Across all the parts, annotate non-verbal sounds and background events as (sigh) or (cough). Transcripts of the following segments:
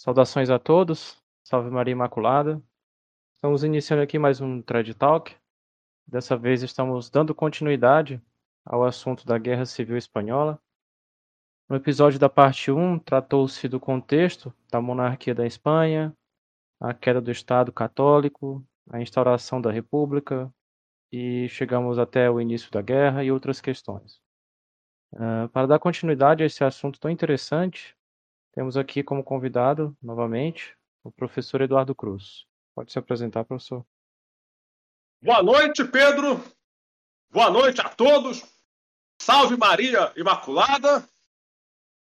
Saudações a todos, salve Maria Imaculada. Estamos iniciando aqui mais um Thread Talk. Dessa vez estamos dando continuidade ao assunto da Guerra Civil Espanhola. No episódio da parte 1, tratou-se do contexto da monarquia da Espanha, a queda do Estado católico, a instauração da República e chegamos até o início da guerra e outras questões. Uh, para dar continuidade a esse assunto tão interessante, temos aqui como convidado, novamente, o professor Eduardo Cruz. Pode se apresentar, professor. Boa noite, Pedro. Boa noite a todos. Salve Maria Imaculada.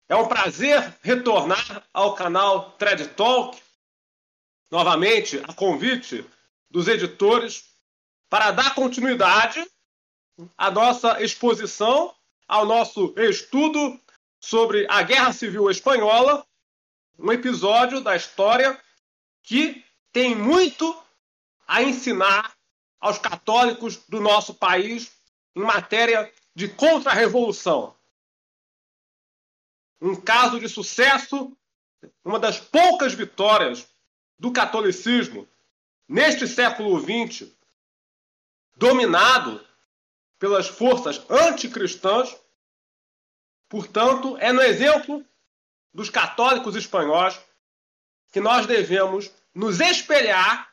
É um prazer retornar ao canal Thread Talk, novamente a convite dos editores, para dar continuidade à nossa exposição, ao nosso estudo sobre a Guerra Civil Espanhola, um episódio da história que tem muito a ensinar aos católicos do nosso país em matéria de contra-revolução. Um caso de sucesso, uma das poucas vitórias do catolicismo neste século XX, dominado pelas forças anticristãs Portanto, é no exemplo dos católicos espanhóis que nós devemos nos espelhar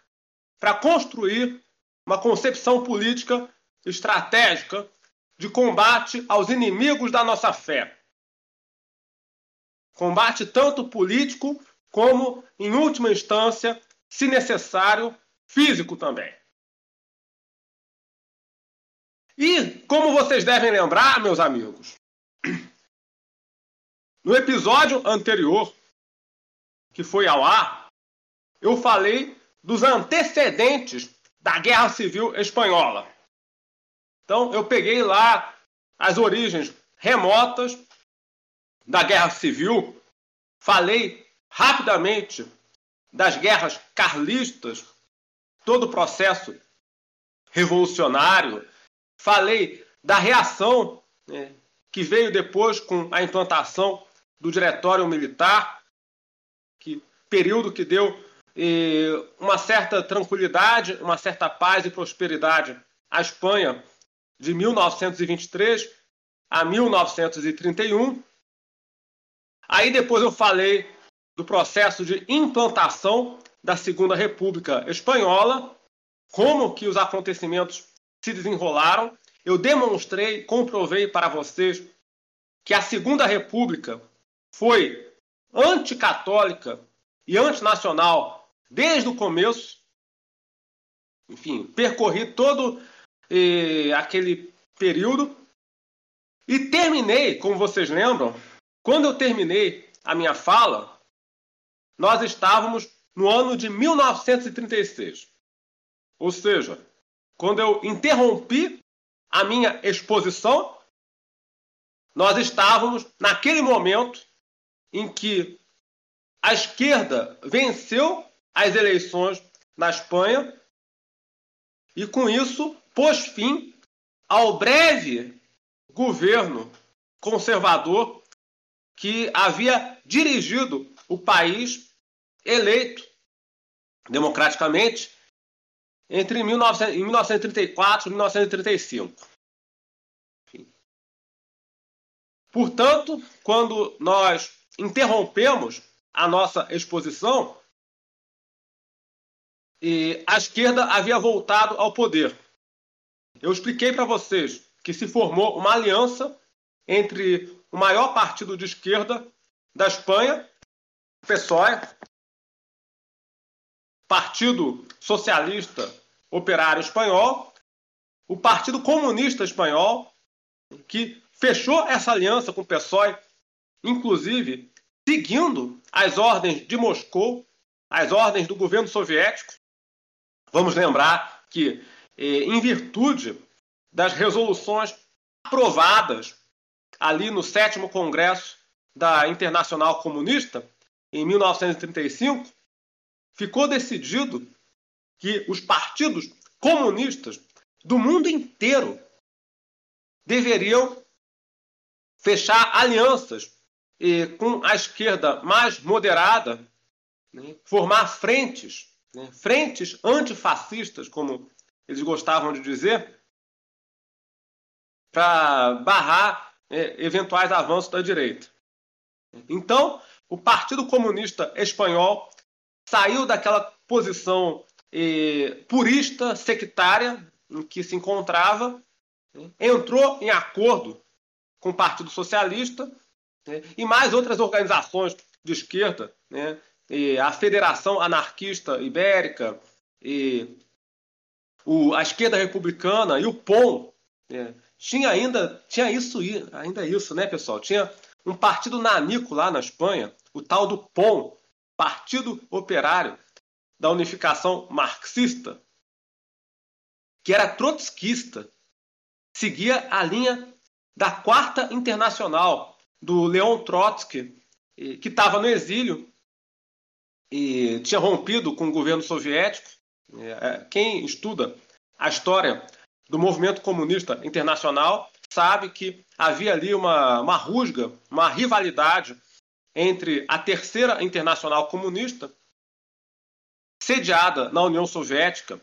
para construir uma concepção política estratégica de combate aos inimigos da nossa fé. Combate tanto político como, em última instância, se necessário, físico também. E, como vocês devem lembrar, meus amigos, no episódio anterior, que foi ao ar, eu falei dos antecedentes da Guerra Civil Espanhola. Então, eu peguei lá as origens remotas da Guerra Civil, falei rapidamente das guerras carlistas, todo o processo revolucionário, falei da reação né, que veio depois com a implantação do Diretório Militar, que período que deu eh, uma certa tranquilidade, uma certa paz e prosperidade à Espanha de 1923 a 1931. Aí depois eu falei do processo de implantação da Segunda República Espanhola, como que os acontecimentos se desenrolaram. Eu demonstrei, comprovei para vocês que a Segunda República foi anticatólica e antinacional desde o começo. Enfim, percorri todo eh, aquele período e terminei, como vocês lembram, quando eu terminei a minha fala, nós estávamos no ano de 1936. Ou seja, quando eu interrompi a minha exposição, nós estávamos naquele momento em que a esquerda venceu as eleições na Espanha e, com isso, pôs fim ao breve governo conservador que havia dirigido o país eleito democraticamente entre 1934 e 1935. Portanto, quando nós interrompemos a nossa exposição, e a esquerda havia voltado ao poder. Eu expliquei para vocês que se formou uma aliança entre o maior partido de esquerda da Espanha, o PSOE, Partido Socialista Operário Espanhol, o Partido Comunista Espanhol, que fechou essa aliança com o PSOE inclusive seguindo as ordens de Moscou, as ordens do governo soviético. Vamos lembrar que, eh, em virtude das resoluções aprovadas ali no sétimo Congresso da Internacional Comunista, em 1935, ficou decidido que os partidos comunistas do mundo inteiro deveriam fechar alianças com a esquerda mais moderada né, formar frentes, né, frentes antifascistas, como eles gostavam de dizer, para barrar é, eventuais avanços da direita. Então, o Partido Comunista Espanhol saiu daquela posição eh, purista, sectária, em que se encontrava, né, entrou em acordo com o Partido Socialista né, e mais outras organizações de esquerda, né, a Federação Anarquista Ibérica, e o, a esquerda republicana e o POM. Né, tinha ainda tinha isso ainda isso, né, pessoal? Tinha um partido nanico lá na Espanha, o tal do POM, Partido Operário da Unificação Marxista, que era trotskista, seguia a linha da Quarta Internacional do Leon Trotsky, que estava no exílio e tinha rompido com o governo soviético. É, quem estuda a história do movimento comunista internacional sabe que havia ali uma, uma rusga, uma rivalidade entre a Terceira Internacional Comunista, sediada na União Soviética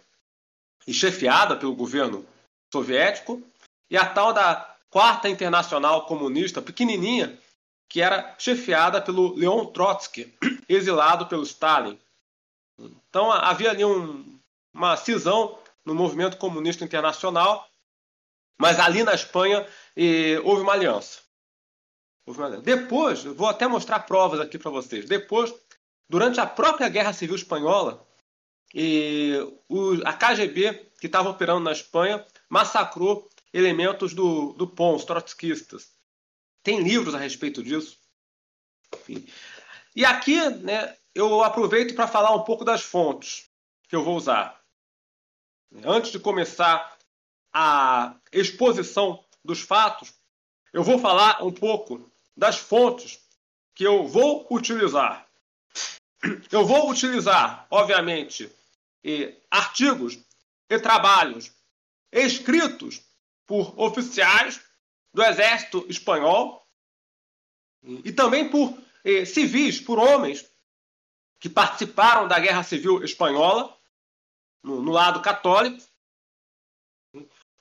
e chefiada pelo governo soviético, e a tal da Quarta Internacional Comunista, pequenininha, que era chefiada pelo Leon Trotsky, (clears throat) exilado pelo Stalin. Então havia ali um, uma cisão no movimento comunista internacional, mas ali na Espanha eh, houve uma aliança. Houve uma aliança. Depois, vou até mostrar provas aqui para vocês. Depois, durante a própria Guerra Civil Espanhola, eh, o, a KGB, que estava operando na Espanha, massacrou elementos do, do POM, os trotskistas. Tem livros a respeito disso. Enfim. E aqui né, eu aproveito para falar um pouco das fontes que eu vou usar. Antes de começar a exposição dos fatos, eu vou falar um pouco das fontes que eu vou utilizar. Eu vou utilizar, obviamente, artigos e trabalhos escritos por oficiais do exército espanhol e também por eh, civis, por homens que participaram da Guerra Civil Espanhola, no, no lado católico.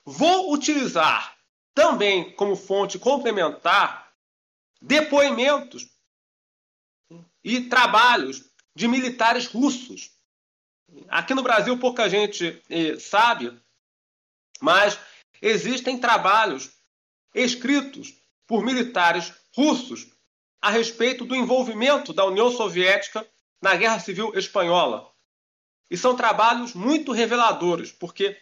Vou utilizar também como fonte complementar depoimentos e trabalhos de militares russos. Aqui no Brasil pouca gente eh, sabe, mas Existem trabalhos escritos por militares russos a respeito do envolvimento da União Soviética na Guerra Civil Espanhola. E são trabalhos muito reveladores, porque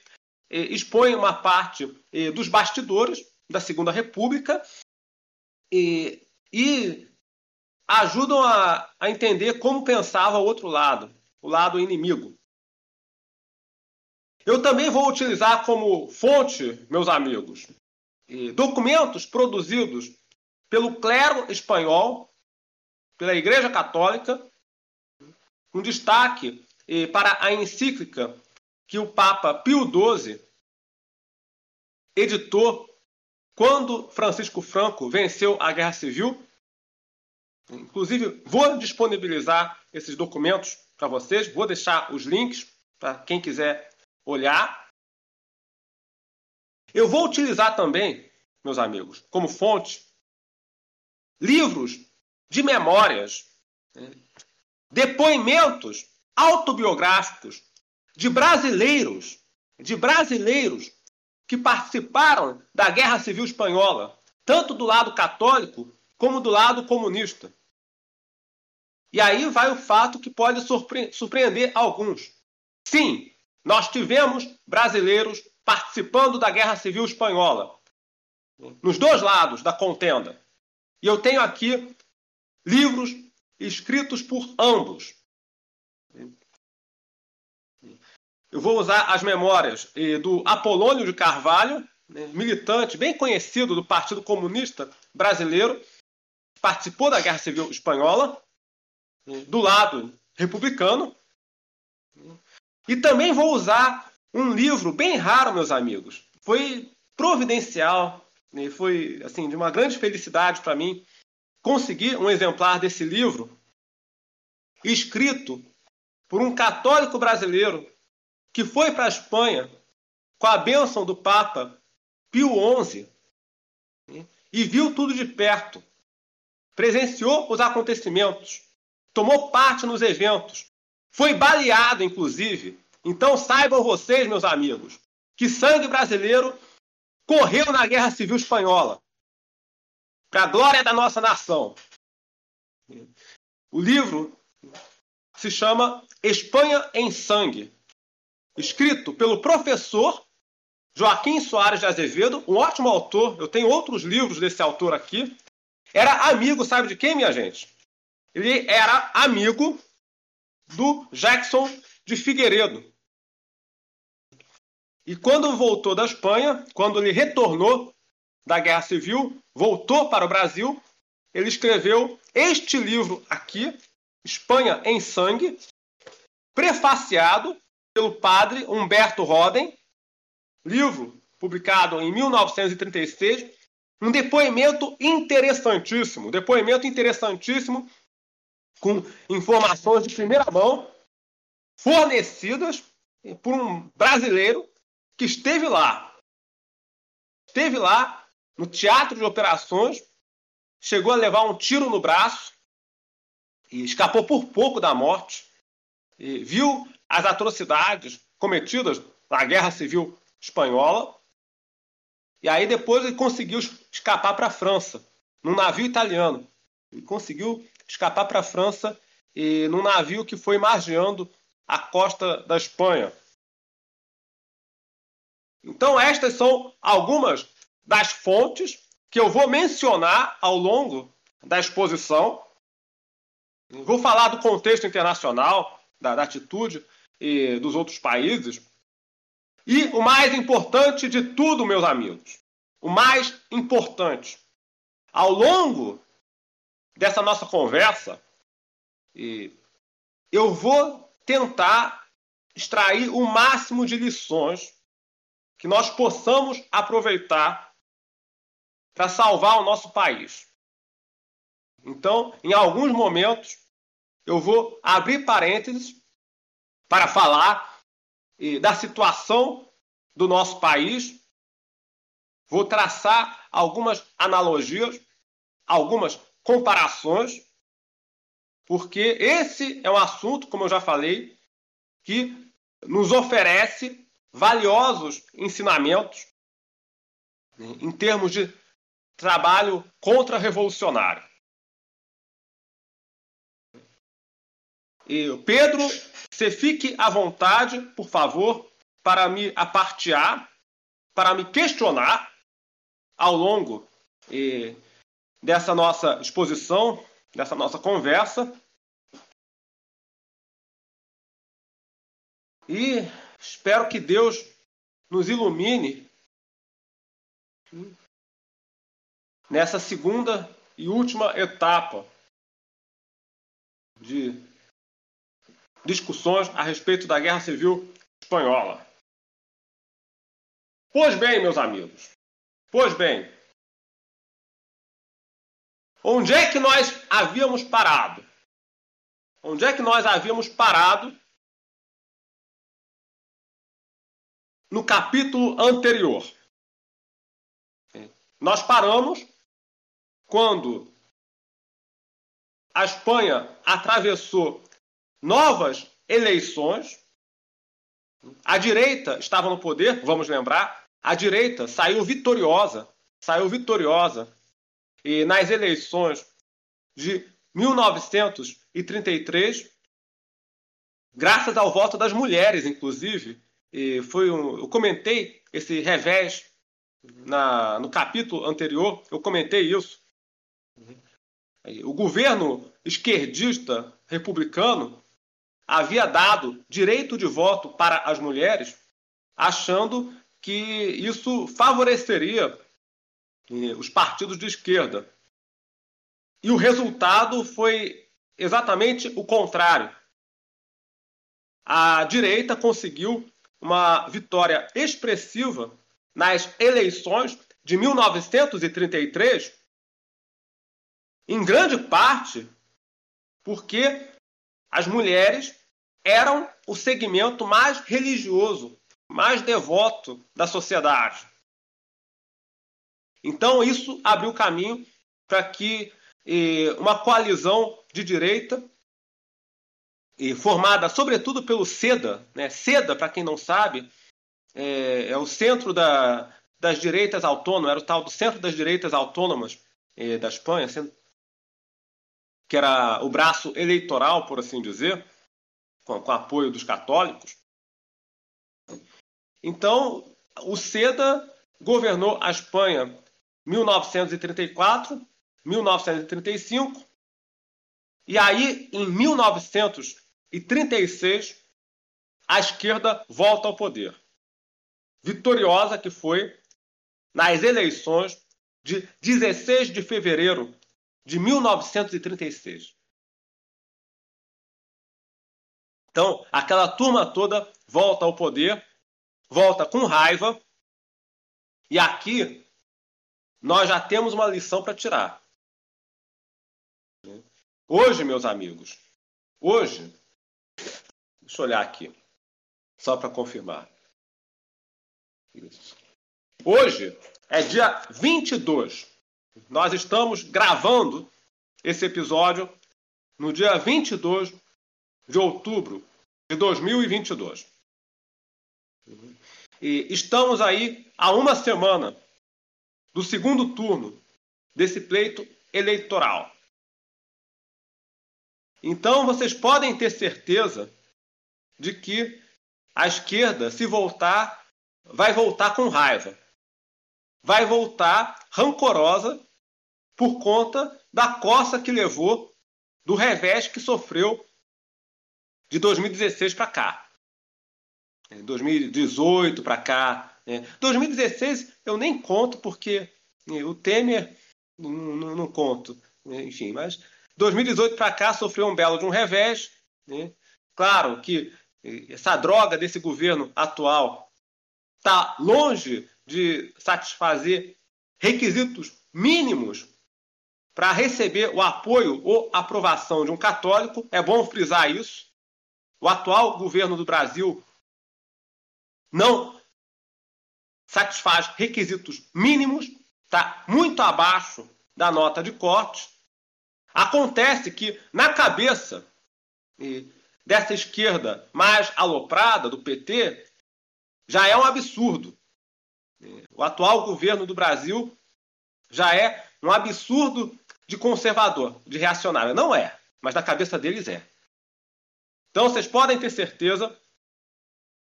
eh, expõem uma parte eh, dos bastidores da Segunda República e, ajudam a, a entender como pensava o outro lado, o lado inimigo. Eu também vou utilizar como fonte, meus amigos, documentos produzidos pelo clero espanhol, pela Igreja Católica, com destaque para a encíclica que o Papa Pio XII editou quando Francisco Franco venceu a Guerra Civil. Inclusive, vou disponibilizar esses documentos para vocês, vou deixar os links para quem quiser olhar. Eu vou utilizar também, meus amigos, como fonte, livros de memórias, né, depoimentos autobiográficos de brasileiros, de brasileiros que participaram da Guerra Civil Espanhola, tanto do lado católico como do lado comunista. E aí vai o fato que pode surpreender alguns. Sim, nós tivemos brasileiros participando da Guerra Civil Espanhola, nos dois lados da contenda. E eu tenho aqui livros escritos por ambos. Eu vou usar as memórias do Apolônio de Carvalho, né, militante bem conhecido do Partido Comunista Brasileiro, participou da Guerra Civil Espanhola, do lado republicano, e também vou usar um livro bem raro, meus amigos. Foi providencial, né? foi assim de uma grande felicidade para mim conseguir um exemplar desse livro escrito por um católico brasileiro que foi para a Espanha com a bênção do Papa Pio XI e viu tudo de perto, presenciou os acontecimentos, tomou parte nos eventos, foi baleado, inclusive. Então saibam vocês, meus amigos, que sangue brasileiro correu na Guerra Civil Espanhola, para a glória da nossa nação. O livro se chama Espanha em Sangue, escrito pelo professor Joaquim Soares de Azevedo, um ótimo autor. Eu tenho outros livros desse autor aqui. Era amigo, sabe de quem, minha gente? Ele era amigo do Jackson de Figueiredo. E quando voltou da Espanha, quando ele retornou da Guerra Civil, voltou para o Brasil, ele escreveu este livro aqui, Espanha em Sangue, prefaciado pelo padre Humberto Roden, livro publicado em 1936, um depoimento interessantíssimo, depoimento interessantíssimo com informações de primeira mão fornecidas por um brasileiro que esteve lá. Esteve lá no teatro de operações, chegou a levar um tiro no braço e escapou por pouco da morte. E viu as atrocidades cometidas na Guerra Civil espanhola. E aí depois ele conseguiu escapar para a França, num navio italiano. Ele conseguiu escapar para a França e num navio que foi margeando a costa da Espanha. Então estas são algumas das fontes que eu vou mencionar ao longo da exposição. Vou falar do contexto internacional, da, da atitude e dos outros países, e o mais importante de tudo, meus amigos, o mais importante, ao longo dessa nossa conversa, eu vou tentar extrair o máximo de lições que nós possamos aproveitar para salvar o nosso país. Então, em alguns momentos, eu vou abrir parênteses para falar da situação do nosso país. Vou traçar algumas analogias, algumas comparações, porque esse é um assunto, como eu já falei, que nos oferece valiosos ensinamentos em termos de trabalho contra-revolucionário. Pedro você fique à vontade, por favor, para me apartear, para me questionar ao longo eh, dessa nossa exposição, dessa nossa conversa. E espero que Deus nos ilumine nessa segunda e última etapa de discussões a respeito da Guerra Civil Espanhola. Pois bem, meus amigos, pois bem, onde é que nós havíamos parado? Onde é que nós havíamos parado no capítulo anterior? Nós paramos quando a Espanha atravessou novas eleições. A direita estava no poder, vamos lembrar, a direita saiu vitoriosa, saiu vitoriosa. E nas eleições de 1933, graças ao voto das mulheres, inclusive, foi um, eu comentei esse revés na, no capítulo anterior, eu comentei isso. O governo esquerdista republicano havia dado direito de voto para as mulheres, achando que isso favoreceria os partidos de esquerda. E o resultado foi exatamente o contrário. A direita conseguiu uma vitória expressiva nas eleições de 1933, em grande parte porque as mulheres eram o segmento mais religioso, mais devoto da sociedade. Então, isso abriu caminho para que eh, uma coalizão de direita, eh, formada sobretudo pelo SEDA, né? SEDA, para quem não sabe, é, é o centro da, das direitas autônomas, era o tal do Centro das Direitas Autônomas eh, da Espanha, que era o braço eleitoral, por assim dizer, com, com apoio dos católicos. Então, o SEDA governou a Espanha 1934, 1935, e aí, em 1936, a esquerda volta ao poder. Vitoriosa que foi nas eleições de 16 de fevereiro de 1936. Então, aquela turma toda volta ao poder, volta com raiva, e aqui nós já temos uma lição para tirar. Hoje, meus amigos, hoje, deixa eu olhar aqui, só para confirmar. Isso. Hoje é dia 22. Nós estamos gravando esse episódio no dia 22 de outubro de 2022. E estamos aí há uma semana do segundo turno desse pleito eleitoral. Então vocês podem ter certeza de que a esquerda, se voltar, vai voltar com raiva. Vai voltar rancorosa por conta da coça que levou do revés que sofreu de 2016 para cá. 2018 para cá, é. 2016 eu nem conto porque é, o Temer não, não, não conto. Né? Enfim, mas 2018 para cá sofreu um belo de um revés. Né? Claro que é, essa droga desse governo atual está longe de satisfazer requisitos mínimos para receber o apoio ou aprovação de um católico. É bom frisar isso. O atual governo do Brasil não satisfaz requisitos mínimos, está muito abaixo da nota de corte. Acontece que, na cabeça dessa esquerda mais aloprada, do PT, já é um absurdo. O atual governo do Brasil já é um absurdo de conservador, de reacionário. Não é, mas na cabeça deles é. Então vocês podem ter certeza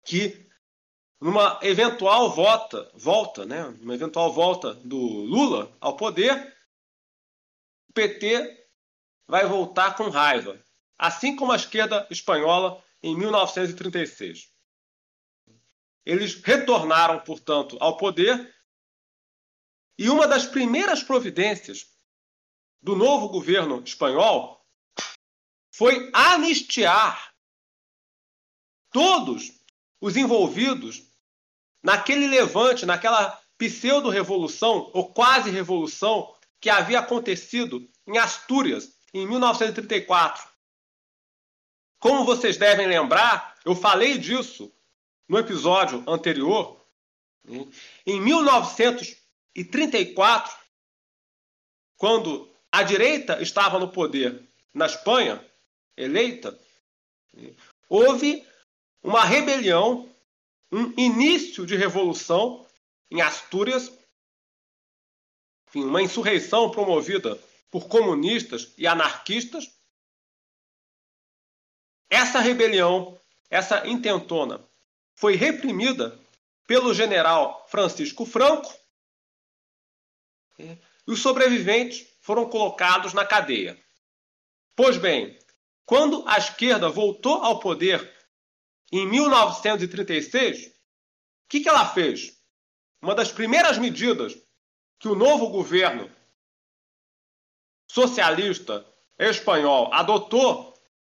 que numa eventual volta, volta, né, uma eventual volta do Lula ao poder, o PT vai voltar com raiva, assim como a esquerda espanhola em 1936. Eles retornaram, portanto, ao poder e uma das primeiras providências do novo governo espanhol foi anistiar todos os envolvidos naquele levante, naquela pseudo-revolução, ou quase revolução, que havia acontecido em Astúrias, em 1934. Como vocês devem lembrar, eu falei disso no episódio anterior. Em 1934, quando a direita estava no poder na Espanha, eleita, houve uma rebelião um início de revolução em Astúrias, enfim, uma insurreição promovida por comunistas e anarquistas. Essa rebelião, essa intentona, foi reprimida pelo general Francisco Franco e os sobreviventes foram colocados na cadeia. Pois bem, quando a esquerda voltou ao poder em 1936, o que, que ela fez? Uma das primeiras medidas que o novo governo socialista espanhol adotou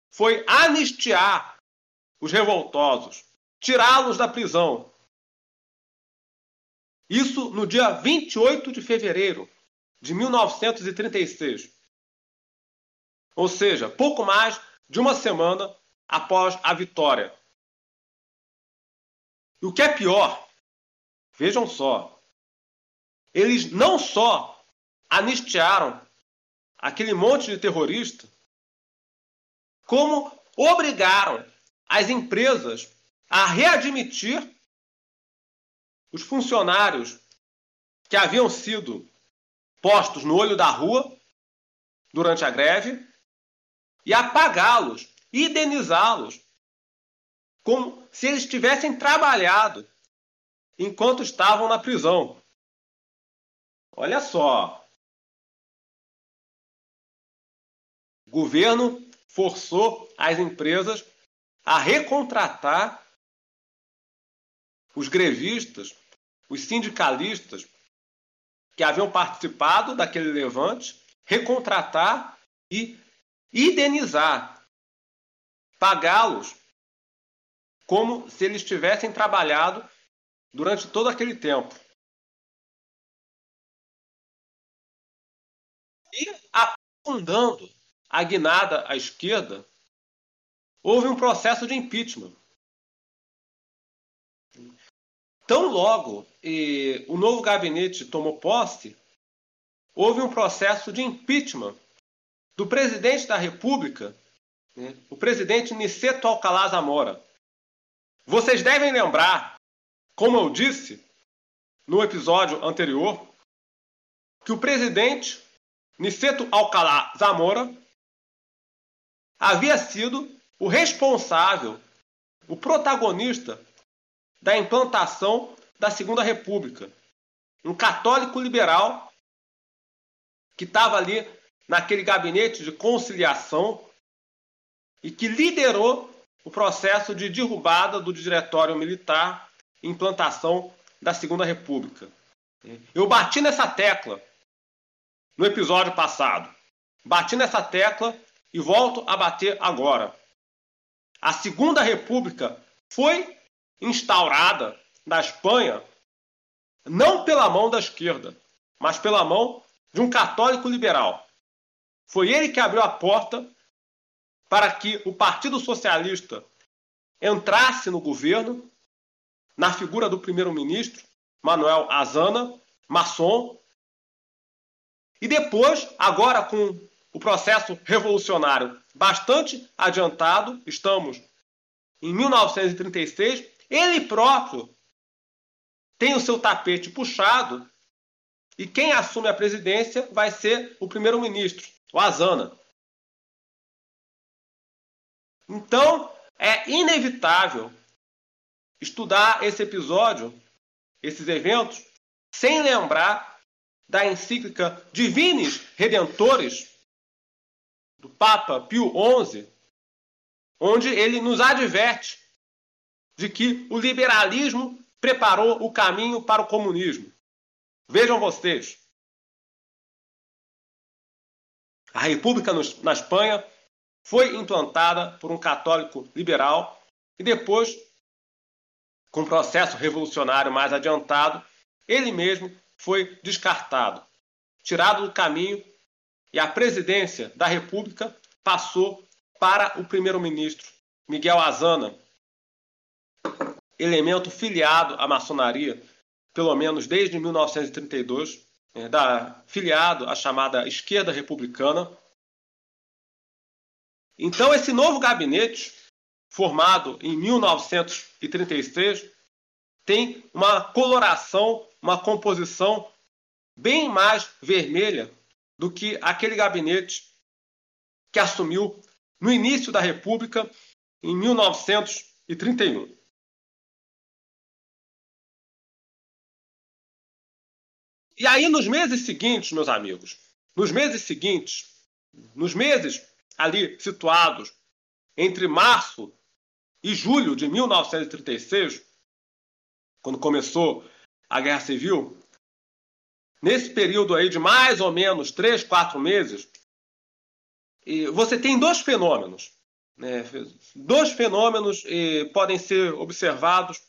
foi anistiar os revoltosos, tirá-los da prisão. Isso no dia 28 de fevereiro de 1936. Ou seja, pouco mais de uma semana após a vitória. E o que é pior, vejam só, eles não só anistiaram aquele monte de terrorista, como obrigaram as empresas a readmitir os funcionários que haviam sido postos no olho da rua durante a greve e a pagá-los, indenizá-los, como se eles tivessem trabalhado enquanto estavam na prisão. Olha só. O governo forçou as empresas a recontratar os grevistas, os sindicalistas que haviam participado daquele levante, recontratar e indenizar, pagá-los como se eles tivessem trabalhado durante todo aquele tempo. E afundando a guinada à esquerda, houve um processo de impeachment. Tão logo e o novo gabinete tomou posse, houve um processo de impeachment do presidente da República, né, o presidente Niceto Alcalá Zamora. Vocês devem lembrar, como eu disse no episódio anterior, que o presidente Niceto Alcalá Zamora havia sido o responsável, o protagonista da implantação da Segunda República. Um católico liberal que estava ali naquele gabinete de conciliação e que liderou o processo de derrubada do diretório militar e implantação da Segunda República. Eu bati nessa tecla no episódio passado. Bati nessa tecla e volto a bater agora. A Segunda República foi instaurada na Espanha não pela mão da esquerda, mas pela mão de um católico liberal. Foi ele que abriu a porta para que o Partido Socialista entrasse no governo, na figura do primeiro-ministro, Manuel Azana, maçom, e depois, agora com o processo revolucionário bastante adiantado, estamos em 1936, ele próprio tem o seu tapete puxado e quem assume a presidência vai ser o primeiro-ministro, o Azana. Então, é inevitável estudar esse episódio, esses eventos, sem lembrar da encíclica Divinis Redentores do Papa Pio XI, onde ele nos adverte de que o liberalismo preparou o caminho para o comunismo. Vejam vocês. A República na Espanha foi implantada por um católico liberal e depois, com um processo revolucionário mais adiantado, ele mesmo foi descartado, tirado do caminho e a presidência da República passou para o primeiro-ministro Miguel Azana, elemento filiado à maçonaria, pelo menos desde 1932, é, da, filiado à chamada esquerda republicana. Então, esse novo gabinete, formado em 1936, tem uma coloração, uma composição bem mais vermelha do que aquele gabinete que assumiu no início da República em 1931. E aí, nos meses seguintes, meus amigos, nos meses seguintes, nos meses ali situados entre março e julho de 1936, quando começou a Guerra Civil, nesse período aí de mais ou menos três, quatro meses, você tem dois fenômenos. Né? Dois fenômenos podem ser observados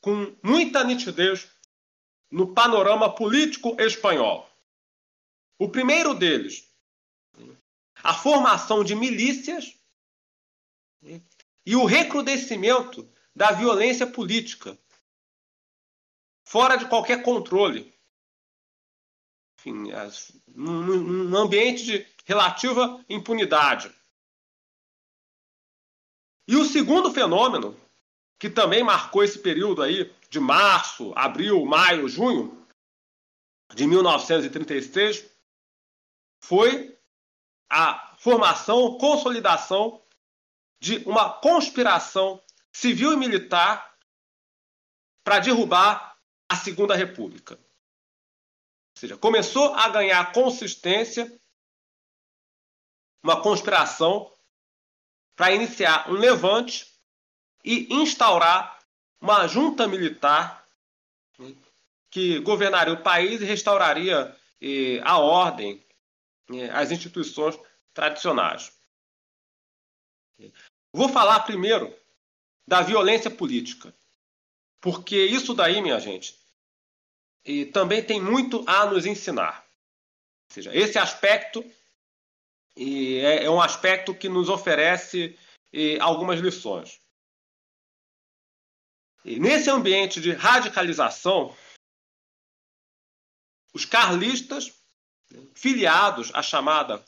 com muita nitidez no panorama político espanhol. O primeiro deles, a formação de milícias e o recrudescimento da violência política, fora de qualquer controle. Enfim, num ambiente de relativa impunidade. E o segundo fenômeno, que também marcou esse período aí, de março, abril, maio, junho de 1936, foi a formação, consolidação de uma conspiração civil e militar para derrubar a Segunda República. Ou seja, começou a ganhar consistência uma conspiração para iniciar um levante e instaurar uma junta militar que governaria o país e restauraria eh, a ordem, as instituições tradicionais. Vou falar primeiro da violência política, porque isso daí, minha gente, também tem muito a nos ensinar. Ou seja, esse aspecto é, é um aspecto que nos oferece algumas lições. E nesse ambiente de radicalização, os carlistas, filiados à chamada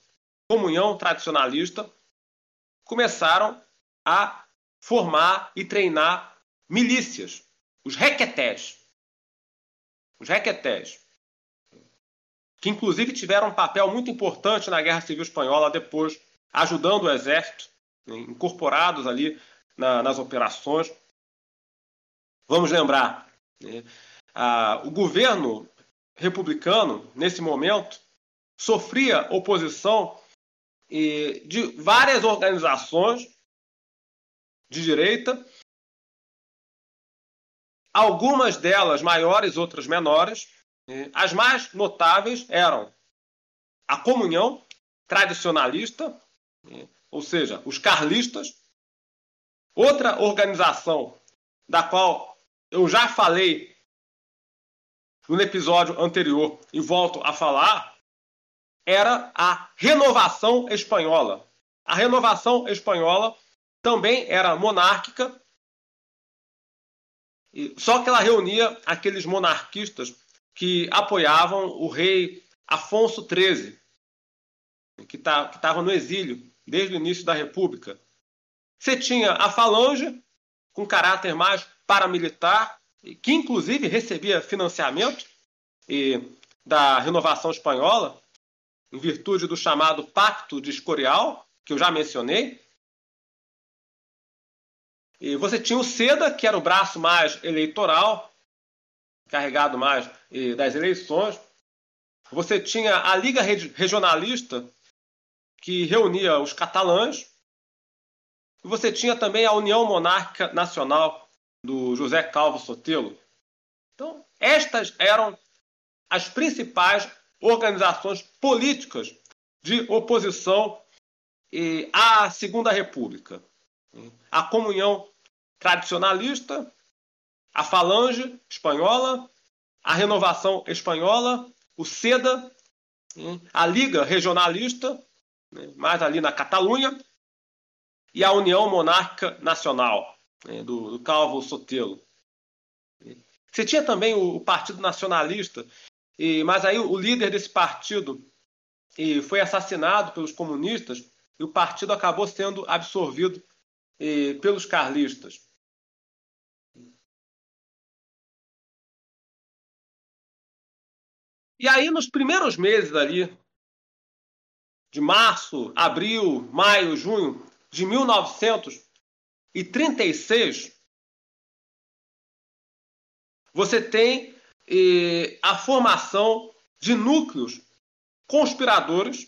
comunhão tradicionalista, começaram a formar e treinar milícias, os requetés. Os requetés que inclusive tiveram um papel muito importante na Guerra Civil Espanhola depois, ajudando o exército, né, incorporados ali na, nas operações. Vamos lembrar, né, a, o governo republicano, nesse momento, sofria oposição de várias organizações de direita, algumas delas maiores, outras menores, as mais notáveis eram a comunhão tradicionalista, ou seja, os carlistas, outra organização da qual eu já falei no episódio anterior e volto a falar, era a Renovação Espanhola. A Renovação Espanhola também era monárquica, só que ela reunia aqueles monarquistas que apoiavam o rei Afonso XIII, que tá, estava no exílio desde o início da República. Você tinha a Falange, com caráter mais paramilitar, que inclusive recebia financiamento da renovação espanhola, em virtude do chamado Pacto de Escorial, que eu já mencionei. E você tinha o SEDA, que era o braço mais eleitoral, carregado mais das eleições. Você tinha a Liga Regionalista, que reunia os catalães. E você tinha também a União Monárquica Nacional, do José Calvo Sotelo. Então, estas eram as principais organizações políticas de oposição à Segunda República. A Comunhão Tradicionalista, a Falange Espanhola, a Renovação Espanhola, o SEDA, a Liga Regionalista, mais ali na Catalunha, e a União Monárquica Nacional, do, Calvo Sotelo. Você tinha também o, Partido Nacionalista, mas aí o líder desse partido foi assassinado pelos comunistas e o partido acabou sendo absorvido pelos carlistas. E aí, nos primeiros meses ali, de março, abril, maio, junho de 1936, você tem a formação de núcleos conspiradores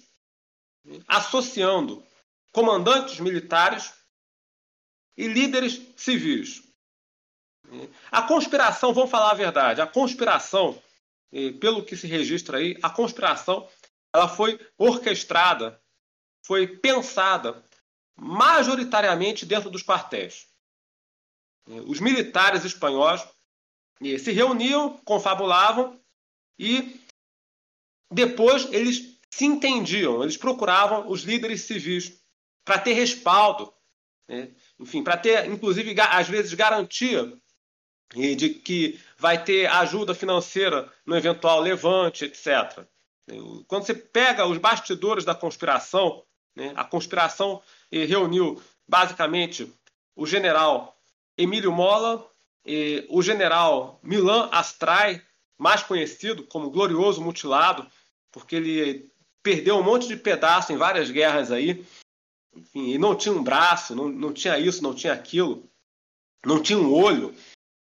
associando comandantes militares e líderes civis. A conspiração, vamos falar a verdade, a conspiração pelo que se registra aí, a conspiração ela foi orquestrada, foi pensada majoritariamente dentro dos quartéis. Os militares espanhóis se reuniam, confabulavam e depois eles se entendiam, eles procuravam os líderes civis para ter respaldo né? enfim, para ter, inclusive, às vezes, garantia de que vai ter ajuda financeira no eventual levante, etc. Quando você pega os bastidores da conspiração, né, a conspiração reuniu basicamente o general Emílio Mola, o general Milan Astray, mais conhecido como Glorioso Mutilado, porque ele perdeu um monte de pedaço em várias guerras aí, enfim, e não tinha um braço, não, não tinha isso, não tinha aquilo, não tinha um olho.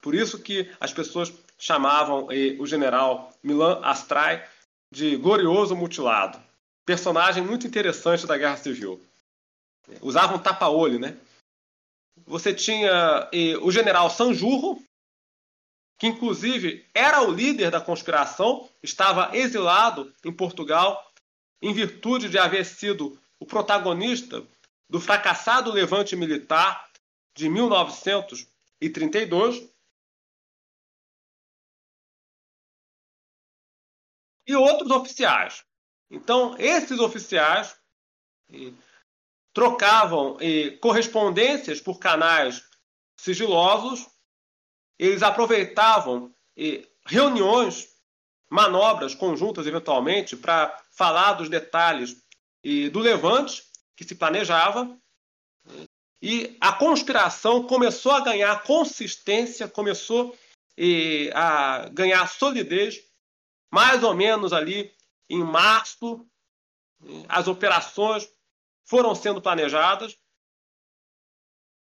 Por isso que as pessoas chamavam eh, o general Milan Astray de glorioso mutilado. Personagem muito interessante da Guerra Civil. Usavam tapa-olho, né? Você tinha eh, o general Sanjurro, que inclusive era o líder da conspiração, estava exilado em Portugal em virtude de haver sido o protagonista do fracassado levante militar de 1932. E outros oficiais. Então, esses oficiais trocavam eh, correspondências por canais sigilosos, eles aproveitavam eh, reuniões, manobras conjuntas, eventualmente, para falar dos detalhes e do levante que se planejava. E a conspiração começou a ganhar consistência, começou e, a ganhar solidez, mais ou menos ali em março. As operações foram sendo planejadas.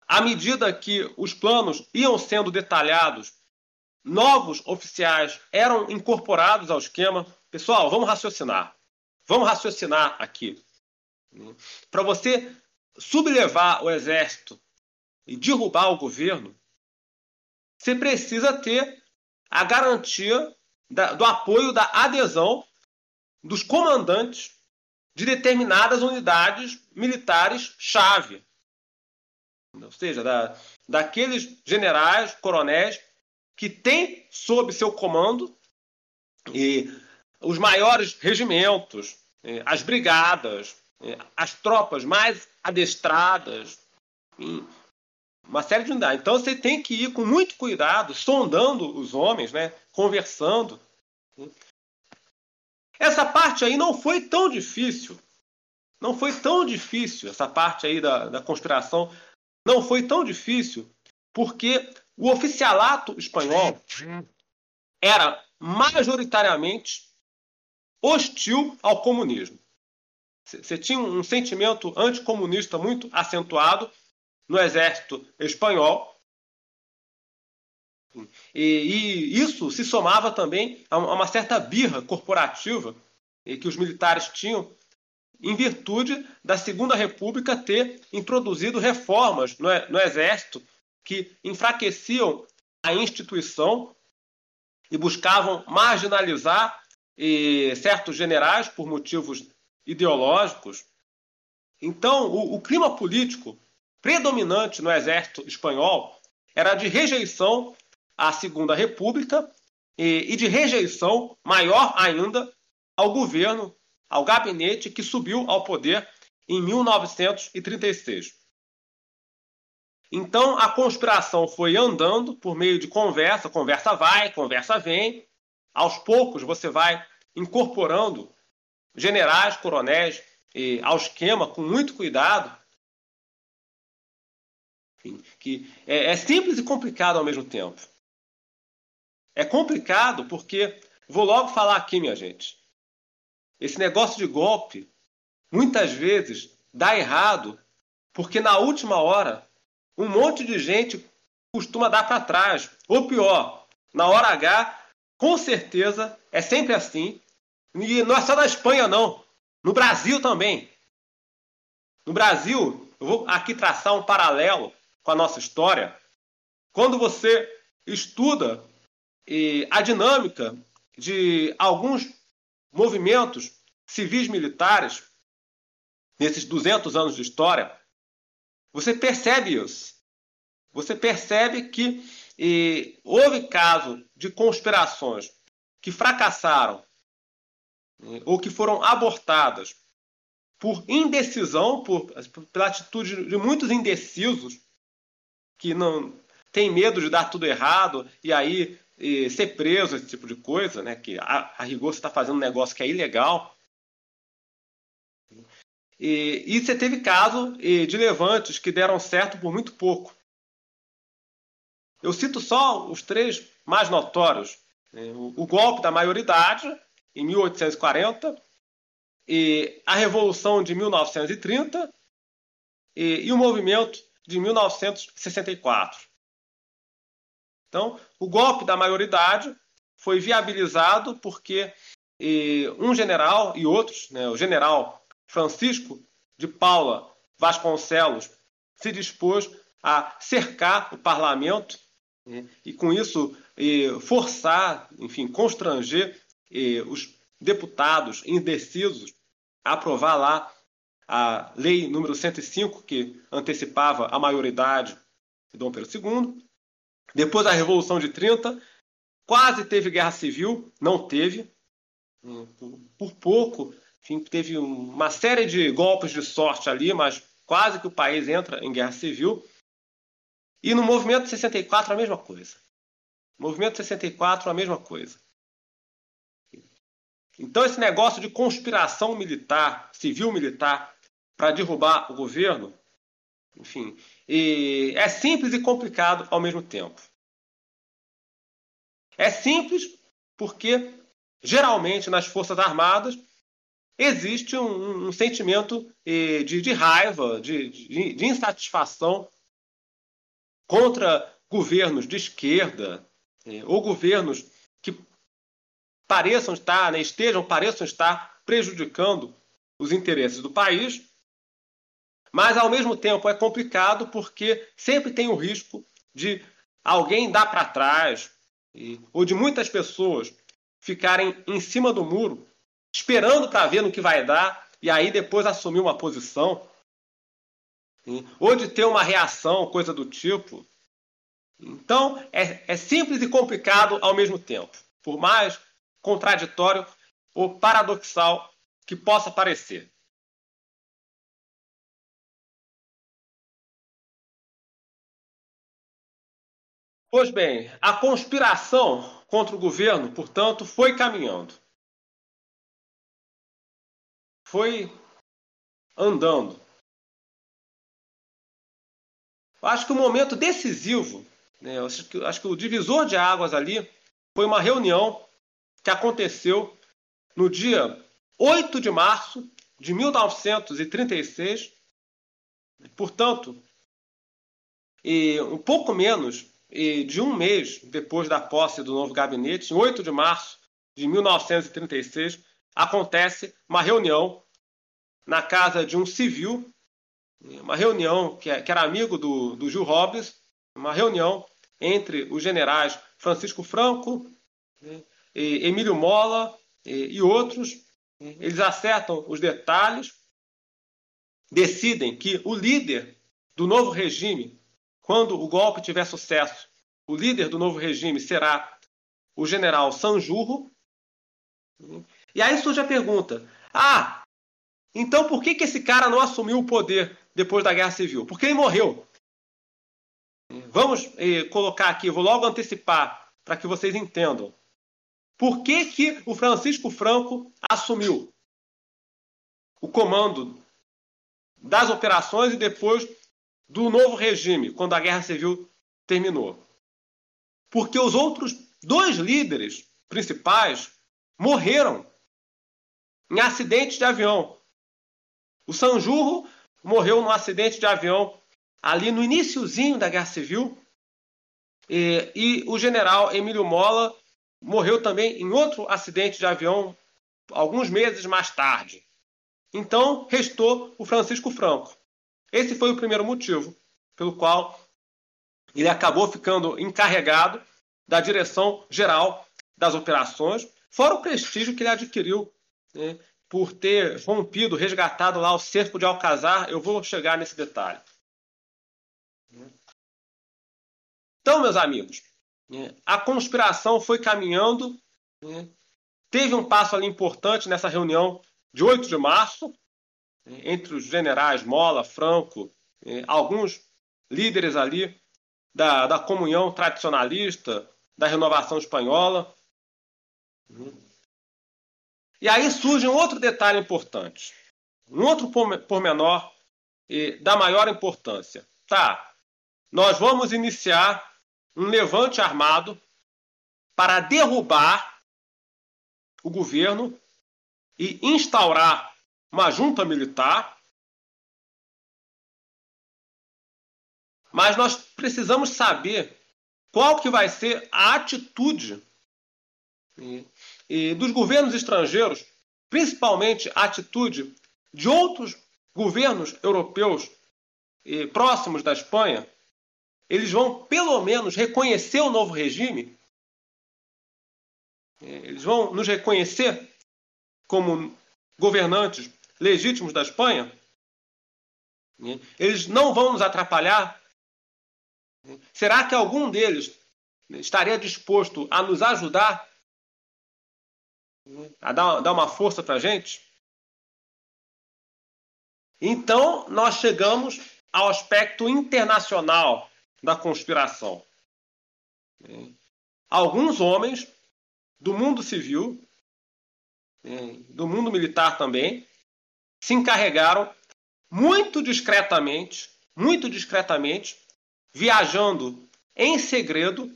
À medida que os planos iam sendo detalhados, novos oficiais eram incorporados ao esquema. Pessoal, vamos raciocinar. Vamos raciocinar aqui. Para você sublevar o exército e derrubar o governo, você precisa ter a garantia da, do apoio, da adesão dos comandantes de determinadas unidades militares-chave. Ou seja, da, daqueles generais, coronéis, que têm sob seu comando e os maiores regimentos, as brigadas, é, as tropas mais adestradas, uma série de unidades. Então você tem que ir com muito cuidado, sondando os homens, né? conversando. Essa parte aí não foi tão difícil. Não foi tão difícil, essa parte aí da, da conspiração não foi tão difícil, porque o oficialato espanhol era majoritariamente hostil ao comunismo. Você tinha um sentimento anticomunista muito acentuado no exército espanhol. E, e, isso se somava também a uma certa birra corporativa que os militares tinham em virtude da Segunda República ter introduzido reformas no, no exército que enfraqueciam a instituição e buscavam marginalizar e, certos generais por motivos ideológicos. Então, o, o clima político predominante no exército espanhol era de rejeição à Segunda República e, e de rejeição maior ainda ao governo, ao gabinete que subiu ao poder em 1936. Então a conspiração foi andando por meio de conversa, conversa vai, conversa vem. Aos poucos você vai incorporando generais, coronéis eh, ao esquema com muito cuidado. Enfim, que é, é simples e complicado ao mesmo tempo. É complicado porque, vou logo falar aqui, minha gente, esse negócio de golpe muitas vezes dá errado porque na última hora um monte de gente costuma dar para trás. Ou pior, na hora H, com certeza, é sempre assim, e não é só na Espanha, não. No Brasil também. No Brasil, eu vou aqui traçar um paralelo com a nossa história. Quando você estuda eh, a dinâmica de alguns movimentos civis militares nesses 200 anos de história, você percebe isso. Você percebe que eh, houve caso de conspirações que fracassaram ou que foram abortadas por indecisão, por, pela atitude de muitos indecisos que não têm medo de dar tudo errado e aí e ser preso, esse tipo de coisa, né? Que a, a rigor você está fazendo um negócio que é ilegal. E, e você teve caso de levantes que deram certo por muito pouco. Eu cito só os três mais notórios: né? o, o golpe da maioridade em 1840, e a Revolução de 1930 e, e o movimento de 1964. Então, o golpe da maioridade foi viabilizado porque e, um general e outros, né, o general Francisco de Paula Vasconcelos, se dispôs a cercar o parlamento né, e, com isso, e, forçar, enfim, constranger os deputados indecisos a aprovar lá a lei número 105, que antecipava a maioridade de Dom Pedro II. Depois da Revolução de 30, quase teve guerra civil, não teve, por pouco, enfim, teve uma série de golpes de sorte ali, mas quase que o país entra em guerra civil. E no movimento 64 a mesma coisa. Movimento 64 a mesma coisa. Então, esse negócio de conspiração militar, civil-militar, para derrubar o governo, enfim, é simples e complicado ao mesmo tempo. É simples porque, geralmente, nas Forças Armadas, existe um, um sentimento de, de raiva, de, de, de insatisfação contra governos de esquerda é, ou governos pareçam estar, né, estejam, pareçam estar prejudicando os interesses do país, mas ao mesmo tempo é complicado porque sempre tem o risco de alguém dar para trás e, ou de muitas pessoas ficarem em cima do muro, esperando para ver no que vai dar e aí depois assumir uma posição, ou de ter uma reação, coisa do tipo. Então é, é simples e complicado ao mesmo tempo. Por mais contraditório ou paradoxal que possa parecer. Pois bem, a conspiração contra o governo, portanto, foi caminhando. Foi andando. Acho que o momento decisivo, né, acho, que, acho que o divisor de águas ali foi uma reunião que aconteceu no dia 8 de março de 1936. Portanto, um pouco menos de um mês depois da posse do novo gabinete, em 8 de março de 1936, acontece uma reunião na casa de um civil, uma reunião que, era amigo do, do Gil Robles, uma reunião entre os generais Francisco Franco, né, Emílio Mola e outros. Eles acertam os detalhes, decidem que o líder do novo regime, quando o golpe tiver sucesso, o líder do novo regime será o general Sanjurro. E aí surge a pergunta: ah, então por que, que esse cara não assumiu o poder depois da Guerra Civil? Porque ele morreu. Vamos eh, colocar aqui, vou logo antecipar para que vocês entendam. Por que, que o Francisco Franco assumiu o comando das operações e depois do novo regime, quando a Guerra Civil terminou? Porque os outros dois líderes principais morreram em acidentes de avião. O Sanjurro morreu num acidente de avião ali no iníciozinho da Guerra Civil e, e o general Emílio Mola morreu também em outro acidente de avião alguns meses mais tarde. Então, restou o Francisco Franco. Esse foi o primeiro motivo pelo qual ele acabou ficando encarregado da direção geral das operações, fora o prestígio que ele adquiriu né, por ter rompido, resgatado lá o cerco de Alcazar. Eu vou chegar nesse detalhe. Então, meus amigos, né? A conspiração foi caminhando, né? teve um passo ali importante nessa reunião de 8 de março, entre os generais Mola, Franco, alguns líderes ali da, da comunhão tradicionalista, da renovação espanhola. E aí surge um outro detalhe importante, um outro pormenor da maior importância. Tá, nós vamos iniciar um levante armado para derrubar o governo e instaurar uma junta militar. Mas nós precisamos saber qual que vai ser a atitude dos governos estrangeiros, principalmente a atitude de outros governos europeus próximos da Espanha, eles vão pelo menos reconhecer o novo regime? Eles vão nos reconhecer como governantes legítimos da Espanha? Eles não vão nos atrapalhar? Será que algum deles estaria disposto a nos ajudar? A dar, uma força para a gente? Então, nós chegamos ao aspecto internacional da conspiração. Alguns homens do mundo civil, do mundo militar também, se encarregaram muito discretamente, muito discretamente, viajando em segredo,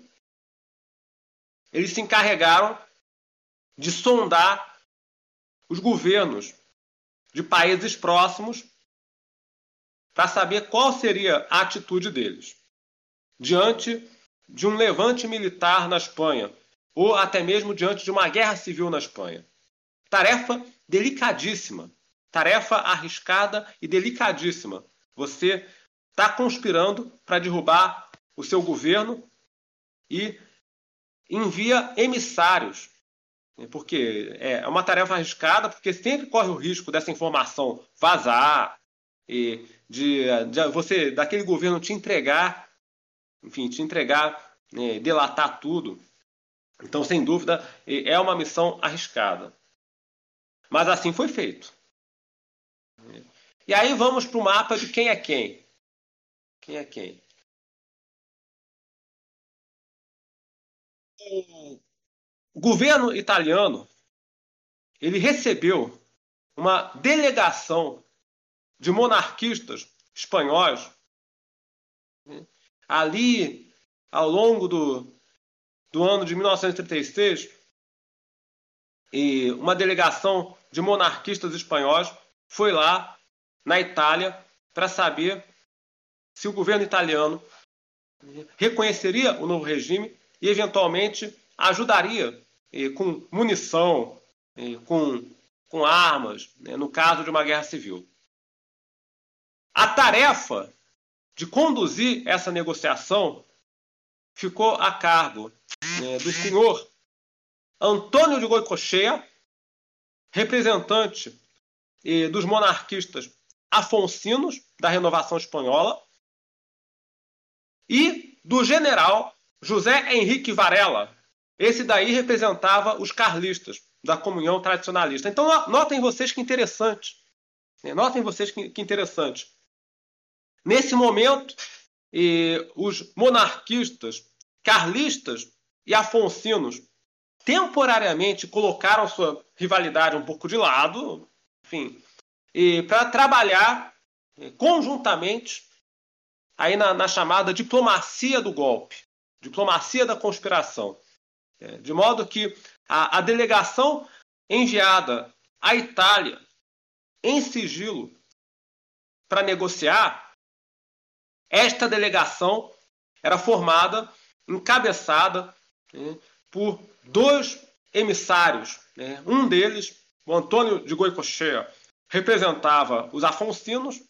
eles se encarregaram de sondar os governos de países próximos para saber qual seria a atitude deles diante de um levante militar na Espanha, ou até mesmo diante de uma guerra civil na Espanha. Tarefa delicadíssima, tarefa arriscada e delicadíssima. Você está conspirando para derrubar o seu governo e envia emissários. Porque é uma tarefa arriscada, porque sempre corre o risco dessa informação vazar e de, de você daquele governo te entregar enfim, te entregar, né, delatar tudo. Então, sem dúvida, é uma missão arriscada. Mas assim foi feito. E aí vamos para o mapa de quem é quem. Quem é quem? O governo italiano ele recebeu uma delegação de monarquistas espanhóis ali, ao longo do, do ano de 1936, e uma delegação de monarquistas espanhóis foi lá na Itália para saber se o governo italiano reconheceria o novo regime e, eventualmente, ajudaria com munição, com, com armas, né, no caso de uma guerra civil. A tarefa de conduzir essa negociação ficou a cargo né, do senhor Antônio de Goicoechea, representante eh, dos monarquistas afonsinos da Renovação Espanhola, e do general José Henrique Varela. Esse daí representava os carlistas da comunhão tradicionalista. Então, notem vocês que interessante. Né, notem vocês que interessante. Nesse momento, os monarquistas, carlistas e afonsinos temporariamente colocaram sua rivalidade um pouco de lado, enfim, para trabalhar conjuntamente aí na, na, chamada diplomacia do golpe, diplomacia da conspiração. É, de modo que a, a delegação enviada à Itália em sigilo para negociar esta delegação era formada, encabeçada né, por dois emissários. Né? Um deles, o Antônio de Goicoechea, representava os afonsinos,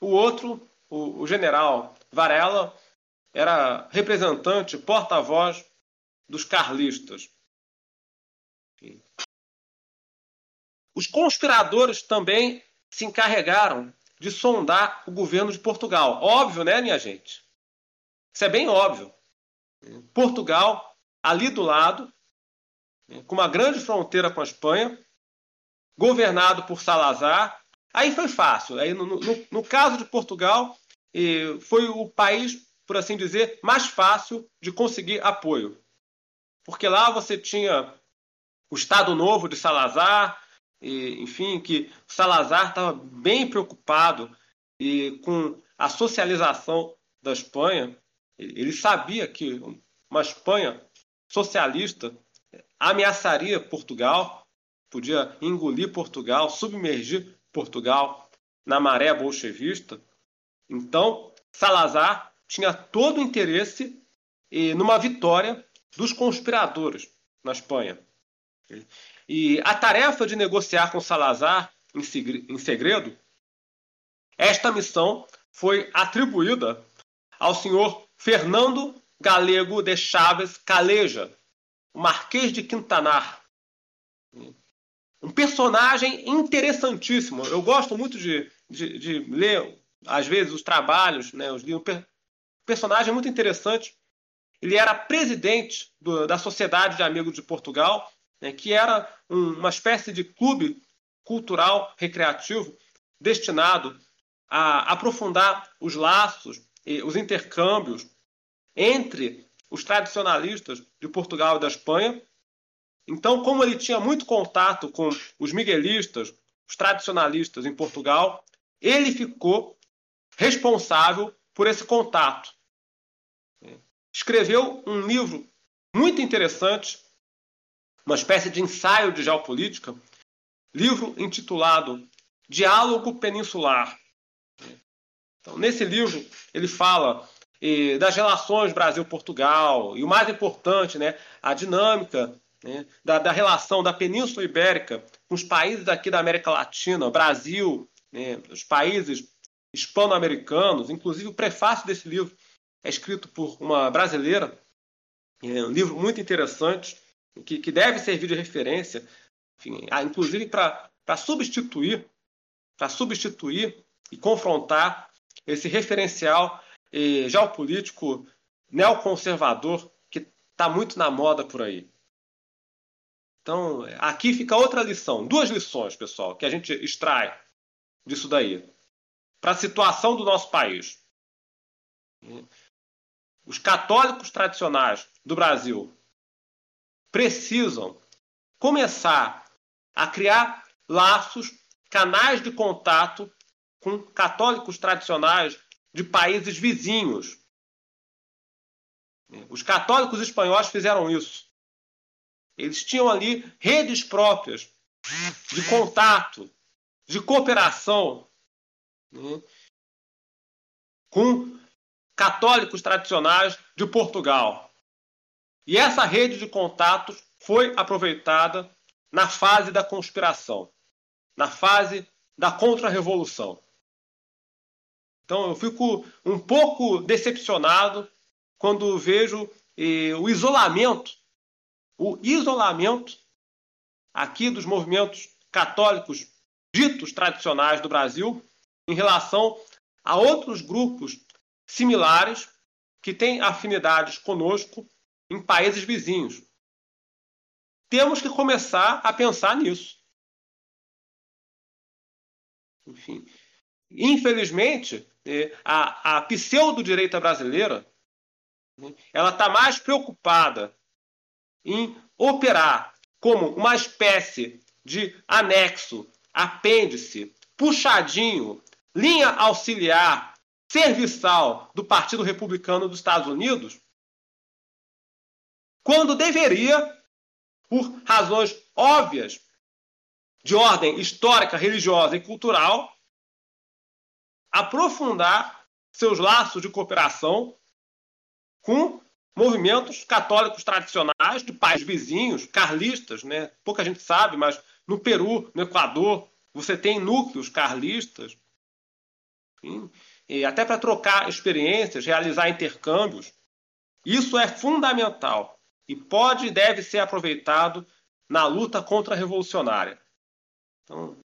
o outro, o, o general Varela, era representante, porta-voz dos carlistas. Os conspiradores também se encarregaram de sondar o governo de Portugal. Óbvio, né, minha gente? Isso é bem óbvio. Portugal, ali do lado, com uma grande fronteira com a Espanha, governado por Salazar, Aí foi fácil. Aí no, no, no caso de Portugal, foi o país, por assim dizer, mais fácil de conseguir apoio. Porque lá você tinha o Estado Novo de Salazar, e, enfim, que Salazar estava bem preocupado e com a socialização da Espanha. Ele sabia que uma Espanha socialista ameaçaria Portugal, podia engolir Portugal, submergir Portugal na maré bolchevista. Então, Salazar tinha todo o interesse numa vitória dos conspiradores na Espanha. E a tarefa de negociar com Salazar em segredo, esta missão foi atribuída ao senhor Fernando Galego de Chaves Caleja, o Marquês de Quintanar. Um personagem interessantíssimo. Eu gosto muito de, de, de ler, às vezes, os trabalhos, né, os livros. Um personagem muito interessante. Ele era presidente do, da Sociedade de Amigos de Portugal, né, que era um, uma espécie de clube cultural recreativo destinado a aprofundar os laços e os intercâmbios entre os tradicionalistas de Portugal e da Espanha. Então, como ele tinha muito contato com os miguelistas, os tradicionalistas em Portugal, ele ficou responsável por esse contato. Escreveu um livro muito interessante, uma espécie de ensaio de geopolítica, livro intitulado Diálogo Peninsular. Então, nesse livro, ele fala e das relações Brasil-Portugal e o mais importante, né, a dinâmica né, da, da, relação da Península Ibérica com os países aqui da América Latina, Brasil, né, os países hispano-americanos. Inclusive, o prefácio desse livro é escrito por uma brasileira, é um livro muito interessante, que, que deve servir de referência, enfim, inclusive para substituir, para substituir e confrontar esse referencial e geopolítico neoconservador que está muito na moda por aí. Então, aqui fica outra lição, duas lições, pessoal, que a gente extrai disso daí, para a situação do nosso país. Os católicos tradicionais do Brasil precisam começar a criar laços, canais de contato com católicos tradicionais de países vizinhos. Os católicos espanhóis fizeram isso. Eles tinham ali redes próprias de contato, de cooperação né, com católicos tradicionais de Portugal. E essa rede de contatos foi aproveitada na fase da conspiração, na fase da contra-revolução. Então eu fico um pouco decepcionado quando vejo eh, o isolamento, o isolamento aqui dos movimentos católicos ditos tradicionais do Brasil em relação a outros grupos similares que têm afinidades conosco em países vizinhos. Temos que começar a pensar nisso. Enfim, infelizmente, é, a, a pseudo-direita brasileira né, ela está mais preocupada em operar como uma espécie de anexo, apêndice, puxadinho, linha auxiliar, serviçal do Partido Republicano dos Estados Unidos, quando deveria, por razões óbvias de ordem histórica, religiosa e cultural, aprofundar seus laços de cooperação com movimentos católicos tradicionais de países vizinhos, carlistas, né? Pouca gente sabe, mas no Peru, no Equador, você tem núcleos carlistas. Enfim, até para trocar experiências, realizar intercâmbios. Isso é fundamental e pode e deve ser aproveitado na luta contra-revolucionária. Então,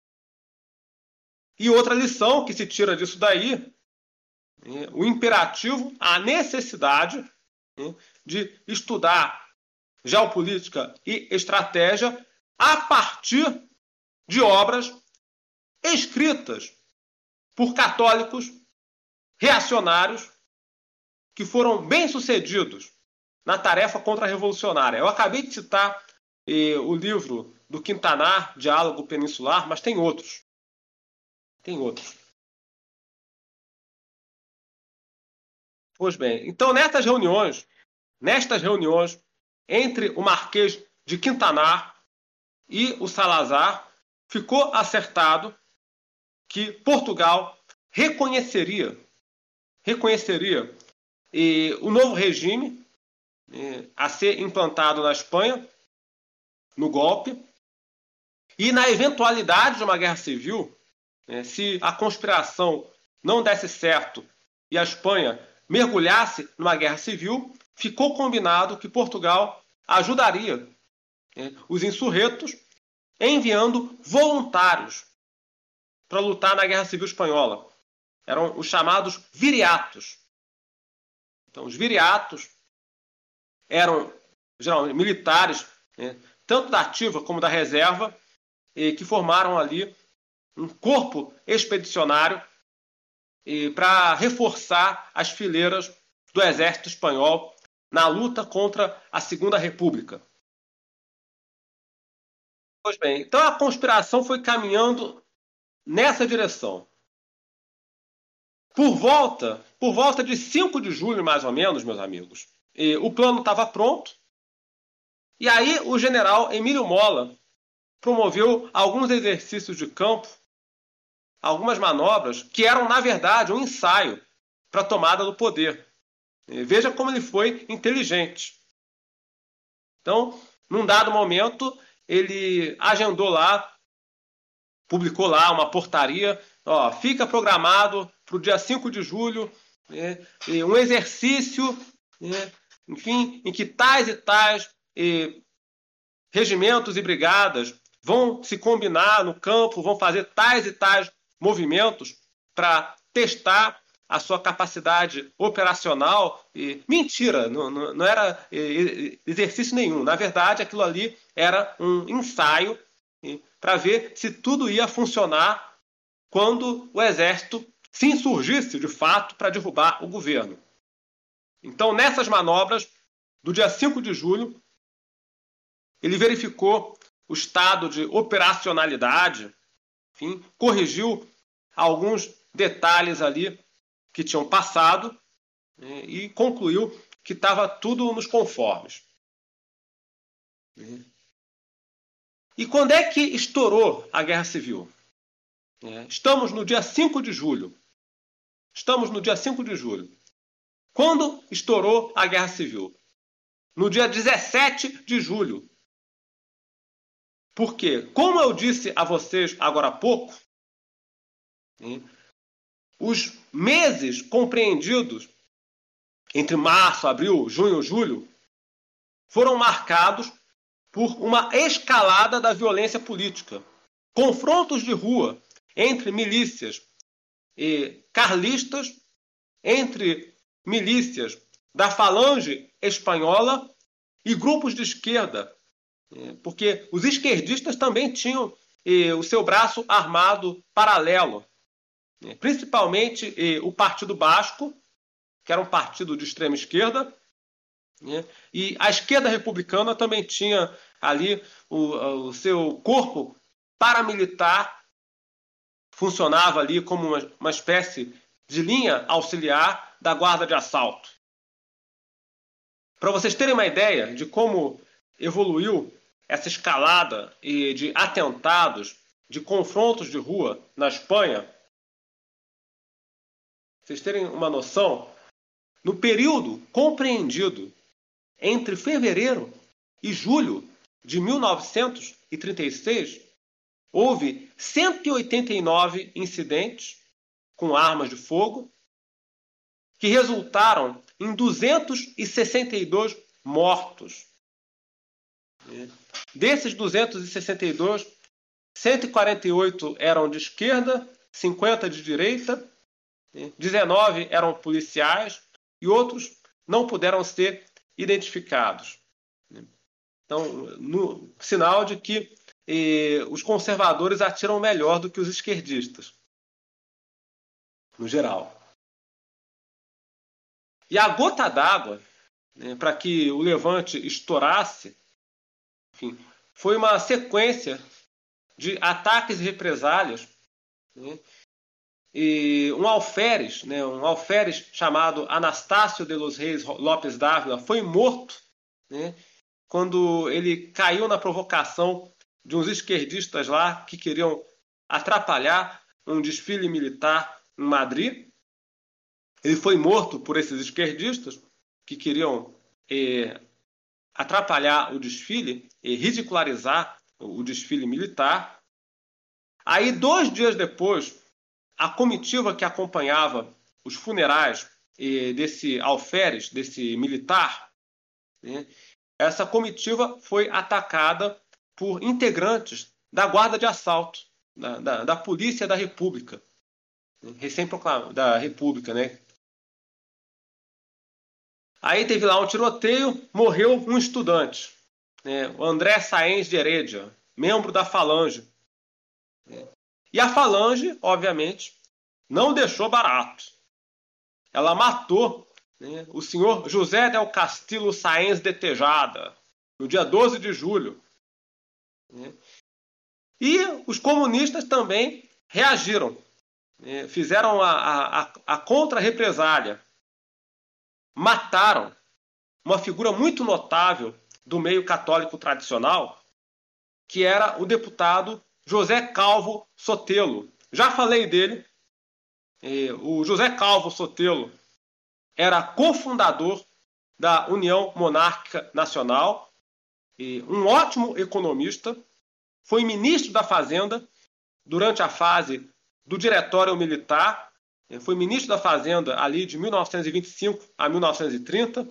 e outra lição que se tira disso daí, né, o imperativo, a necessidade de estudar geopolítica e estratégia a partir de obras escritas por católicos reacionários que foram bem-sucedidos na tarefa contra-revolucionária. Eu acabei de citar eh, o livro do Quintanar, Diálogo Peninsular, mas tem outros. Tem outros. Pois bem, então nestas reuniões, nestas reuniões entre o Marquês de Quintanar e o Salazar, ficou acertado que Portugal reconheceria reconheceria e, o novo regime e, a ser implantado na Espanha no golpe e na eventualidade de uma guerra civil, né, se a conspiração não desse certo e a Espanha mergulhasse numa guerra civil, ficou combinado que Portugal ajudaria né, os insurretos enviando voluntários para lutar na Guerra Civil Espanhola. Eram os chamados viriatos. Então, os viriatos eram geralmente militares, né, tanto da ativa como da reserva, que formaram ali um corpo expedicionário para reforçar as fileiras do exército espanhol na luta contra a Segunda República. Pois bem, então a conspiração foi caminhando nessa direção. Por volta, por volta de 5 de julho, mais ou menos, meus amigos, o plano estava pronto. E aí o general Emílio Mola promoveu alguns exercícios de campo, algumas manobras que eram, na verdade, um ensaio para a tomada do poder. Veja como ele foi inteligente. Então, num dado momento, ele agendou lá, publicou lá uma portaria, ó, fica programado para o dia 5 de julho né, um exercício, né, enfim, em que tais e tais regimentos e brigadas vão se combinar no campo, vão fazer tais e tais movimentos para testar a sua capacidade operacional. E, mentira, não, não, não era exercício nenhum. Na verdade, aquilo ali era um ensaio para ver se tudo ia funcionar quando o exército se insurgisse de fato para derrubar o governo. Então, nessas manobras do dia 5 de julho, ele verificou o estado de operacionalidade, enfim, corrigiu alguns detalhes ali que tinham passado né, e concluiu que estava tudo nos conformes. E quando é que estourou a Guerra Civil? É, estamos no dia 5 de julho. Estamos no dia 5 de julho. Quando estourou a Guerra Civil? No dia 17 de julho. Porque, como eu disse a vocês agora há pouco, os meses compreendidos entre março, abril, junho, julho foram marcados por uma escalada da violência política, confrontos de rua entre milícias carlistas, entre milícias da Falange espanhola e grupos de esquerda, porque os esquerdistas também tinham o seu braço armado paralelo né? principalmente o Partido Basco, que era um partido de extrema esquerda, né? e a esquerda republicana também tinha ali o, o seu corpo paramilitar, funcionava ali como uma, uma espécie de linha auxiliar da guarda de assalto. Para vocês terem uma ideia de como evoluiu essa escalada de atentados, de confrontos de rua na Espanha, vocês terem uma noção, no período compreendido entre fevereiro e julho de 1936, houve 189 incidentes com armas de fogo que resultaram em 262 mortos. Desses 262, 148 eram de esquerda, 50 de direita 19 eram policiais e outros não puderam ser identificados. Então, no sinal de que e os conservadores atiram melhor do que os esquerdistas, no geral. E a gota d'água né, para que o levante estourasse, enfim, foi uma sequência de ataques e represálias. Né, e um alferes, né, um alferes chamado Anastácio de los Reis Lopes Dávila, foi morto né, quando ele caiu na provocação de uns esquerdistas lá que queriam atrapalhar um desfile militar em Madrid. Ele foi morto por esses esquerdistas que queriam eh, atrapalhar o desfile e ridicularizar o desfile militar. Aí, dois dias depois, a comitiva que acompanhava os funerais desse alferes, desse militar, né, essa comitiva foi atacada por integrantes da Guarda de Assalto, da, da, da Polícia da República, né, recém-proclamada, da República, né? Aí teve lá um tiroteio, morreu um estudante, né, o André Saenz de Heredia, membro da Falange. Né. E a Falange, obviamente, não deixou barato. Ela matou né, o senhor José del Castillo Saenz de Tejada, no dia 12 de julho. Né. E os comunistas também reagiram, né, fizeram a, a, a contra-represália mataram uma figura muito notável do meio católico tradicional, que era o deputado José Calvo Sotelo. Já falei dele. O José Calvo Sotelo era cofundador da União Monárquica Nacional, um ótimo economista, foi ministro da Fazenda durante a fase do Diretório Militar foi ministro da Fazenda ali de 1925 a 1930.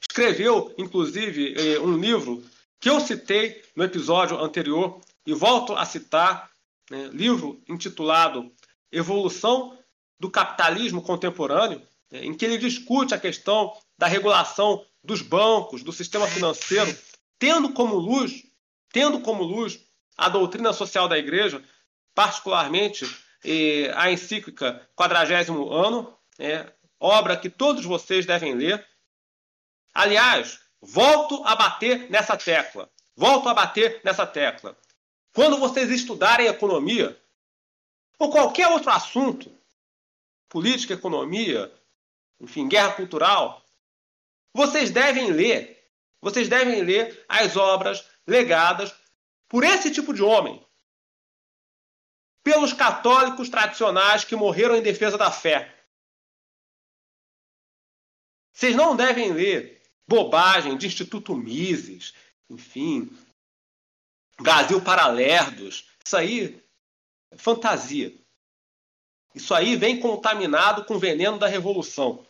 Escreveu, inclusive, eh, um livro que eu citei no episódio anterior e volto a citar, né, livro intitulado Evolução do Capitalismo Contemporâneo, né, em que ele discute a questão da regulação dos bancos, do sistema financeiro, tendo como luz, tendo como luz a doutrina social da Igreja, particularmente a encíclica Quadragésimo Ano, é, obra que todos vocês devem ler. Aliás, volto a bater nessa tecla. Volto a bater nessa tecla. Quando vocês estudarem economia, ou qualquer outro assunto, política, economia, enfim, guerra cultural, vocês devem ler, vocês devem ler as obras legadas por esse tipo de homem, pelos católicos tradicionais que morreram em defesa da fé. Vocês não devem ler bobagem de Instituto Mises, enfim, Brasil Paralerdos. Isso aí é fantasia. Isso aí vem contaminado com o veneno da revolução.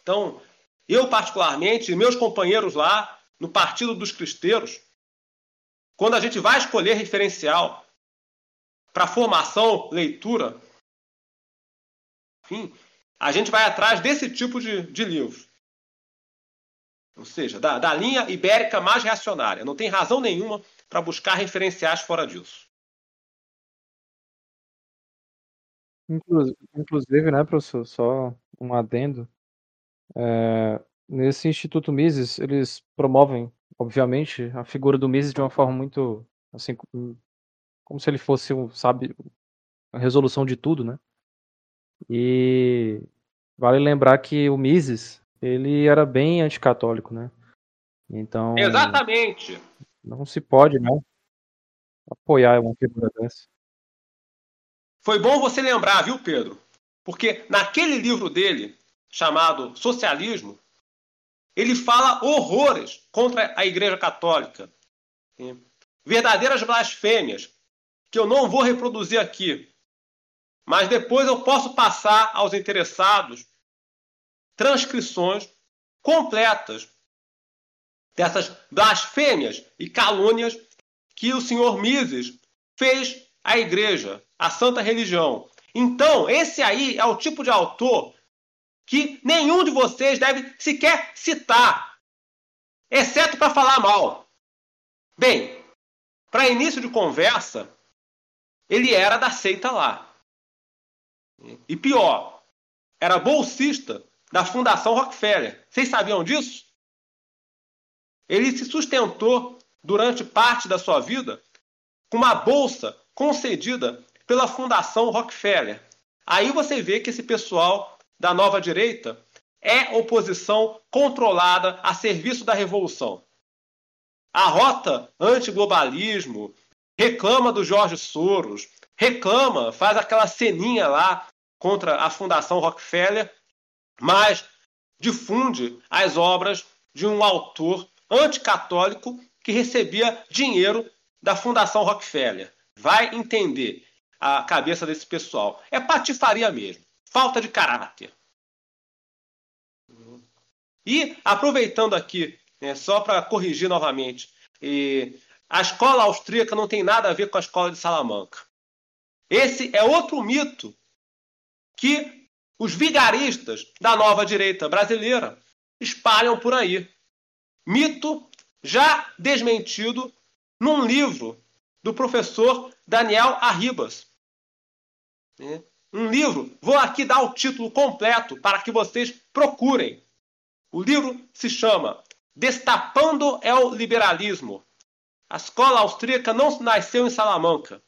Então, eu particularmente, e meus companheiros lá no Partido dos Cristeiros, quando a gente vai escolher referencial para formação, leitura, enfim, a gente vai atrás desse tipo de, de livros. Ou seja, da, da linha ibérica mais reacionária. Não tem razão nenhuma para buscar referenciais fora disso. Inclusive, né, professor, só um adendo. É, nesse Instituto Mises, eles promovem obviamente, a figura do Mises de uma forma muito, assim, como se ele fosse, um, sabe, a resolução de tudo, né? E vale lembrar que o Mises, ele era bem anticatólico, né? Então... Exatamente! Não se pode, né? Apoiar uma figura dessa. Foi bom você lembrar, viu, Pedro? Porque naquele livro dele, chamado Socialismo, ele fala horrores contra a Igreja Católica. Verdadeiras blasfêmias, que eu não vou reproduzir aqui. Mas depois eu posso passar aos interessados transcrições completas dessas blasfêmias e calúnias que o senhor Mises fez à igreja, à santa religião. Então, esse aí é o tipo de autor que nenhum de vocês deve sequer citar, exceto para falar mal. Bem, para início de conversa, ele era da seita lá. E pior, era bolsista da Fundação Rockefeller. Vocês sabiam disso? Ele se sustentou durante parte da sua vida com uma bolsa concedida pela Fundação Rockefeller. Aí você vê que esse pessoal da nova direita é oposição controlada a serviço da revolução. A rota antiglobalismo reclama do Jorge Soros, reclama, faz aquela ceninha lá contra a Fundação Rockefeller, mas difunde as obras de um autor anticatólico que recebia dinheiro da Fundação Rockefeller. Vai entender a cabeça desse pessoal. É patifaria mesmo, falta de caráter. E aproveitando aqui, né, só para corrigir novamente, e, a escola austríaca não tem nada a ver com a escola de Salamanca. Esse é outro mito que os vigaristas da nova direita brasileira espalham por aí. Mito já desmentido num livro do professor Daniel Arribas. É, um livro, vou aqui dar o título completo para que vocês procurem. O livro se chama Destapando o Liberalismo. A escola austríaca não nasceu em Salamanca.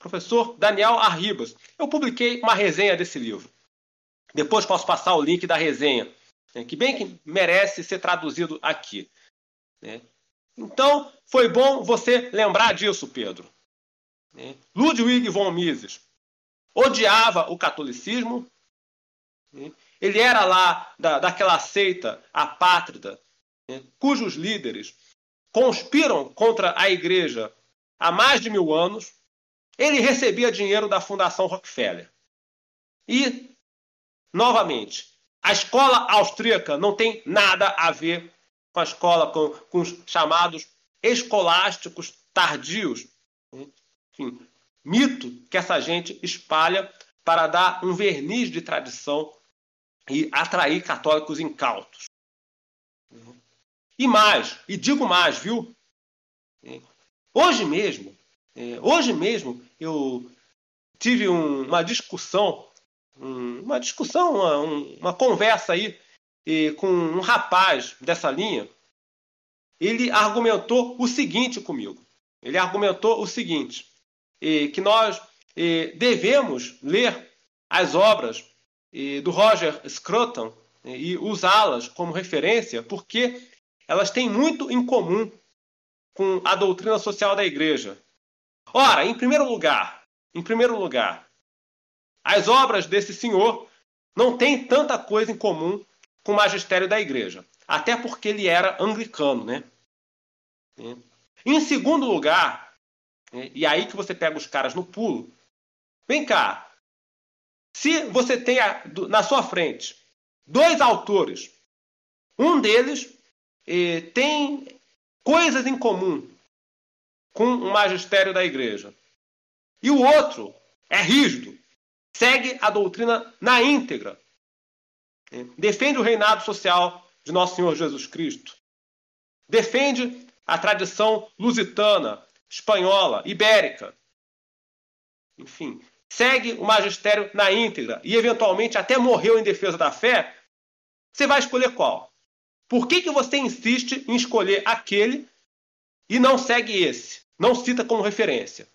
Professor Daniel Arribas. Eu publiquei uma resenha desse livro. Depois posso passar o link da resenha, né, que bem que merece ser traduzido aqui. Né? Então, foi bom você lembrar disso, Pedro. Né? Ludwig von Mises odiava o catolicismo. Né? Ele era lá da, daquela seita apátrida, né? cujos líderes conspiram contra a igreja há mais de mil anos. Ele recebia dinheiro da Fundação Rockefeller. E, novamente, a escola austríaca não tem nada a ver com a escola, com, com os chamados escolásticos tardios. Enfim, mito que essa gente espalha para dar um verniz de tradição e atrair católicos incautos. E mais, e digo mais, viu? Hoje mesmo, é, hoje mesmo eu tive uma discussão, uma discussão, uma, uma conversa aí com um rapaz dessa linha. Ele argumentou o seguinte comigo. Ele argumentou o seguinte: que nós devemos ler as obras do Roger Scruton e usá-las como referência, porque elas têm muito em comum com a doutrina social da igreja. Ora, em primeiro lugar, em primeiro lugar, as obras desse senhor não têm tanta coisa em comum com o magistério da igreja, até porque ele era anglicano, né? Em segundo lugar, e aí que você pega os caras no pulo, vem cá, se você tem na sua frente dois autores, um deles eh, tem coisas em comum com o magistério da igreja, e o outro é rígido, segue a doutrina na íntegra, eh, defende o reinado social de Nosso Senhor Jesus Cristo, defende a tradição lusitana, espanhola, ibérica, enfim, segue o magistério na íntegra e eventualmente até morreu em defesa da fé, você vai escolher qual? Por que, que você insiste em escolher aquele e não segue esse? Não cita como referência.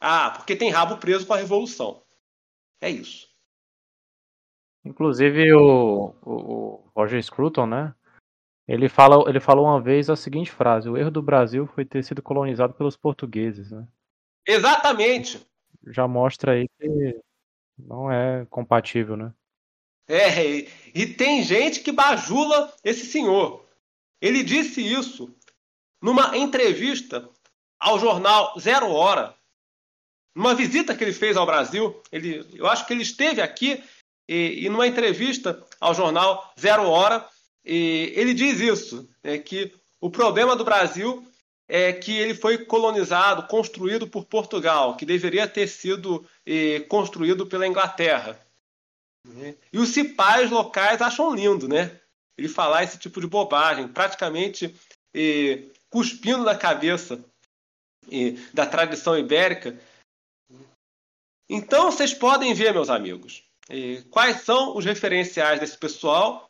Ah, porque tem rabo preso com a revolução. É isso. Inclusive o, o, o Roger Scruton, né? Ele, fala, ele falou uma vez a seguinte frase: o erro do Brasil foi ter sido colonizado pelos portugueses, né? Exatamente já mostra aí que não é compatível, né? É, e, tem gente que bajula esse senhor. Ele disse isso numa entrevista ao jornal Zero Hora, numa visita que ele fez ao Brasil. Ele, eu acho que ele esteve aqui e, e numa entrevista ao jornal Zero Hora, e ele diz isso, é, que o problema do Brasil é que ele foi colonizado, construído por Portugal, que deveria ter sido eh, construído pela Inglaterra. E os cipais locais acham lindo, né? Ele falar esse tipo de bobagem. Praticamente eh, cuspindo na cabeça da tradição ibérica. Então vocês podem ver, meus amigos, quais são os referenciais desse pessoal.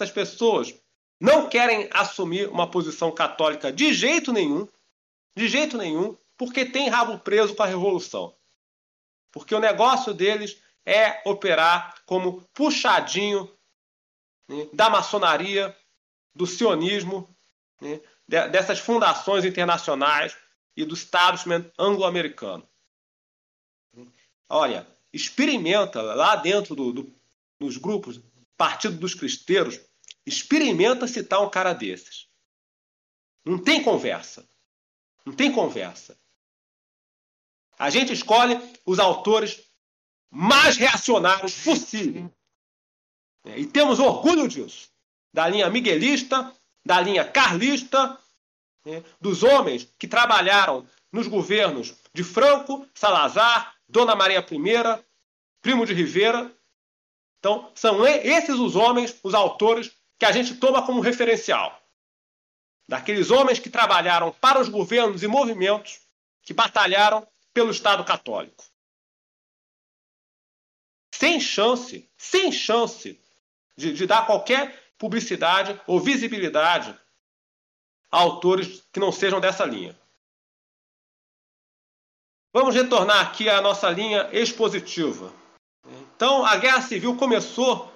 Essas pessoas não querem assumir uma posição católica de jeito nenhum, de jeito nenhum, porque tem rabo preso com a revolução. Porque o negócio deles é operar como puxadinho né, da maçonaria, do sionismo, né, dessas fundações internacionais e do establishment anglo-americano. Olha, experimenta lá dentro do, do, dos grupos, Partido dos Cristeiros, experimenta citar um cara desses. Não tem conversa. Não tem conversa. A gente escolhe os autores mais reacionários possível. E temos orgulho disso. Da linha miguelista, da linha carlista, né, dos homens que trabalharam nos governos de Franco, Salazar, Dona Maria I, Primo de Rivera. Então, são esses os homens, os autores, que a gente toma como referencial. Daqueles homens que trabalharam para os governos e movimentos que batalharam pelo Estado Católico. Sem chance, sem chance de, de dar qualquer publicidade ou visibilidade a autores que não sejam dessa linha. Vamos retornar aqui à nossa linha expositiva. Então, a Guerra Civil começou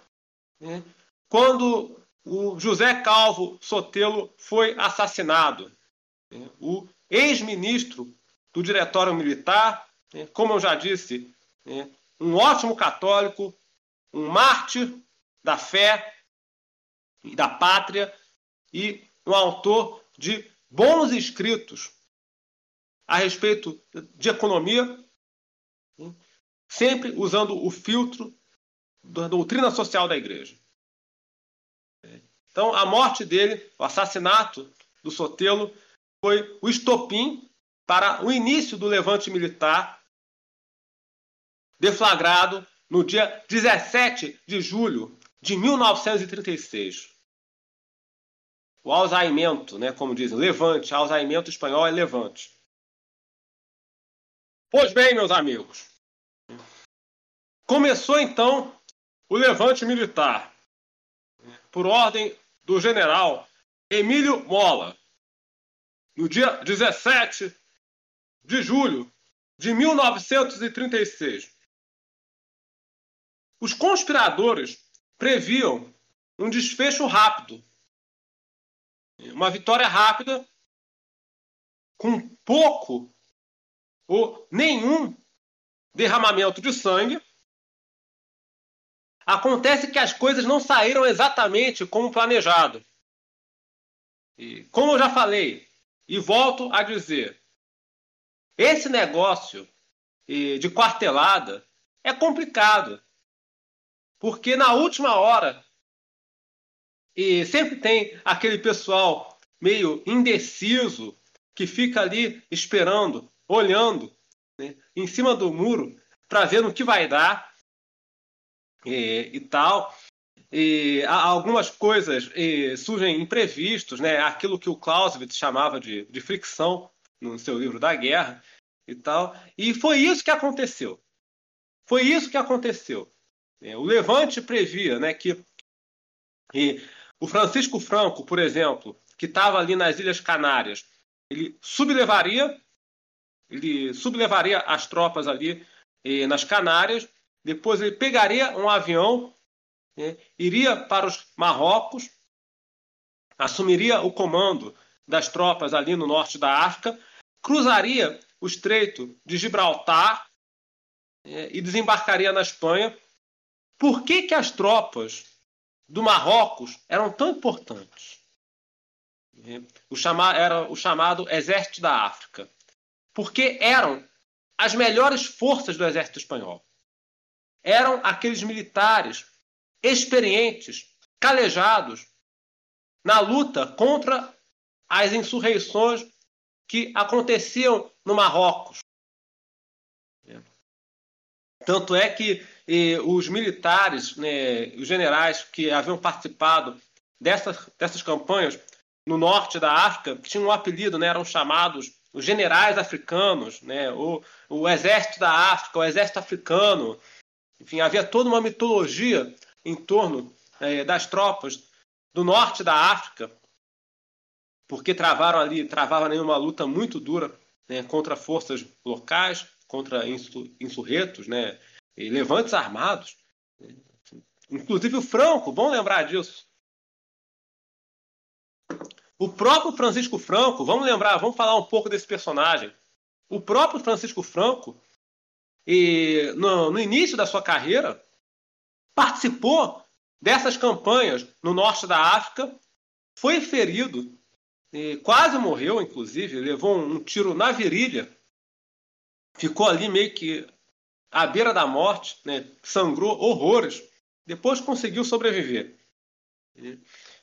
né, quando o José Calvo Sotelo foi assassinado. O ex-ministro do Diretório Militar, como eu já disse, um ótimo católico, um mártir da fé e da pátria e um autor de bons escritos a respeito de economia, sempre usando o filtro da doutrina social da igreja. Então, a morte dele, o assassinato do Sotelo, foi o estopim para o início do levante militar deflagrado no dia 17 de julho de 1936. O alzaimento, né, como dizem, levante, alzaimento espanhol é levante. Pois bem, meus amigos, começou então o levante militar, por ordem do general Emílio Mola, no dia 17 de julho de 1936. Os conspiradores previam um desfecho rápido, uma vitória rápida, com pouco ou nenhum derramamento de sangue. Acontece que as coisas não saíram exatamente como planejado. E, como eu já falei, e volto a dizer, esse negócio de quartelada é complicado. Porque na última hora, e sempre tem aquele pessoal meio indeciso que fica ali esperando, olhando né, em cima do muro para ver no que vai dar e, e tal. E algumas coisas e, surgem imprevistos, né? aquilo que o Clausewitz chamava de, de fricção no seu livro da guerra e tal. E foi isso que aconteceu. Foi isso que aconteceu. É, o Levante previa né, que o Francisco Franco, por exemplo, que estava ali nas Ilhas Canárias, ele sublevaria, ele sublevaria as tropas ali nas Canárias, depois ele pegaria um avião, né, iria para os Marrocos, assumiria o comando das tropas ali no norte da África, cruzaria o Estreito de Gibraltar é, e desembarcaria na Espanha. Por que, que as tropas do Marrocos eram tão importantes? É, o chama, era o chamado Exército da África. Porque eram as melhores forças do exército espanhol. Eram aqueles militares experientes, calejados, na luta contra as insurreições que aconteciam no Marrocos. Tanto é que os militares, né, os generais que haviam participado dessas, dessas campanhas, no norte da África, tinham um apelido, né, eram chamados os generais africanos, né, o, o exército da África, o exército africano. Enfim, havia toda uma mitologia em torno é, das tropas do norte da África, porque travaram ali, travavam ali uma luta muito dura né, contra forças locais, contra insurretos, né, e levantes armados. Inclusive o Franco, bom lembrar disso. O próprio Francisco Franco, vamos lembrar, vamos falar um pouco desse personagem. O próprio Francisco Franco, e no, no início da sua carreira, participou dessas campanhas no norte da África, foi ferido, quase morreu, inclusive, levou um tiro na virilha, ficou ali meio que à beira da morte, né? sangrou horrores, depois conseguiu sobreviver.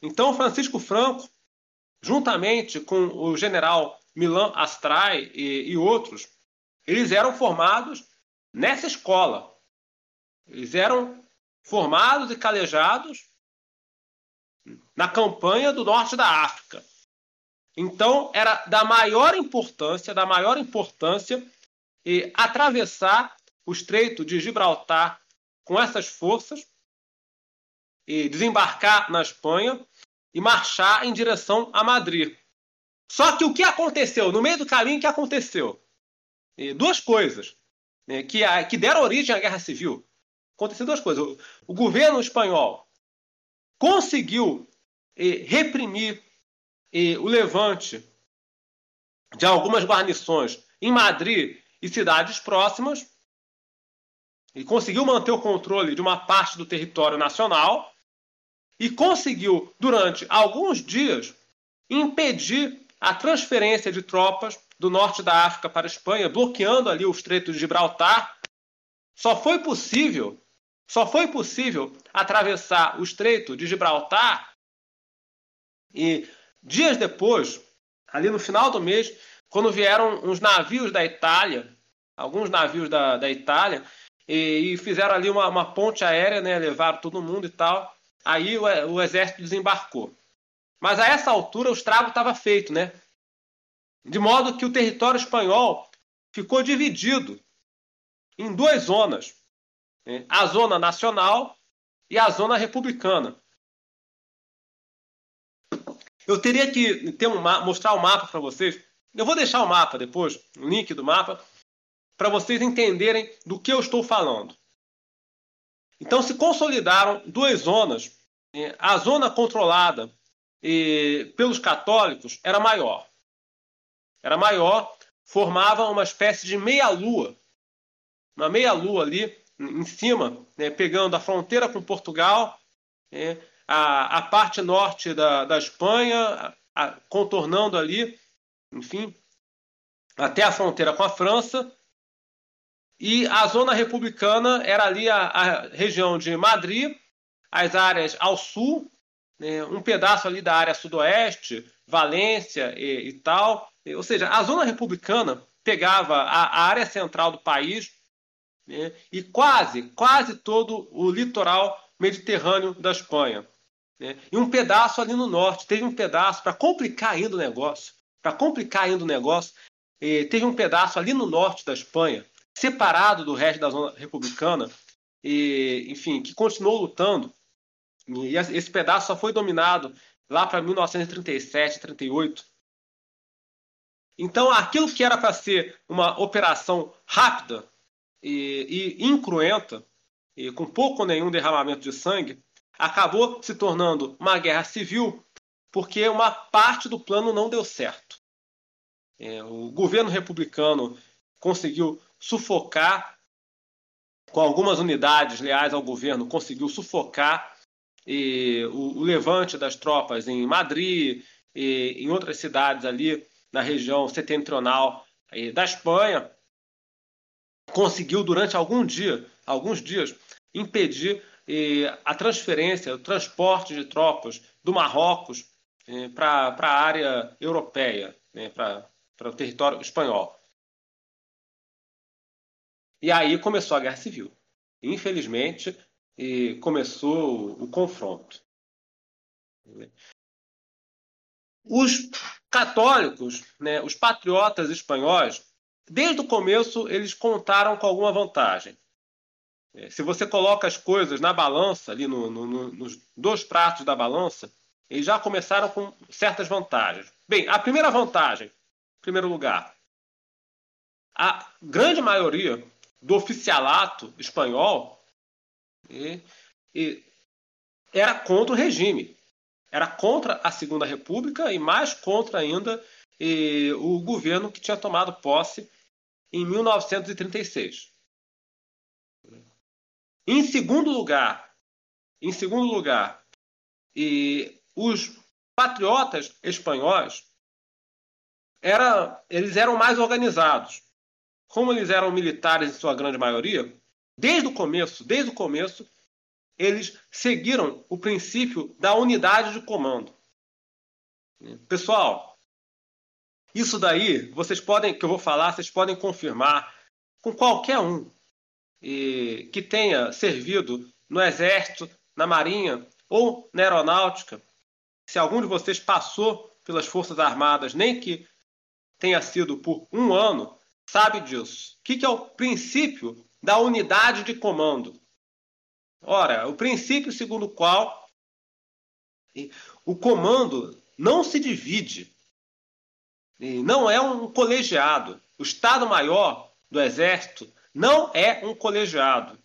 Então, Francisco Franco juntamente com o general Milan Astray e, e outros, eles eram formados nessa escola. Eles eram formados e calejados na campanha do norte da África. Então, era da maior importância, da maior importância, e atravessar o Estreito de Gibraltar com essas forças e desembarcar na Espanha e marchar em direção a Madrid. Só que o que aconteceu? No meio do caminho, o que aconteceu? duas coisas né, que, que deram origem à Guerra Civil. Aconteceram duas coisas. O, o governo espanhol conseguiu reprimir o levante de algumas guarnições em Madrid e cidades próximas e conseguiu manter o controle de uma parte do território nacional e conseguiu, durante alguns dias, impedir a transferência de tropas do norte da África para a Espanha, bloqueando ali o Estreito de Gibraltar. Só foi possível, só foi possível atravessar o Estreito de Gibraltar e dias depois, ali no final do mês, quando vieram uns navios da Itália, alguns navios da, da Itália, e, e fizeram ali uma, uma ponte aérea, né, levaram todo mundo e tal. Aí o, o exército desembarcou. Mas a essa altura o estrago estava feito, né? De modo que o território espanhol ficou dividido em duas zonas: né? a zona nacional e a zona republicana. Eu teria que ter um mostrar o um mapa para vocês. Eu vou deixar o mapa depois, o link do mapa, para vocês entenderem do que eu estou falando. Então se consolidaram duas zonas. A zona controlada pelos católicos era maior. Era maior, formava uma espécie de meia-lua. Uma meia-lua ali em cima, né, pegando a fronteira com Portugal, né, a, a, parte norte da, da Espanha, a, contornando ali, enfim, até a fronteira com a França, e a zona republicana era ali a, a região de Madrid, as áreas ao sul, né, um pedaço ali da área sudoeste, Valência e, e tal. Ou seja, a zona republicana pegava a, área central do país né, e quase, quase todo o litoral mediterrâneo da Espanha. Né, e um pedaço ali no norte. Teve um pedaço, para complicar ainda o negócio, para complicar ainda o negócio, eh, teve um pedaço ali no norte da Espanha, separado do resto da zona republicana, e, enfim, que continuou lutando. E esse pedaço só foi dominado lá para 1937, 38. Então, aquilo que era para ser uma operação rápida e, e incruenta, e com pouco ou nenhum derramamento de sangue, acabou se tornando uma guerra civil porque uma parte do plano não deu certo. É, o governo republicano conseguiu sufocar, com algumas unidades leais ao governo, conseguiu sufocar e, o, o levante das tropas em Madrid e em outras cidades ali na região setentrional da Espanha, conseguiu durante algum dia, alguns dias, impedir a transferência, o transporte de tropas do Marrocos para a área europeia, né, para o território espanhol. E aí começou a Guerra Civil. Infelizmente, começou o confronto. os católicos, né, os patriotas espanhóis, desde o começo eles contaram com alguma vantagem. É, se você coloca as coisas na balança, ali no, no, no, nos dois pratos da balança, eles já começaram com certas vantagens. Bem, a primeira vantagem, em primeiro lugar, a grande maioria do oficialato espanhol e, e, era contra o regime. Era contra a Segunda República e mais contra ainda o governo que tinha tomado posse em 1936. Em segundo lugar, em segundo lugar, e os patriotas espanhóis era, eles eram mais organizados. Como eles eram militares em sua grande maioria, desde o começo, desde o começo, eles seguiram o princípio da unidade de comando. Pessoal, isso daí, vocês podem, que eu vou falar, vocês podem confirmar com qualquer um e, que tenha servido no Exército, na Marinha ou na Aeronáutica. Se algum de vocês passou pelas Forças Armadas, nem que tenha sido por um ano, sabe disso. O que, que é o princípio da unidade de comando? Ora, o princípio segundo o qual o comando não se divide, não é um colegiado. O Estado-Maior do Exército não é um colegiado.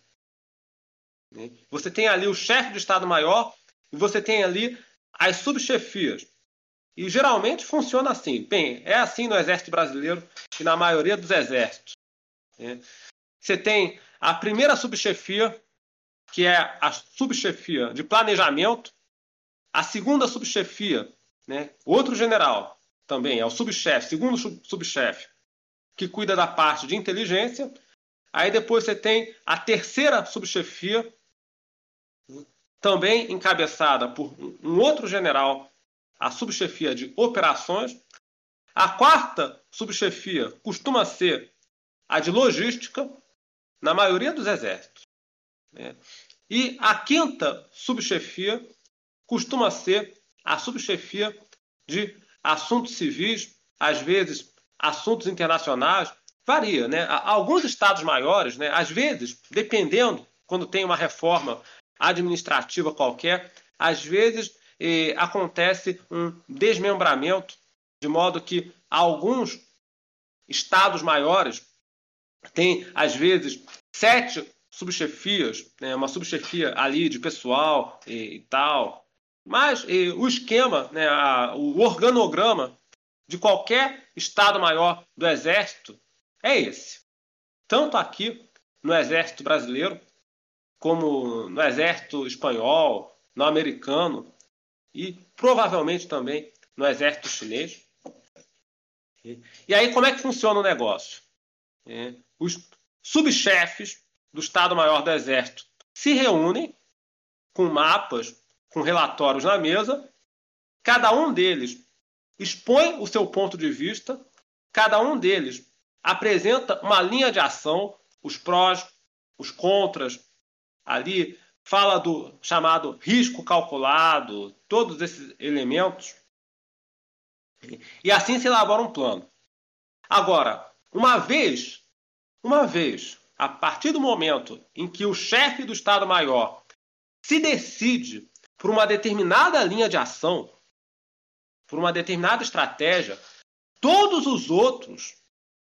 Você tem ali o chefe do Estado-Maior e você tem ali as subchefias. E geralmente funciona assim. Bem, é assim no Exército Brasileiro e na maioria dos exércitos. Você tem a primeira subchefia, que é a subchefia de planejamento, a segunda subchefia, né? outro general também, é o subchefe, segundo subchefe, que cuida da parte de inteligência, Aí depois você tem a terceira subchefia, também encabeçada por um outro general, a subchefia de operações. A quarta subchefia costuma ser a de logística, na maioria dos exércitos. Né? E a quinta subchefia costuma ser a subchefia de assuntos civis, às vezes assuntos internacionais, varia, né? Alguns estados maiores, né, às vezes, dependendo, quando tem uma reforma administrativa qualquer, às vezes eh, acontece um desmembramento, de modo que alguns estados maiores têm, às vezes, sete subchefias, né, uma subchefia ali de pessoal e, e tal. Mas eh, o esquema, né, a, o organograma de qualquer estado maior do exército é esse. Tanto aqui no Exército Brasileiro, como no Exército Espanhol, no americano e provavelmente também no Exército Chinês. E aí, como é que funciona o negócio? É, os subchefes do Estado-Maior do Exército se reúnem com mapas, com relatórios na mesa, cada um deles expõe o seu ponto de vista, cada um deles apresenta uma linha de ação, os prós, os contras, ali fala do chamado risco calculado, todos esses elementos. E assim se elabora um plano. Agora, uma vez, uma vez, a partir do momento em que o chefe do Estado-Maior se decide por uma determinada linha de ação, por uma determinada estratégia, todos os outros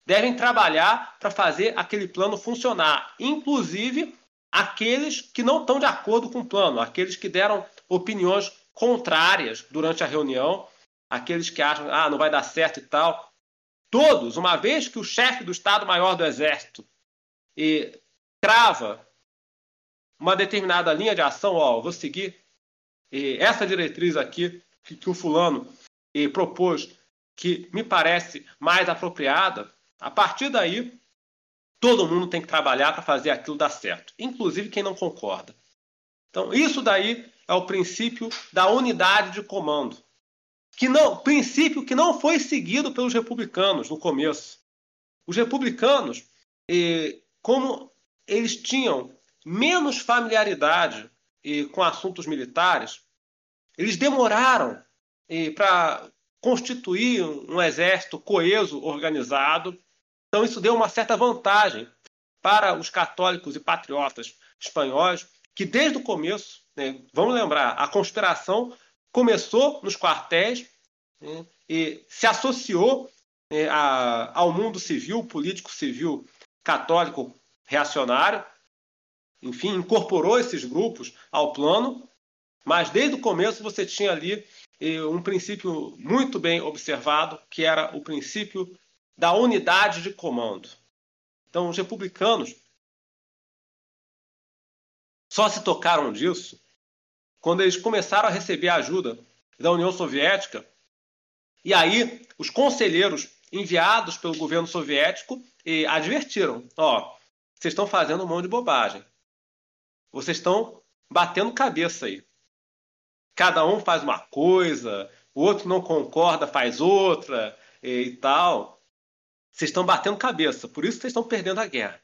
devem trabalhar para fazer aquele plano funcionar, inclusive aqueles que não estão de acordo com o plano, aqueles que deram opiniões contrárias durante a reunião, aqueles que acham ah não vai dar certo e tal. Todos, uma vez que o chefe do Estado-Maior do Exército e crava uma determinada linha de ação, ó, vou seguir essa diretriz aqui que, o fulano propôs que me parece mais apropriada, a partir daí, todo mundo tem que trabalhar para fazer aquilo dar certo, inclusive quem não concorda. Então, isso daí é o princípio da unidade de comando. Que não, princípio que não foi seguido pelos republicanos no começo. Os republicanos, como eles tinham menos familiaridade com assuntos militares, eles demoraram para constituir um exército coeso, organizado. Então, isso deu uma certa vantagem para os católicos e patriotas espanhóis, que desde o começo, né, vamos lembrar, a conspiração começou nos quartéis né, e se associou né, a, ao mundo civil, político civil católico reacionário, enfim, incorporou esses grupos ao plano, mas desde o começo você tinha ali um princípio muito bem observado, que era o princípio da unidade de comando. Então, os republicanos só se tocaram disso quando eles começaram a receber ajuda da União Soviética. E aí, os conselheiros enviados pelo governo soviético advertiram: ó, vocês estão fazendo um monte de bobagem. Vocês estão batendo cabeça aí cada um faz uma coisa, o outro não concorda, faz outra e, e tal. Vocês estão batendo cabeça, por isso vocês estão perdendo a guerra.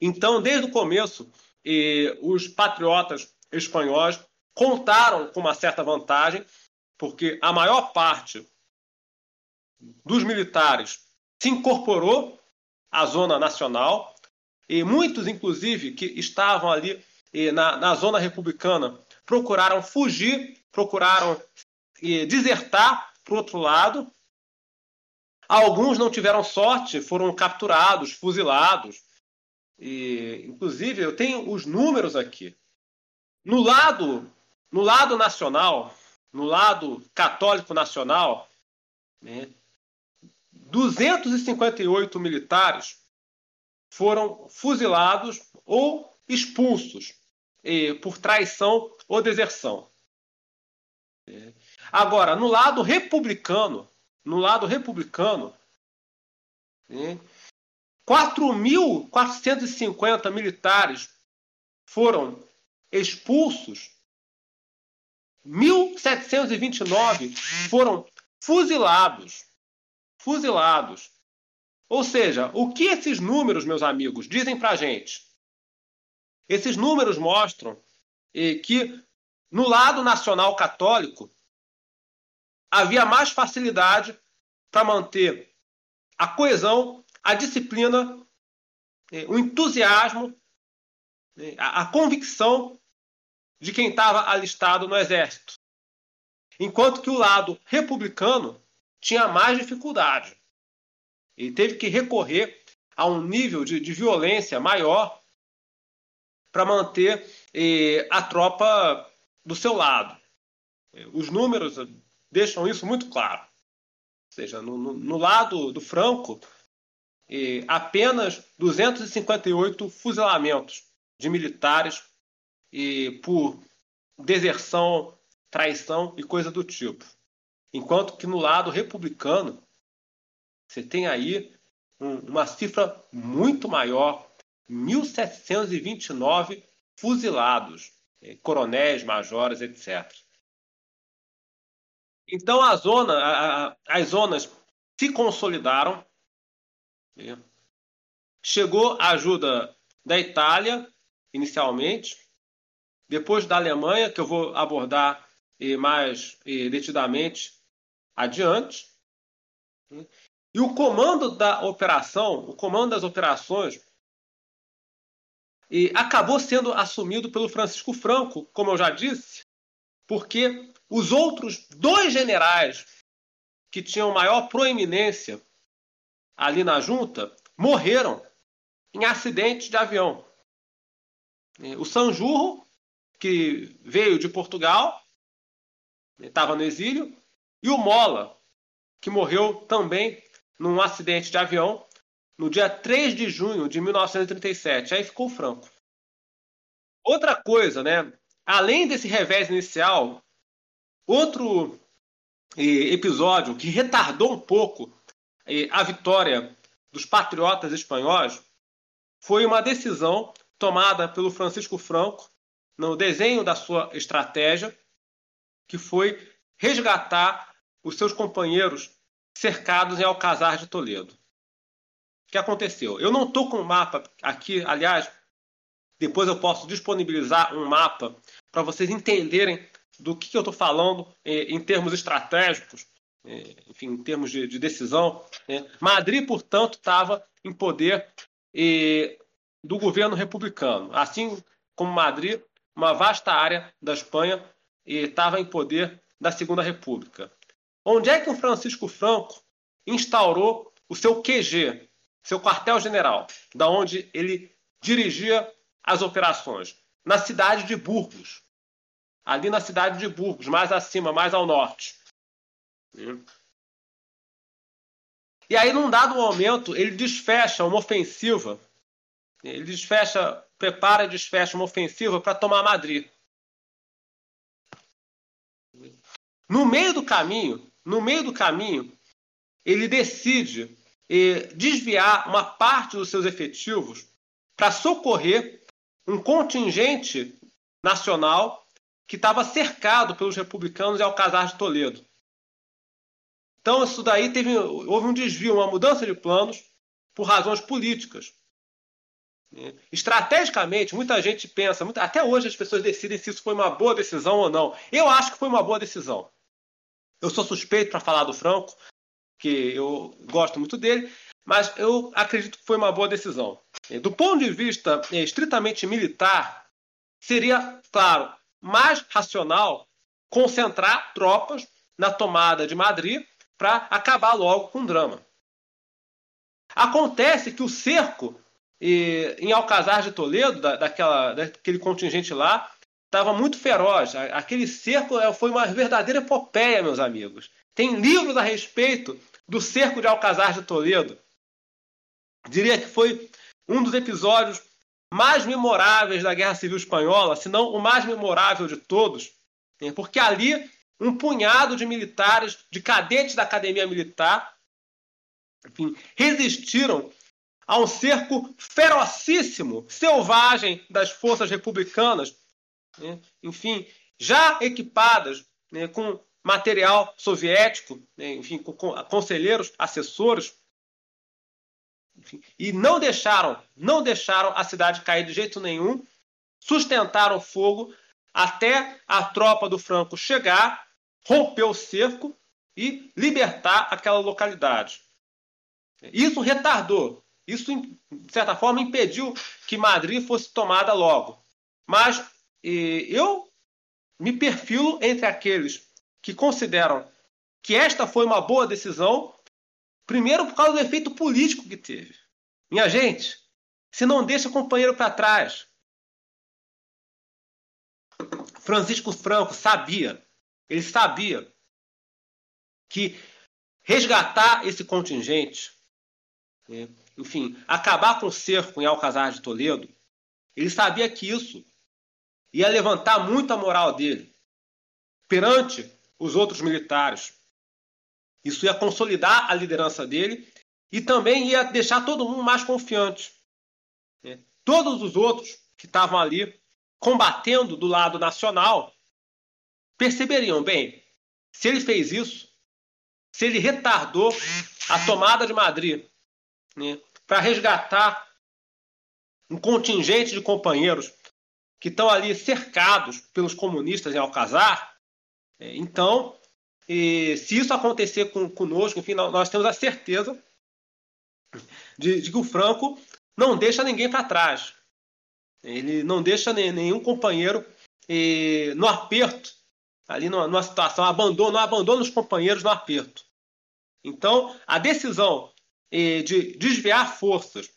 Então, desde o começo, e, os patriotas espanhóis contaram com uma certa vantagem, porque a maior parte dos militares se incorporou à zona nacional e muitos, inclusive, que estavam ali na, na zona republicana procuraram fugir, procuraram desertar para o outro lado. Alguns não tiveram sorte, foram capturados, fuzilados. E, inclusive, eu tenho os números aqui. No lado, no lado nacional, no lado católico nacional, né, 258 militares foram fuzilados ou expulsos por traição ou deserção. Agora, no lado republicano, no lado republicano, 4.450 militares foram expulsos, 1.729 foram fuzilados. Fuzilados. Ou seja, o que esses números, meus amigos, dizem para a gente? Esses números mostram que no lado nacional católico havia mais facilidade para manter a coesão, a disciplina, o entusiasmo, a convicção de quem estava alistado no exército. Enquanto que o lado republicano tinha mais dificuldade. Ele teve que recorrer a um nível de, de violência maior para manter eh, a tropa do seu lado. Os números deixam isso muito claro. Ou seja, no, no, lado do Franco, eh, apenas 258 fuzilamentos de militares eh, por deserção, traição e coisa do tipo. Enquanto que no lado republicano, você tem aí um, uma cifra muito maior 1.729 fuzilados, eh, coronéis, majores, etc. Então a zona, a, a, as zonas se consolidaram. Né? Chegou a ajuda da Itália, inicialmente, depois da Alemanha, que eu vou abordar eh, mais eh, detidamente adiante. E o comando da operação, o comando das operações e acabou sendo assumido pelo Francisco Franco, como eu já disse, porque os outros dois generais que tinham maior proeminência ali na junta morreram em acidente de avião. O Sanjurro, que veio de Portugal, estava no exílio, e o Mola, que morreu também num acidente de avião no dia 3 de junho de 1937. Aí ficou franco. Outra coisa, né? Além desse revés inicial, outro episódio que retardou um pouco a vitória dos patriotas espanhóis foi uma decisão tomada pelo Francisco Franco no desenho da sua estratégia, que foi resgatar os seus companheiros cercados em Alcazar de Toledo que aconteceu? Eu não estou com o mapa aqui, aliás, depois eu posso disponibilizar um mapa para vocês entenderem do que eu estou falando em termos estratégicos, enfim, em termos de, de decisão. Né? Madrid, portanto, estava em poder do governo republicano. Assim como Madrid, uma vasta área da Espanha estava em poder da Segunda República. Onde é que o Francisco Franco instaurou o seu QG, seu quartel-general, da onde ele dirigia as operações? Na cidade de Burgos. Ali na cidade de Burgos, mais acima, mais ao norte. E aí, num dado momento, ele desfecha uma ofensiva. Ele desfecha, prepara e desfecha uma ofensiva para tomar Madrid. No meio do caminho, no meio do caminho, ele decide eh, desviar uma parte dos seus efetivos para socorrer um contingente nacional que estava cercado pelos republicanos em Alcazar de Toledo. Então isso daí teve, houve um desvio, uma mudança de planos por razões políticas. Estrategicamente, muita gente pensa, até hoje as pessoas decidem se isso foi uma boa decisão ou não. Eu acho que foi uma boa decisão. Eu sou suspeito para falar do Franco, que eu gosto muito dele, mas eu acredito que foi uma boa decisão. Do ponto de vista é, estritamente militar, seria, claro, mais racional concentrar tropas na tomada de Madrid para acabar logo com o drama. Acontece que o cerco em Alcazar de Toledo, daquela, daquele contingente lá, estava muito feroz. Aquele cerco é, foi uma verdadeira epopeia, meus amigos. Tem livros a respeito do cerco de Alcazar de Toledo. Diria que foi um dos episódios mais memoráveis da Guerra Civil Espanhola, se não o mais memorável de todos, né? porque ali um punhado de militares, de cadetes da Academia Militar, enfim, resistiram a um cerco ferocíssimo, selvagem das forças republicanas né? enfim, já equipadas né, com material soviético, né, enfim, com, com conselheiros, assessores, enfim, e não deixaram, não deixaram a cidade cair de jeito nenhum, sustentaram o fogo até a tropa do Franco chegar, romper o cerco e libertar aquela localidade. Isso retardou, isso, de certa forma, impediu que Madrid fosse tomada logo. Mas e eu me perfilo entre aqueles que consideram que esta foi uma boa decisão, primeiro por causa do efeito político que teve. Minha gente, se não deixa o companheiro para trás. Francisco Franco sabia, ele sabia que resgatar esse contingente, né, enfim, acabar com o cerco em Alcazar de Toledo, ele sabia que isso ia levantar muito a moral dele perante os outros militares. Isso ia consolidar a liderança dele e também ia deixar todo mundo mais confiante. Né? Todos os outros que estavam ali combatendo do lado nacional perceberiam bem, se ele fez isso, se ele retardou a tomada de Madrid né, para resgatar um contingente de companheiros que estão ali cercados pelos comunistas em Alcazar. É, então, se isso acontecer com, conosco, enfim, nós temos a certeza de, de que o Franco não deixa ninguém para trás. Ele não deixa nenhum companheiro no aperto, ali numa, situação, abandona, não abandona os companheiros no aperto. Então, a decisão de desviar forças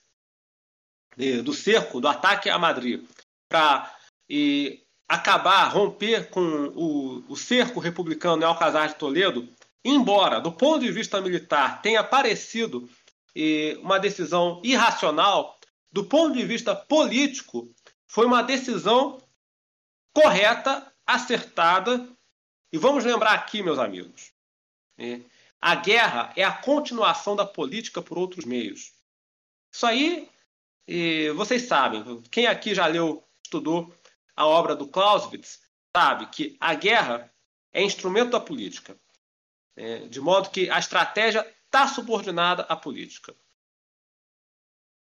do cerco, do ataque a Madrid, para e acabar, romper com o, o cerco republicano em Alcazar de Toledo, embora, do ponto de vista militar, tenha parecido uma decisão irracional, do ponto de vista político, foi uma decisão correta, acertada. E vamos lembrar aqui, meus amigos, a guerra é a continuação da política por outros meios. Isso aí, vocês sabem. Quem aqui já leu, estudou a obra do Clausewitz, sabe que a guerra é instrumento da política, é, de modo que a estratégia está subordinada à política.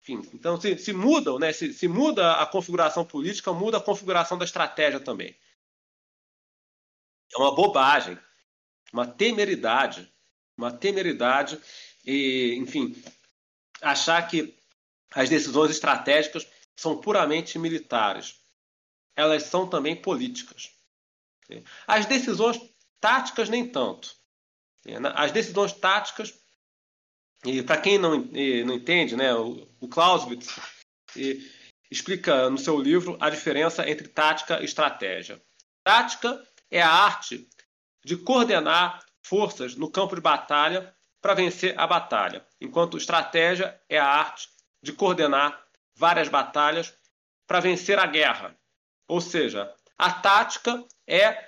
Enfim, então, se, se mudam, né, se, se muda a configuração política, muda a configuração da estratégia também. É uma bobagem, uma temeridade, uma temeridade e, enfim, achar que as decisões estratégicas são puramente militares. Elas são também políticas. As decisões táticas, nem tanto. As decisões táticas, para quem não, não entende, né, o, o Clausewitz explica no seu livro a diferença entre tática e estratégia. Tática é a arte de coordenar forças no campo de batalha para vencer a batalha, enquanto estratégia é a arte de coordenar várias batalhas para vencer a guerra. Ou seja, a tática é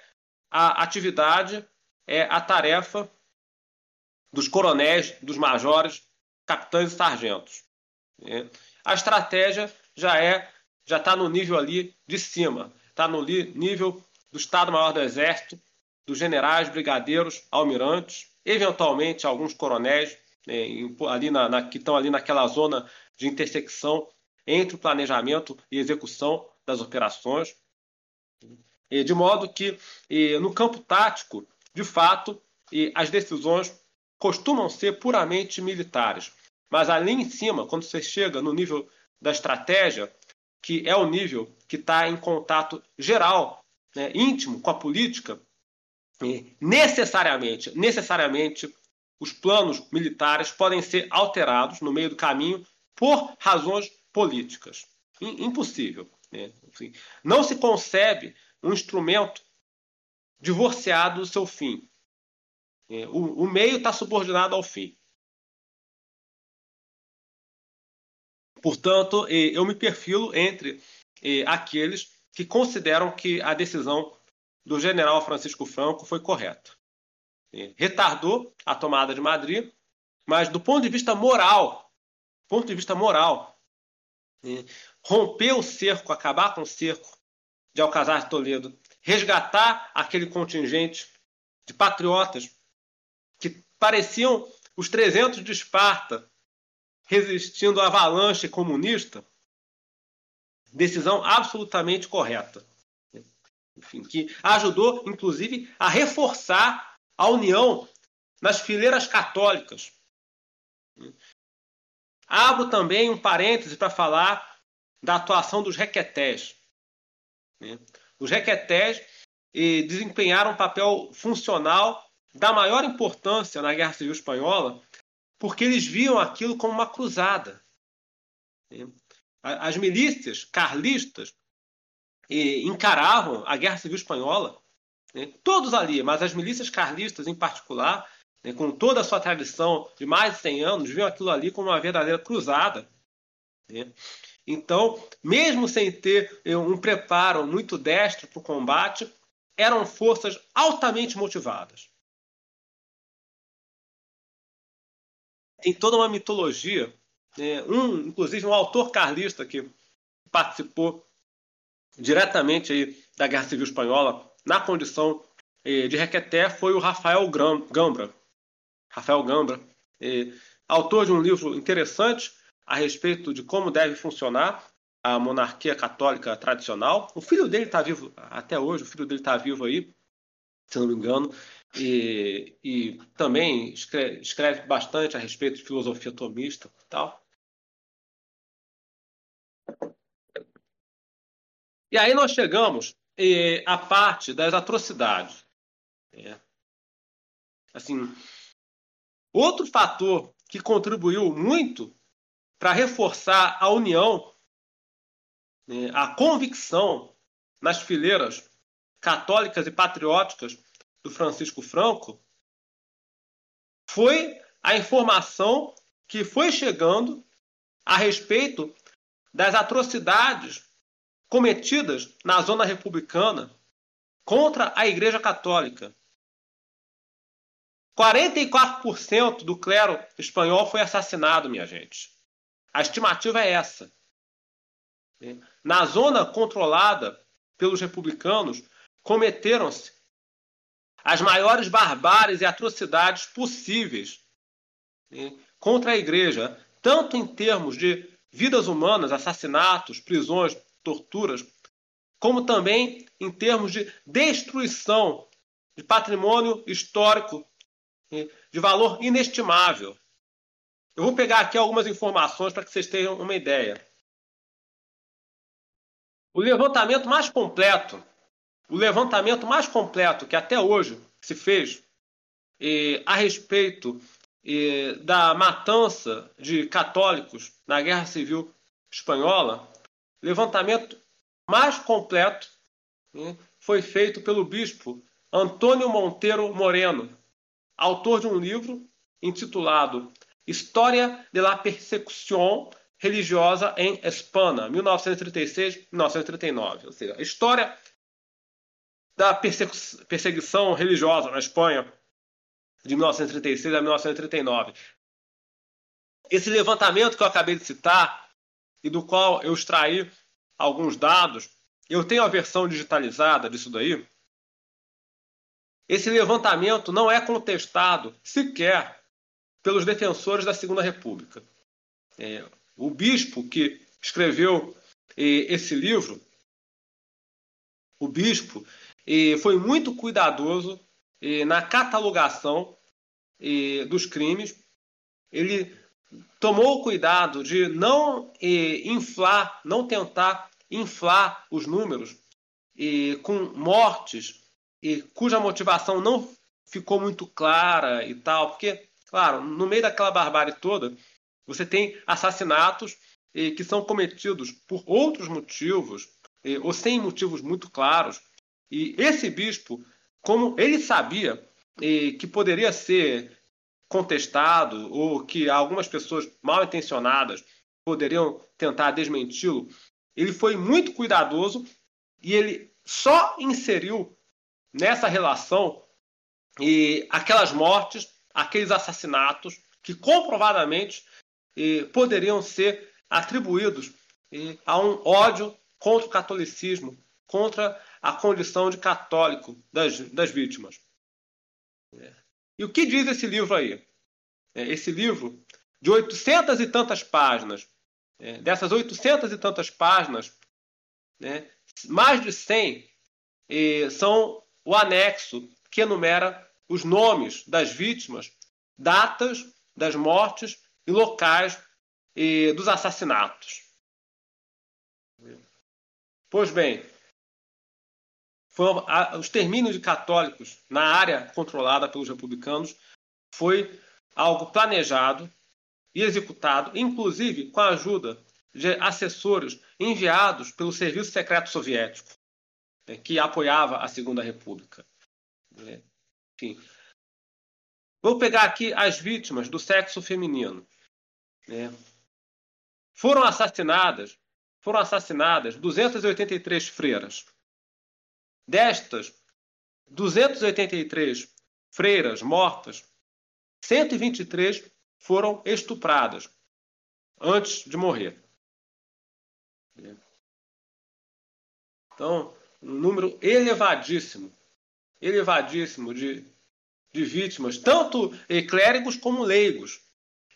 a atividade, é a tarefa dos coronéis, dos majores, capitães e sargentos. A estratégia já é já está no nível ali de cima, está no nível do Estado-Maior do Exército, dos generais, brigadeiros, almirantes, eventualmente alguns coronéis né, ali na, na, que estão ali naquela zona de intersecção entre o planejamento e execução das operações. De modo que no campo tático, de fato, as decisões costumam ser puramente militares. Mas ali em cima, quando você chega no nível da estratégia, que é o nível que está em contato geral, né, íntimo com a política, necessariamente, necessariamente os planos militares podem ser alterados no meio do caminho por razões políticas. Impossível. Né? Enfim, não se concebe um instrumento divorciado do seu fim. É, o, o meio está subordinado ao fim. Portanto, eu me perfilo entre aqueles que consideram que a decisão do general Francisco Franco foi correta. Retardou a tomada de Madrid, mas do ponto de vista moral, ponto de vista moral, romper o cerco, acabar com o cerco de Alcazar de Toledo, resgatar aquele contingente de patriotas que pareciam os 300 de Esparta resistindo à avalanche comunista, decisão absolutamente correta enfim, que ajudou, inclusive, a reforçar a união nas fileiras católicas. Abro também um parêntese para falar da atuação dos requetés. Os requetés desempenharam um papel funcional da maior importância na Guerra Civil Espanhola, porque eles viam aquilo como uma cruzada. As milícias carlistas e encaravam a Guerra Civil Espanhola, né? todos ali, mas as milícias carlistas em particular, né? com toda a sua tradição de mais de 100 anos, viam aquilo ali como uma verdadeira cruzada. Né? Então, mesmo sem ter eh, um preparo muito destro para o combate, eram forças altamente motivadas. Tem toda uma mitologia, né? um, inclusive um autor carlista que participou diretamente aí da Guerra Civil Espanhola, na condição eh, de requeté, foi o Rafael Gambra. Rafael Gambra, eh, autor de um livro interessante a respeito de como deve funcionar a monarquia católica tradicional. O filho dele está vivo até hoje, o filho dele está vivo aí, se não me engano, e, e também escreve, escreve, bastante a respeito de filosofia tomista e tal. E aí nós chegamos eh, à parte das atrocidades. É. Assim, outro fator que contribuiu muito para reforçar a união, né, a convicção nas fileiras católicas e patrióticas do Francisco Franco, foi a informação que foi chegando a respeito das atrocidades cometidas na zona republicana contra a Igreja Católica. 44% do clero espanhol foi assassinado, minha gente. A estimativa é essa. Na zona controlada pelos republicanos, cometeram-se as maiores barbáries e atrocidades possíveis contra a igreja, tanto em termos de vidas humanas, assassinatos, prisões, torturas, como também em termos de destruição de patrimônio histórico de valor inestimável. Eu vou pegar aqui algumas informações para que vocês tenham uma ideia. O levantamento mais completo, o levantamento mais completo que até hoje se fez eh, a respeito eh, da matança de católicos na Guerra Civil Espanhola, levantamento mais completo eh, foi feito pelo bispo Antônio Monteiro Moreno, autor de um livro intitulado História de la Persecución Religiosa em Espanha, 1936-1939. Ou seja, a história da perseguição religiosa na Espanha de 1936 a 1939. Esse levantamento que eu acabei de citar e do qual eu extraí alguns dados, eu tenho a versão digitalizada disso daí. Esse levantamento não é contestado sequer pelos defensores da Segunda República. É, o bispo que escreveu é, esse livro, o bispo, é, foi muito cuidadoso é, na catalogação dos crimes. Ele tomou cuidado de não inflar, não tentar inflar os números com mortes cuja motivação não ficou muito clara e tal, porque, claro, no meio daquela barbárie toda, você tem assassinatos eh, que são cometidos por outros motivos, eh, ou sem motivos muito claros. E esse bispo, como ele sabia eh, que poderia ser contestado, ou que algumas pessoas mal intencionadas poderiam tentar desmenti-lo, ele foi muito cuidadoso e ele só inseriu nessa relação e aquelas mortes, aqueles assassinatos que comprovadamente poderiam ser atribuídos a um ódio contra o catolicismo, contra a condição de católico das, das vítimas. E o que diz esse livro aí? É, esse livro, de oitocentas e tantas páginas, é, dessas oitocentas e tantas páginas, né, mais de cem são o anexo que enumera os nomes das vítimas, datas das mortes e locais e dos assassinatos. Pois bem, a, os termínios de católicos na área controlada pelos republicanos foi algo planejado e executado, inclusive com a ajuda de assessores enviados pelo Serviço Secreto Soviético. Né, que apoiava a Segunda República. Né? Enfim. Vou pegar aqui as vítimas do sexo feminino. Né? Foram assassinadas, foram assassinadas 283 freiras. Destas 283 freiras mortas, 123 foram estupradas antes de morrer. Então, um número elevadíssimo, elevadíssimo de, de vítimas, tanto clérigos como leigos.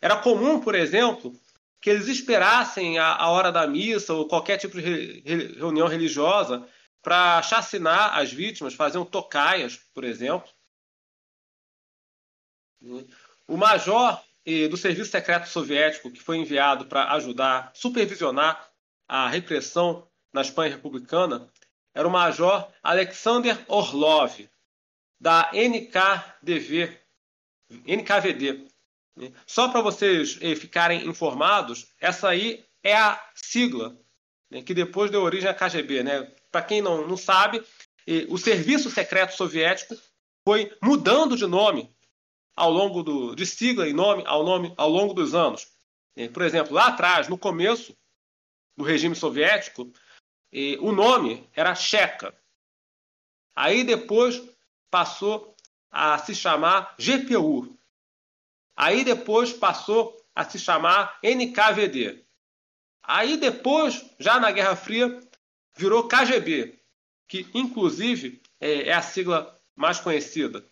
Era comum, por exemplo, que eles esperassem a, a hora da missa ou qualquer tipo de re, re, reunião religiosa para chacinar as vítimas, faziam tocaias, por exemplo. O major do Serviço Secreto Soviético, que foi enviado para ajudar, supervisionar a repressão na Espanha republicana, era o Major Alexander Orlov, da NKDV, NKVD. Só para vocês eh, ficarem informados, essa aí é a sigla né, que depois deu origem à KGB. Né? Para quem não, não sabe, eh, o Serviço Secreto Soviético foi mudando de nome ao longo do de sigla e nome ao nome ao longo dos anos. Eh, por exemplo, lá atrás, no começo do regime soviético, e o nome era Checa. Aí depois passou a se chamar GPU. Aí depois passou a se chamar NKVD. Aí depois, já na Guerra Fria, virou KGB, que inclusive é, é a sigla mais conhecida.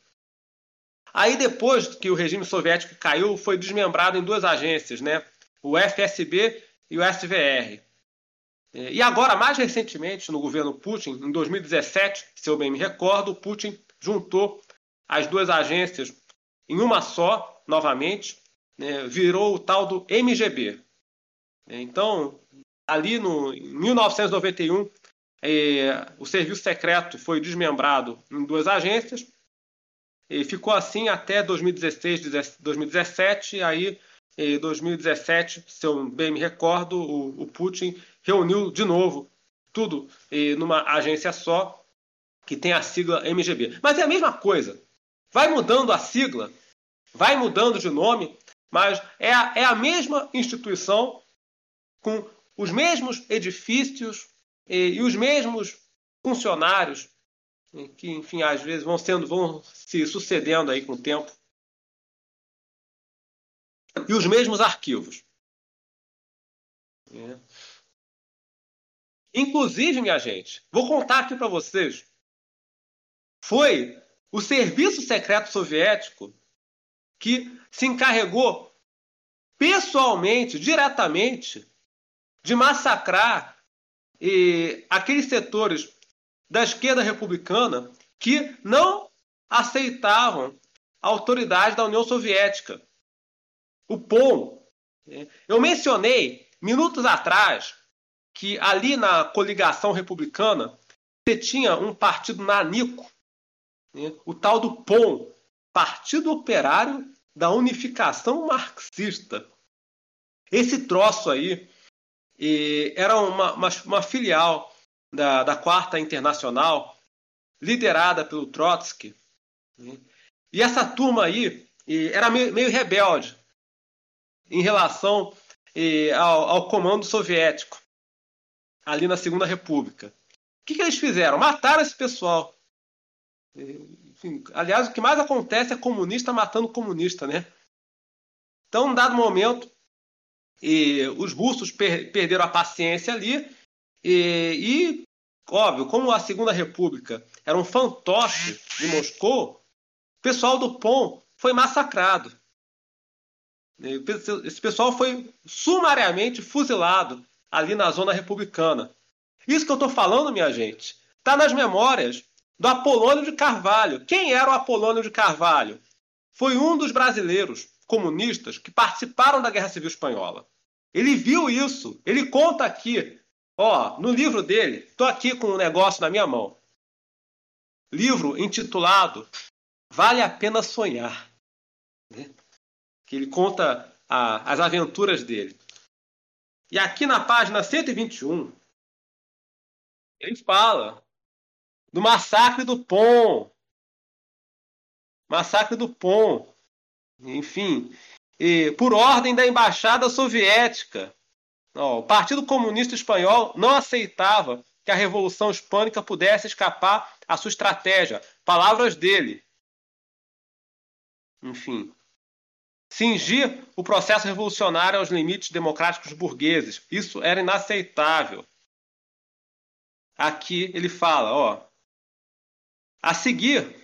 Aí depois que o regime soviético caiu, foi desmembrado em duas agências, né? O FSB e o SVR. É, e agora, mais recentemente, no governo Putin, em 2017, se eu bem me recordo, Putin juntou as duas agências em uma só, novamente, né, virou o tal do MGB. Então, ali no, em 1991, é, o serviço secreto foi desmembrado em duas agências e ficou assim até 2016, 2017. Aí, em 2017, se eu bem me recordo, o, o Putin reuniu de novo tudo numa agência só que tem a sigla MGB. Mas é a mesma coisa. Vai mudando a sigla, vai mudando de nome, mas é a, é a mesma instituição com os mesmos edifícios e, e os mesmos funcionários que, enfim, às vezes vão sendo, vão se sucedendo aí com o tempo. E os mesmos arquivos. É. Inclusive, minha gente, vou contar aqui para vocês. Foi o serviço secreto soviético que se encarregou pessoalmente, diretamente, de massacrar aqueles setores da esquerda republicana que não aceitavam a autoridade da União Soviética. O POM. Eu mencionei minutos atrás que ali na coligação republicana você tinha um partido nanico, né? o tal do POM, Partido Operário da Unificação Marxista. Esse troço aí era uma, uma, uma filial da, da Quarta Internacional, liderada pelo Trotsky. Né? E essa turma aí era meio, meio rebelde em relação ao, ao, comando soviético, ali na Segunda República. O que, que eles fizeram? Mataram esse pessoal. Enfim, aliás, o que mais acontece é comunista matando comunista, né? Então, num dado momento, e os russos per perderam a paciência ali e, e, óbvio, como a Segunda República era um fantoche de Moscou, o pessoal do POM foi massacrado. Esse pessoal foi sumariamente fuzilado ali na zona republicana. Isso que eu estou falando, minha gente, está nas memórias do Apolônio de Carvalho. Quem era o Apolônio de Carvalho? Foi um dos brasileiros comunistas que participaram da Guerra Civil Espanhola. Ele viu isso. Ele conta aqui Ó, no livro dele, tô aqui com um negócio na minha mão. Livro intitulado Vale a Pena Sonhar. Né? Que ele conta a, as aventuras dele. E aqui na página 121, ele fala do massacre do Pom. Massacre do Pom. Enfim, por ordem da embaixada soviética o Partido Comunista Espanhol não aceitava que a Revolução Hispânica pudesse escapar à sua estratégia. Palavras dele. Enfim. Cingir o processo revolucionário aos limites democráticos burgueses. Isso era inaceitável. Aqui ele fala, ó. A seguir,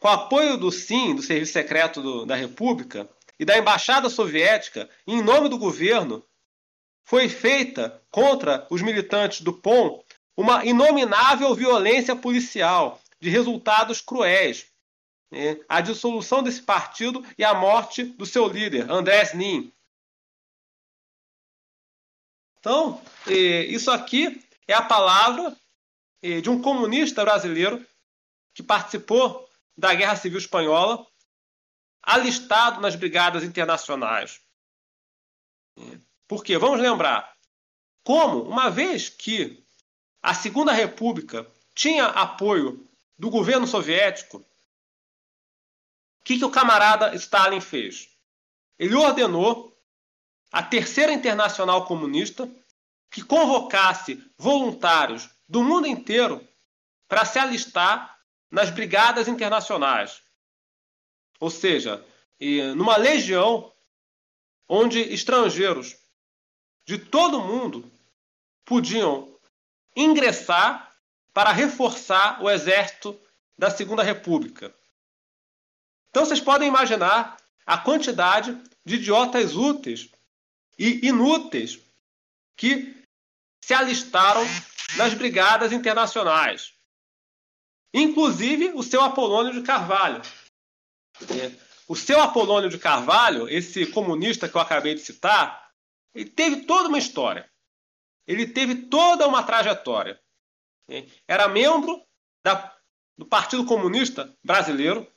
com apoio do SIM, do Serviço Secreto do, da República, e da Embaixada Soviética, em nome do governo, foi feita contra os militantes do POM uma inominável violência policial de resultados cruéis. Né? A dissolução desse partido e a morte do seu líder, Andrés Nin. Então, isso aqui é a palavra de um comunista brasileiro que participou da Guerra Civil Espanhola, alistado nas brigadas internacionais. Porque, vamos lembrar, como, uma vez que a Segunda República tinha apoio do governo soviético, o que, que o camarada Stalin fez? Ele ordenou a Terceira Internacional Comunista que convocasse voluntários do mundo inteiro para se alistar nas brigadas internacionais. Ou seja, numa legião onde estrangeiros de todo mundo podiam ingressar para reforçar o exército da Segunda República. Então vocês podem imaginar a quantidade de idiotas úteis e inúteis que se alistaram nas brigadas internacionais. inclusive o seu Apolônio de Carvalho. É, o seu Apolônio de Carvalho, esse comunista que eu acabei de citar, ele teve toda uma história. Ele teve toda uma trajetória. É, era membro da, do Partido Comunista Brasileiro.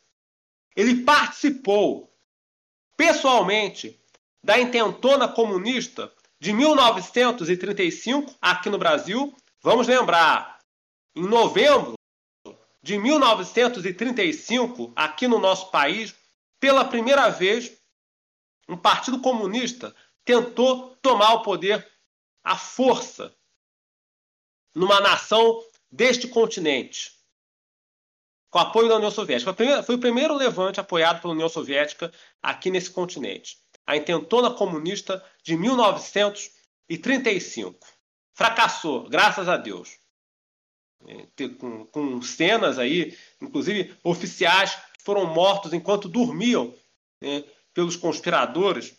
Ele participou pessoalmente da intentona comunista de 1935 aqui no Brasil. Vamos lembrar, em novembro de 1935, aqui no nosso país, pela primeira vez, um partido comunista tentou tomar o poder à força numa nação deste continente, com apoio da União Soviética. Foi o primeiro levante apoiado pela União Soviética aqui nesse continente. A intentona comunista de 1935. Fracassou, graças a Deus. É, com, com cenas aí, inclusive oficiais que foram mortos enquanto dormiam né, pelos conspiradores.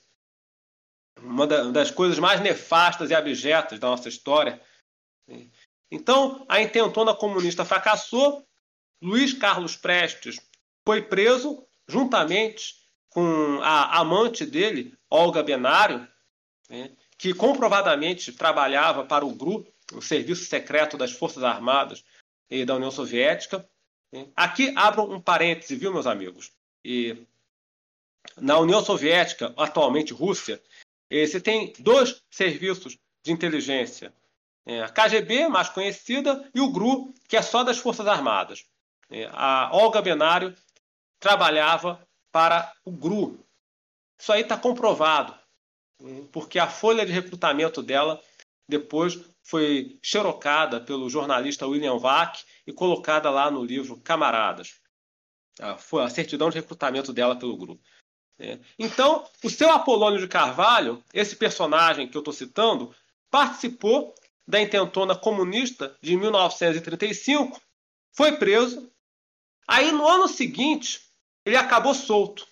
Uma das coisas mais nefastas e abjetas da nossa história. Então, a intentona comunista fracassou. Luiz Carlos Prestes foi preso juntamente com a amante dele, Olga Benário, né, que comprovadamente trabalhava para o GRU, o Serviço Secreto das Forças Armadas e da União Soviética. Né. Aqui abro um parêntese, viu, meus amigos? E na União Soviética, atualmente Rússia, você tem dois serviços de inteligência. É, a KGB, mais conhecida, e o GRU, que é só das Forças Armadas. É, a Olga Benário trabalhava para o GRU. Isso aí está comprovado, porque a folha de recrutamento dela depois foi xerocada pelo jornalista William Vac e colocada lá no livro Camaradas. Foi a certidão de recrutamento dela pelo grupo. É. Então, o seu Apolônio de Carvalho, esse personagem que eu estou citando, participou da intentona comunista de 1935, foi preso. Aí, no ano seguinte, ele acabou solto,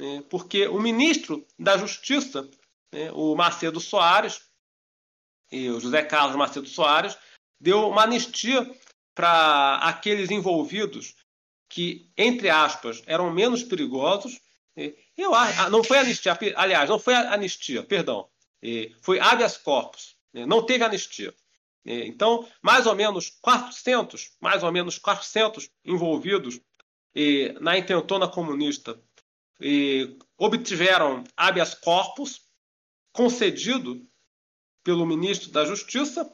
né, porque o ministro da Justiça, né, o Macedo Soares, e o José Carlos Macedo Soares, deu uma anistia para aqueles envolvidos que, entre aspas, eram menos perigosos. Eu, ah, não foi anistia, aliás, não foi anistia, perdão, foi habeas corpus, né, não teve anistia. Então, mais ou menos 400, mais ou menos 400 envolvidos e, na intentona comunista e, obtiveram habeas corpus concedido pelo ministro da Justiça,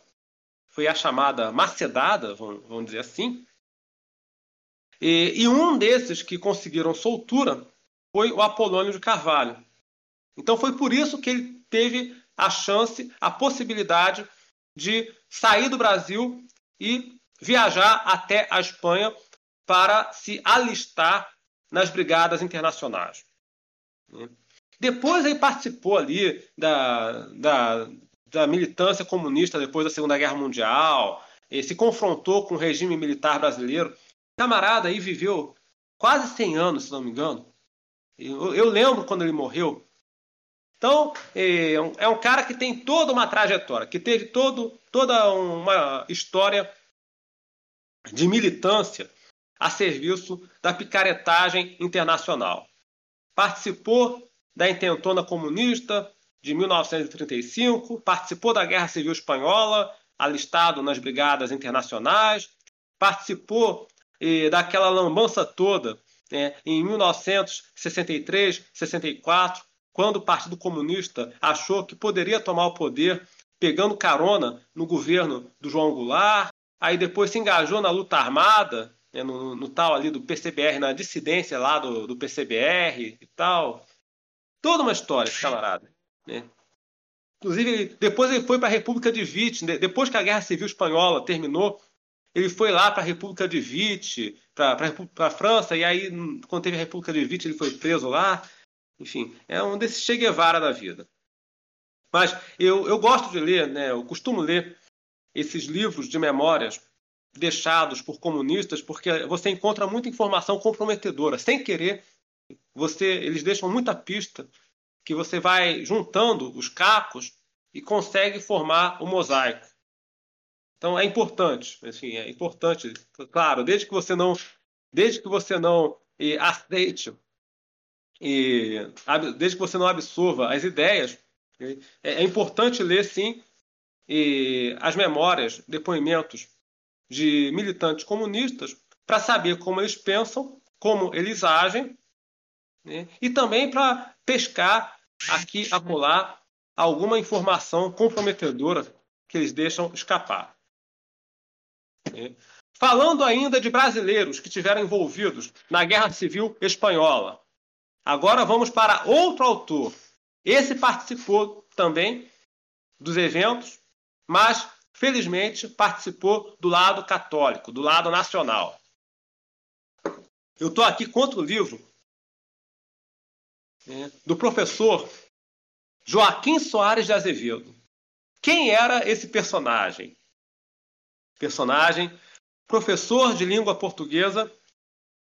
foi a chamada macedada, vamos dizer assim. E, e um desses que conseguiram soltura foi o Apolônio de Carvalho. Então foi por isso que ele teve a chance, a possibilidade de sair do Brasil e viajar até a Espanha para se alistar nas brigadas internacionais. Depois ele participou ali da, da, da militância comunista depois da Segunda Guerra Mundial, se confrontou com o regime militar brasileiro. Camarada aí viveu quase 100 anos, se não me engano. Eu, eu lembro quando ele morreu. Então, é, é um cara que tem toda uma trajetória, que teve todo, toda uma história de militância a serviço da picaretagem internacional. Participou da intentona comunista de 1935, participou da Guerra Civil Espanhola, alistado nas brigadas internacionais, participou eh, daquela lambança toda né, em 1963, 64, quando o Partido Comunista achou que poderia tomar o poder pegando carona no governo do João Goulart, aí depois se engajou na luta armada né, no, no, tal ali do PCBR, na dissidência lá do, do PCBR e tal. Toda uma história, esse camarada. Né? Inclusive, depois ele foi para a República de Vichy, né? depois que a Guerra Civil Espanhola terminou, ele foi lá para a República de Vichy, para a França, e aí, quando teve a República de Vichy, ele foi preso lá. Enfim, é um desses Che Guevara da vida. Mas eu, eu gosto de ler, né, eu costumo ler esses livros de memórias deixados por comunistas, porque você encontra muita informação comprometedora. Sem querer, você eles deixam muita pista que você vai juntando os cacos e consegue formar o mosaico. Então é importante, assim, é importante, claro, desde que você não, desde que você não e, aceite e desde que você não absorva as ideias, é, é importante ler sim as memórias, depoimentos de militantes comunistas para saber como eles pensam, como eles agem né? e também para pescar aqui acolá alguma informação comprometedora que eles deixam escapar. Né? Falando ainda de brasileiros que tiveram envolvidos na Guerra Civil Espanhola. Agora vamos para outro autor. Esse participou também dos eventos, mas felizmente participou do lado católico, do lado nacional. Eu estou aqui contra o livro né, do professor Joaquim Soares de Azevedo. Quem era esse personagem? Personagem, professor de língua portuguesa,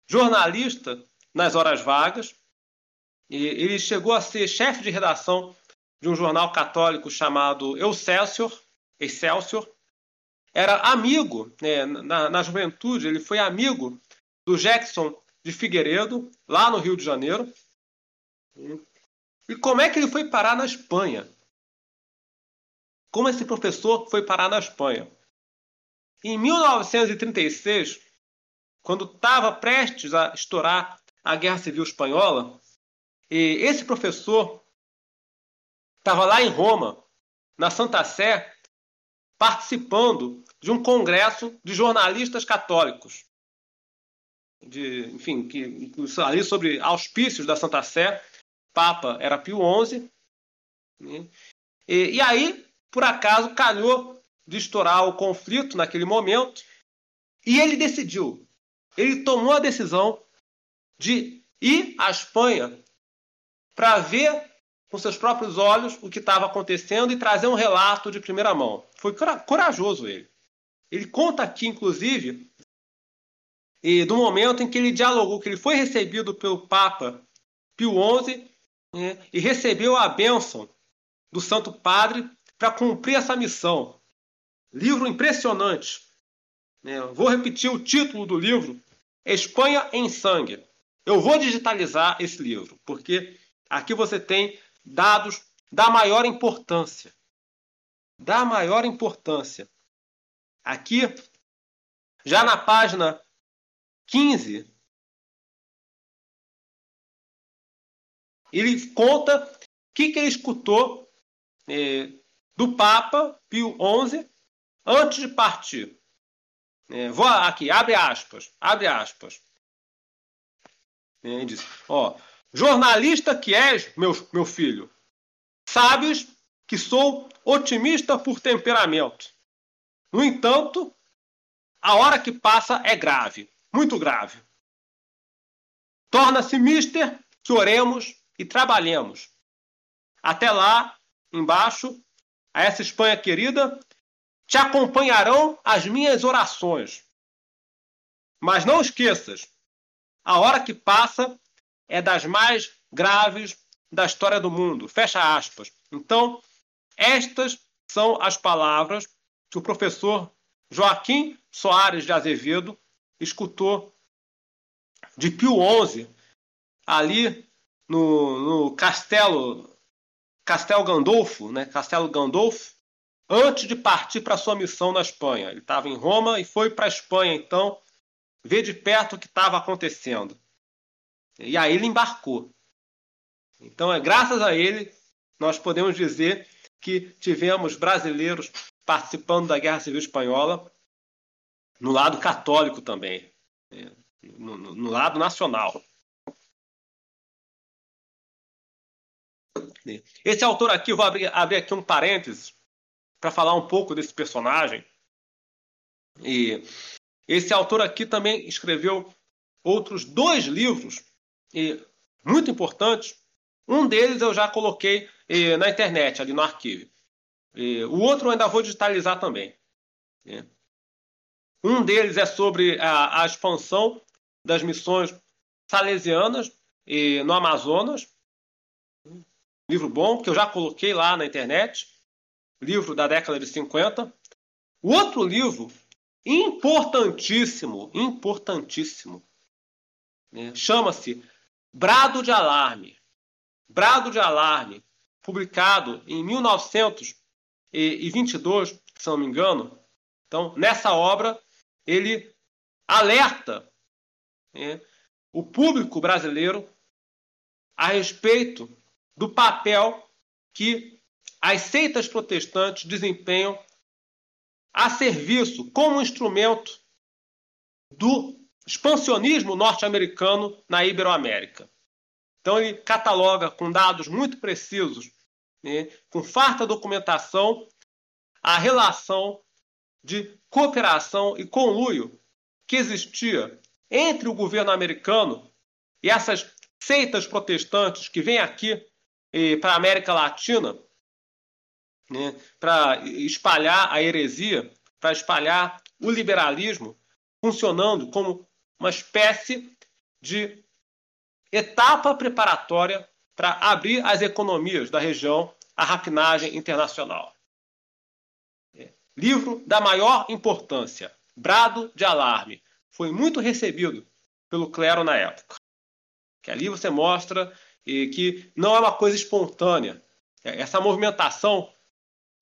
jornalista nas horas vagas, e ele chegou a ser chefe de redação de um jornal católico chamado Excelsior, Excelsior. Era amigo, né, na, na juventude, ele foi amigo do Jackson de Figueiredo, lá no Rio de Janeiro. E como é que ele foi parar na Espanha? Como esse professor foi parar na Espanha? Em 1936, quando estava prestes a estourar a Guerra Civil Espanhola, esse professor estava lá em Roma, na Santa Sé, participando de um congresso de jornalistas católicos de, enfim, que, ali sobre auspícios da Santa Sé, Papa era Pio XI, né? e, e aí, por acaso, calhou de estourar o conflito naquele momento, e ele decidiu, ele tomou a decisão de ir à Espanha para ver com seus próprios olhos o que estava acontecendo e trazer um relato de primeira mão. Foi corajoso ele. Ele conta aqui, inclusive, e do momento em que ele dialogou, que ele foi recebido pelo Papa Pio XI né, e recebeu a bênção do Santo Padre para cumprir essa missão. Livro impressionante. Né? Vou repetir o título do livro: Espanha em Sangue. Eu vou digitalizar esse livro, porque aqui você tem dados da maior importância. Da maior importância. Aqui, já na página 15, ele conta o que, que ele escutou é, do Papa Pio XI antes de partir. É, vou aqui, abre aspas, abre aspas. Ele diz, ó, jornalista que és, meu, meu filho, sabes que sou otimista por temperamento. No entanto, a hora que passa é grave muito grave. Torna-se mister que oremos e trabalhemos. Até lá, embaixo, a essa Espanha querida, te acompanharão as minhas orações. Mas não esqueças, a hora que passa é das mais graves da história do mundo. Fecha aspas. Então, estas são as palavras que o professor Joaquim Soares de Azevedo escutou de Pio XI ali no, no Castelo Castelo Gandolfo, né? Castelo Gandolfo, antes de partir para sua missão na Espanha. Ele estava em Roma e foi para a Espanha, então, ver de perto o que estava acontecendo. E aí ele embarcou. Então, é graças a ele nós podemos dizer que tivemos brasileiros participando da Guerra Civil Espanhola no lado católico também, né? no, lado nacional. Esse autor aqui, vou abrir, abrir aqui um parênteses para falar um pouco desse personagem. E esse autor aqui também escreveu outros dois livros e muito importantes. Um deles eu já coloquei na internet, ali no arquivo. E o outro eu ainda vou digitalizar também. Um deles é sobre a, a expansão das missões salesianas e, no Amazonas. Livro bom, que eu já coloquei lá na internet. Livro da década de 50. O outro livro, importantíssimo, importantíssimo, né? chama-se Brado de Alarme. Brado de Alarme, publicado em 1922, se não me engano. Então, nessa obra, ele alerta né, o público brasileiro a respeito do papel que as seitas protestantes desempenham a serviço como instrumento do expansionismo norte-americano na Iberoamérica. Então ele cataloga com dados muito precisos, né, com farta documentação, a relação de cooperação e conluio que existia entre o governo americano e essas seitas protestantes que vêm aqui para a América Latina né, para espalhar a heresia, para espalhar o liberalismo, funcionando como uma espécie de etapa preparatória para abrir as economias da região à rapinagem internacional. É, livro da maior importância, Brado de Alarme, foi muito recebido pelo clero na época. Que ali você mostra que não é uma coisa espontânea. É, essa movimentação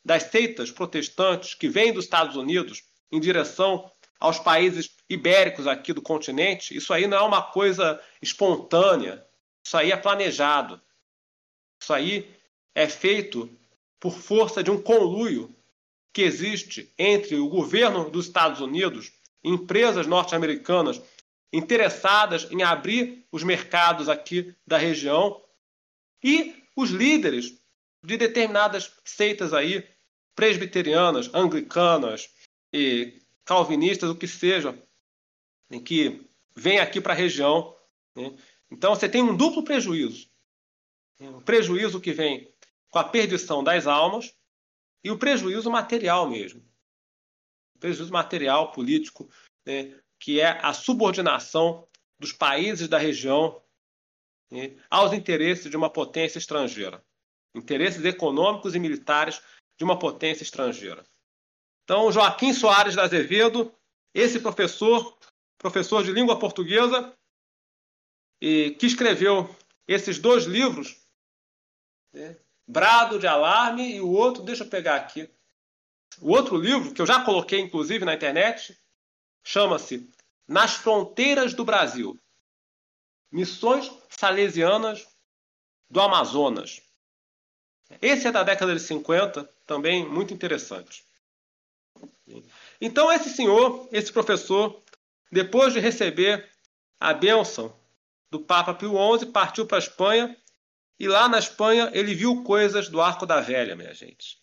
das seitas protestantes que vêm dos Estados Unidos em direção aos países ibéricos aqui do continente, isso aí não é uma coisa espontânea. Isso aí é planejado. Isso aí é feito por força de um conluio que existe entre o governo dos Estados Unidos e empresas norte-americanas interessadas em abrir os mercados aqui da região e os líderes de determinadas seitas aí, presbiterianas, anglicanas e calvinistas, o que seja, em que vem aqui para a região. Né? Então você tem um duplo prejuízo. O prejuízo que vem com a perdição das almas e o prejuízo material mesmo. O prejuízo material, político, né? que é a subordinação dos países da região né, aos interesses de uma potência estrangeira. Interesses econômicos e militares de uma potência estrangeira. Então, Joaquim Soares da Azevedo, esse professor, professor de língua portuguesa, e que escreveu esses dois livros, né, Brado de Alarme e o outro, deixa eu pegar aqui. O outro livro, que eu já coloquei inclusive na internet, chama-se Nas Fronteiras do Brasil Missões Salesianas do Amazonas. Esse é da década de 50, também muito interessante. Então, esse senhor, esse professor, depois de receber a bênção do Papa Pio XI, partiu para a Espanha e lá na Espanha ele viu coisas do Arco da Velha, minha gente.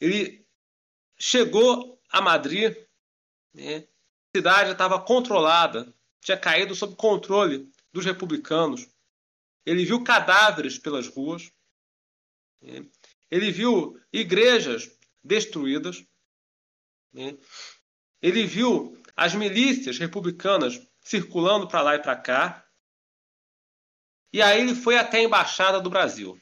Ele chegou a Madrid né? A cidade estava controlada, tinha caído sob controle dos republicanos. Ele viu cadáveres pelas ruas. Né? Ele viu igrejas destruídas. Né? Ele viu as milícias republicanas circulando para lá e para cá. E aí ele foi até a embaixada do Brasil,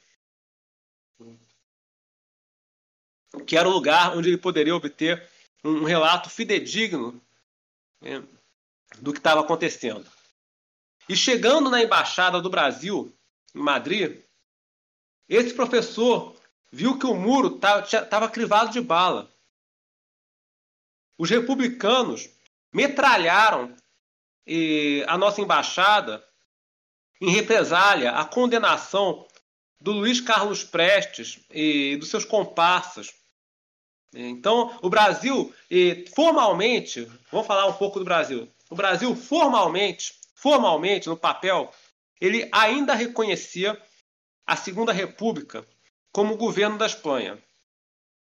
que era o lugar onde ele poderia obter um relato fidedigno né, do que estava acontecendo. E chegando na embaixada do Brasil, em Madrid, esse professor viu que o muro estava crivado de bala. Os republicanos metralharam eh, a nossa embaixada em represália à condenação do Luiz Carlos Prestes e dos seus comparsas então, o Brasil, formalmente, vamos falar um pouco do Brasil. O Brasil, formalmente, formalmente, no papel, ele ainda reconhecia a Segunda República como governo da Espanha.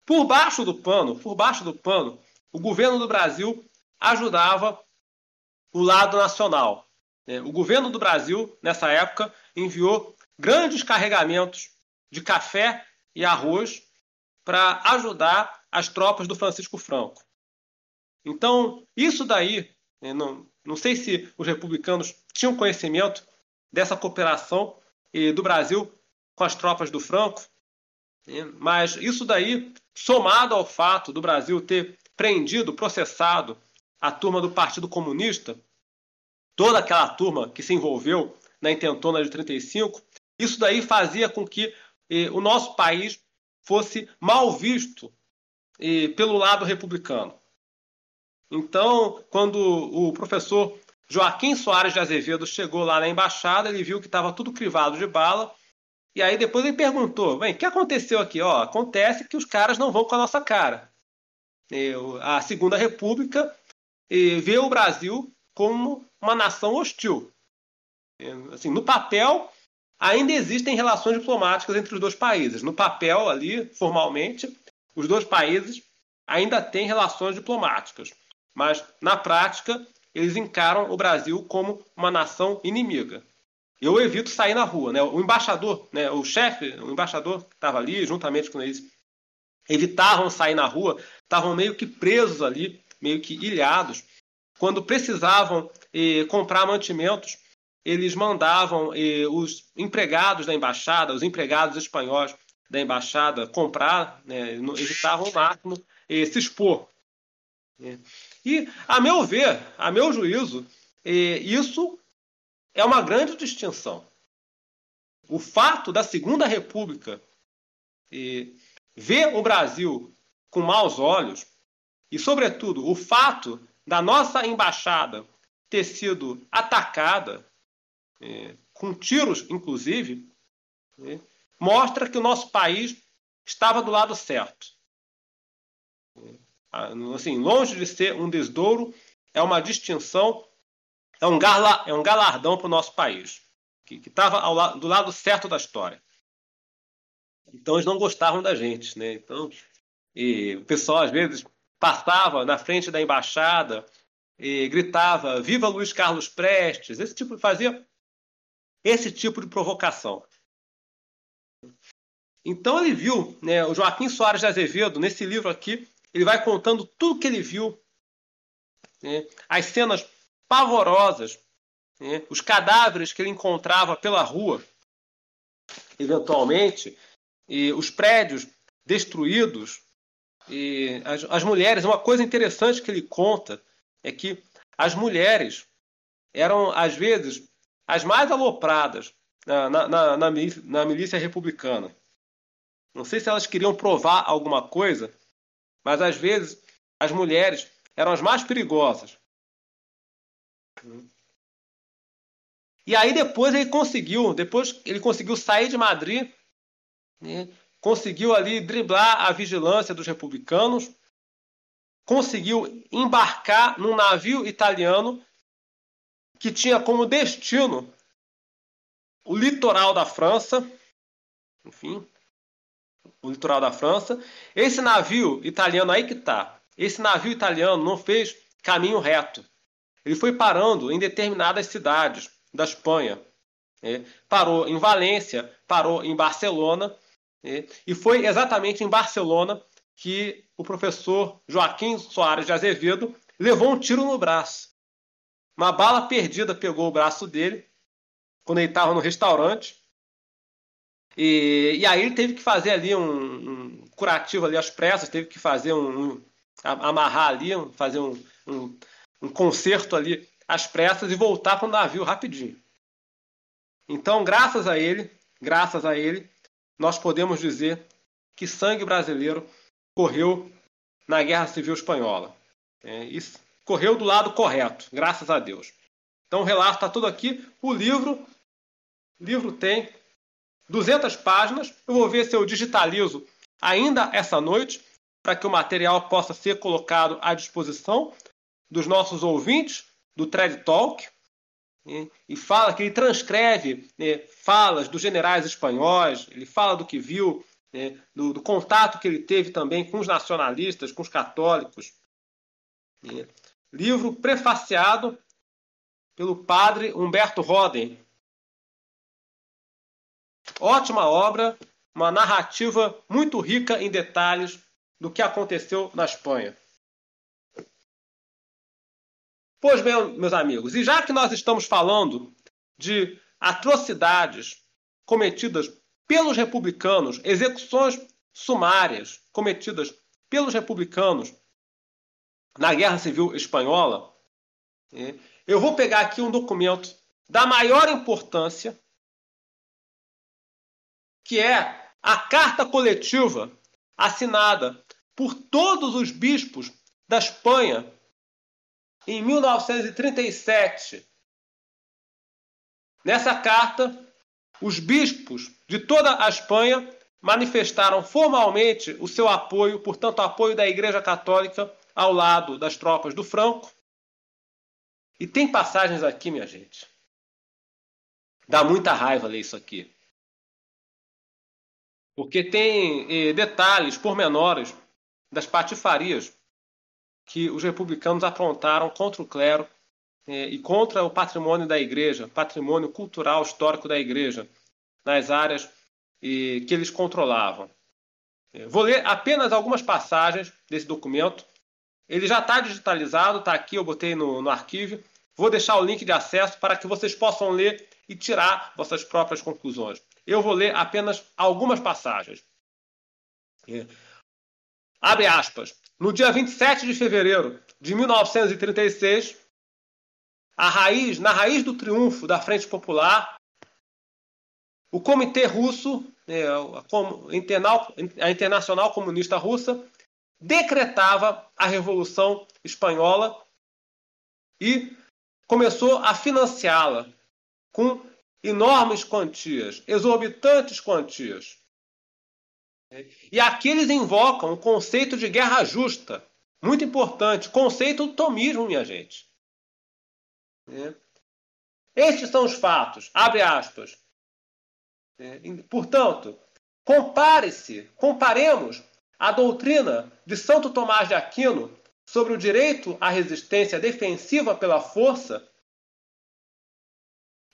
Por baixo do pano, por baixo do pano, o governo do Brasil ajudava o lado nacional. É, o governo do Brasil, nessa época, enviou grandes carregamentos de café e arroz para ajudar as tropas do Francisco Franco. Então, isso daí, né, não, não sei se os republicanos tinham conhecimento dessa cooperação do Brasil com as tropas do Franco, Mas isso daí, somado ao fato do Brasil ter prendido, processado a turma do Partido Comunista, toda aquela turma que se envolveu na intentona de 35, isso daí fazia com que eh, o nosso país fosse mal visto eh, pelo lado republicano. Então, quando o professor Joaquim Soares de Azevedo chegou lá na embaixada, ele viu que estava tudo crivado de bala. E aí depois ele perguntou: bem, o que aconteceu aqui? Ó, acontece que os caras não vão com a nossa cara. Eu, a Segunda República vê o Brasil como uma nação hostil. Assim, no papel, ainda existem relações diplomáticas entre os dois países. No papel, ali, formalmente, os dois países ainda têm relações diplomáticas. Mas, na prática, eles encaram o Brasil como uma nação inimiga. Eu evito sair na rua. Né? O embaixador, né, o chefe, o embaixador que estava ali, juntamente com eles, evitavam sair na rua, estavam meio que presos ali, meio que ilhados. Quando precisavam eh, comprar mantimentos, eles mandavam eh, os empregados da embaixada, os empregados espanhóis da embaixada comprar, né, evitavam o máximo eh, se expor. E, a meu ver, a meu juízo, isso é uma grande distinção. O fato da Segunda República ver o Brasil com maus olhos e, sobretudo, o fato da nossa embaixada ter sido atacada, com tiros, inclusive, mostra que o nosso país estava do lado certo. Assim, longe de ser um desdouro, é uma distinção, é um, garla, é um galardão para o nosso país, que estava do lado certo da história. Então eles não gostavam da gente, né? Então, e o pessoal às vezes passava na frente da embaixada e gritava "Viva Luiz Carlos Prestes!", esse tipo fazia esse tipo de provocação. Então ele viu, né, o Joaquim Soares de Azevedo nesse livro aqui ele vai contando tudo que ele viu, né? as cenas pavorosas, né? os cadáveres que ele encontrava pela rua, eventualmente, e os prédios destruídos, e as, as mulheres. Uma coisa interessante que ele conta é que as mulheres eram, às vezes, as mais alopradas na, na, na, na, milícia, na milícia republicana. Não sei se elas queriam provar alguma coisa, mas às vezes as mulheres eram as mais perigosas. E aí depois ele conseguiu, depois ele conseguiu sair de Madrid, né? conseguiu ali driblar a vigilância dos republicanos, conseguiu embarcar num navio italiano que tinha como destino o litoral da França, enfim, o litoral da França. Esse navio italiano aí que tá. Esse navio italiano não fez caminho reto. Ele foi parando em determinadas cidades da Espanha. Né? Parou em Valência, parou em Barcelona. Né? E foi exatamente em Barcelona que o professor Joaquim Soares de Azevedo levou um tiro no braço. Uma bala perdida pegou o braço dele quando ele estava no restaurante. E, e aí ele teve que fazer ali um, um curativo ali às pressas, teve que fazer um, um amarrar ali, fazer um, um, conserto ali às pressas e voltar para o navio rapidinho. Então, graças a ele, graças a ele, nós podemos dizer que sangue brasileiro correu na Guerra Civil Espanhola. É, isso correu do lado correto, graças a Deus. Então o relato está tudo aqui. O livro, livro tem 200 páginas. Eu vou ver se eu digitalizo ainda essa noite para que o material possa ser colocado à disposição dos nossos ouvintes do Thread Talk. E, e fala que ele transcreve né, falas dos generais espanhóis, ele fala do que viu, né, do, do, contato que ele teve também com os nacionalistas, com os católicos. E, livro prefaciado pelo padre Humberto Roden, Ótima obra, uma narrativa muito rica em detalhes do que aconteceu na Espanha. Pois bem, meus amigos, e já que nós estamos falando de atrocidades cometidas pelos republicanos, execuções sumárias cometidas pelos republicanos na Guerra Civil Espanhola, é, eu vou pegar aqui um documento da maior importância, que é a carta coletiva assinada por todos os bispos da Espanha em 1937. Nessa carta, os bispos de toda a Espanha manifestaram formalmente o seu apoio, portanto, apoio da Igreja Católica ao lado das tropas do Franco. E tem passagens aqui, minha gente. Dá muita raiva ler isso aqui. Porque tem eh, detalhes pormenores das patifarias que os republicanos aprontaram contra o clero eh, e contra o patrimônio da igreja, patrimônio cultural histórico da igreja, nas áreas que eles controlavam. Eh, vou ler apenas algumas passagens desse documento. Ele já está digitalizado, está aqui, eu botei no, no arquivo. Vou deixar o link de acesso para que vocês possam ler e tirar vossas próprias conclusões. Eu vou ler apenas algumas passagens. Abre aspas. No dia 27 de fevereiro de 1936, a raiz, na raiz do triunfo da Frente Popular, o Comitê Russo, né, a Internacional Comunista Russa, decretava a Revolução Espanhola e começou a financiá-la com enormes quantias, exorbitantes quantias. E aqui eles invocam o conceito de guerra justa, muito importante, conceito do tomismo, minha gente. Estes são os fatos, abre aspas. Portanto, compare-se, comparemos a doutrina de Santo Tomás de Aquino sobre o direito à resistência defensiva pela força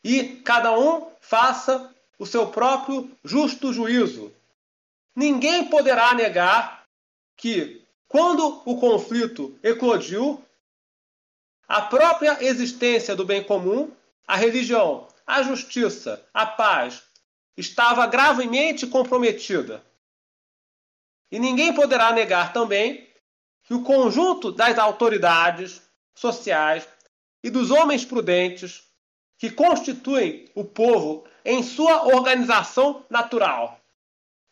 e cada um faça o seu próprio justo juízo. Ninguém poderá negar que, quando o conflito eclodiu, a própria existência do bem comum, a religião, a justiça, a paz, estava gravemente comprometida. E ninguém poderá negar também que o conjunto das autoridades sociais e dos homens prudentes que constituem o povo em sua organização natural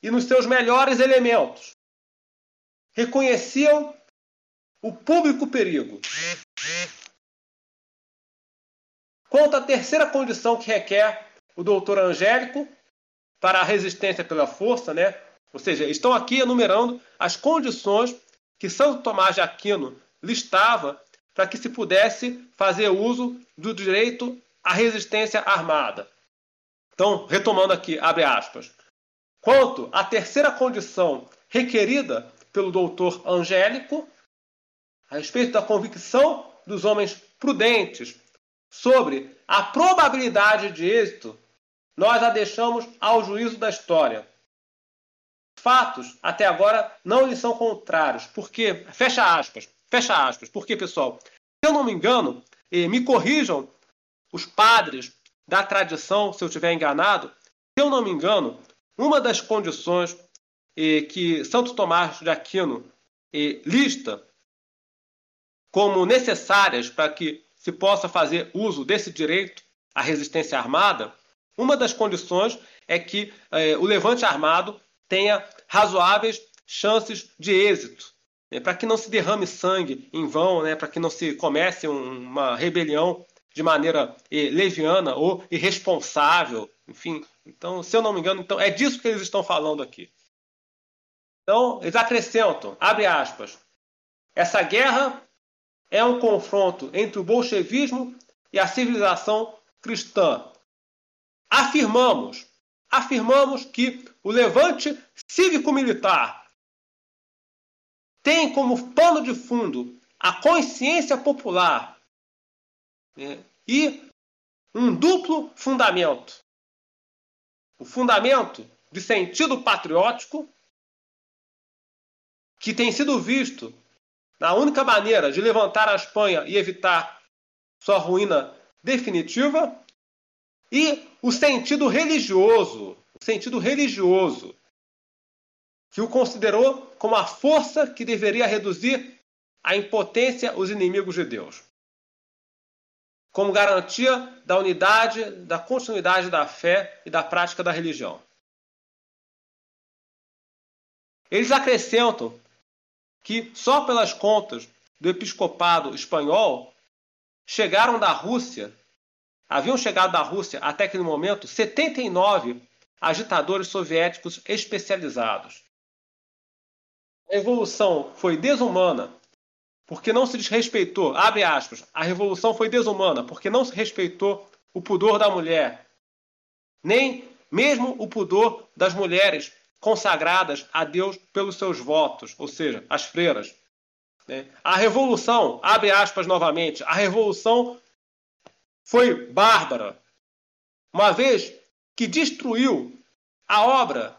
e nos seus melhores elementos, reconheciam o público perigo. Quanto à terceira condição que requer o doutor Angélico para a resistência pela força, né? ou seja, estão aqui enumerando as condições que Santo Tomás de Aquino listava para que se pudesse fazer uso do direito a resistência armada. Então, retomando aqui, abre aspas. Quanto à terceira condição requerida pelo doutor Angélico, a respeito da convicção dos homens prudentes sobre a probabilidade de êxito, nós a deixamos ao juízo da história. Fatos até agora não lhe são contrários, porque fecha aspas, fecha aspas, porque pessoal, se eu não me engano, me corrijam os padres da tradição, se eu estiver enganado, se eu não me engano, uma das condições que Santo Tomás de Aquino lista como necessárias para que se possa fazer uso desse direito à resistência armada, uma das condições é que eh, o levante armado tenha razoáveis chances de êxito, né, para que não se derrame sangue em vão, né, para que não se comece um, uma rebelião de maneira eh, leviana ou irresponsável, enfim. Então, se eu não me engano, então é disso que eles estão falando aqui. Então, eles acrescentam, abre aspas, essa guerra é um confronto entre o bolchevismo e a civilização cristã. Afirmamos, afirmamos que o levante cívico-militar tem como pano de fundo a consciência popular né? e um duplo fundamento. O fundamento de sentido patriótico, que tem sido visto na única maneira de levantar a Espanha e evitar sua ruína definitiva, e o sentido religioso, o sentido religioso, que o considerou como a força que deveria reduzir a impotência os inimigos de Deus, como garantia da unidade, da continuidade da fé e da prática da religião. Eles acrescentam que só pelas contas do episcopado espanhol chegaram da Rússia, haviam chegado da Rússia até aquele momento 79 agitadores soviéticos especializados. A revolução foi desumana porque não se desrespeitou, abre aspas, a revolução foi desumana porque não se respeitou o pudor da mulher, nem mesmo o pudor das mulheres consagradas a Deus pelos seus votos, ou seja, as freiras. Né? A revolução, abre aspas novamente, a revolução foi bárbara, uma vez que destruiu a obra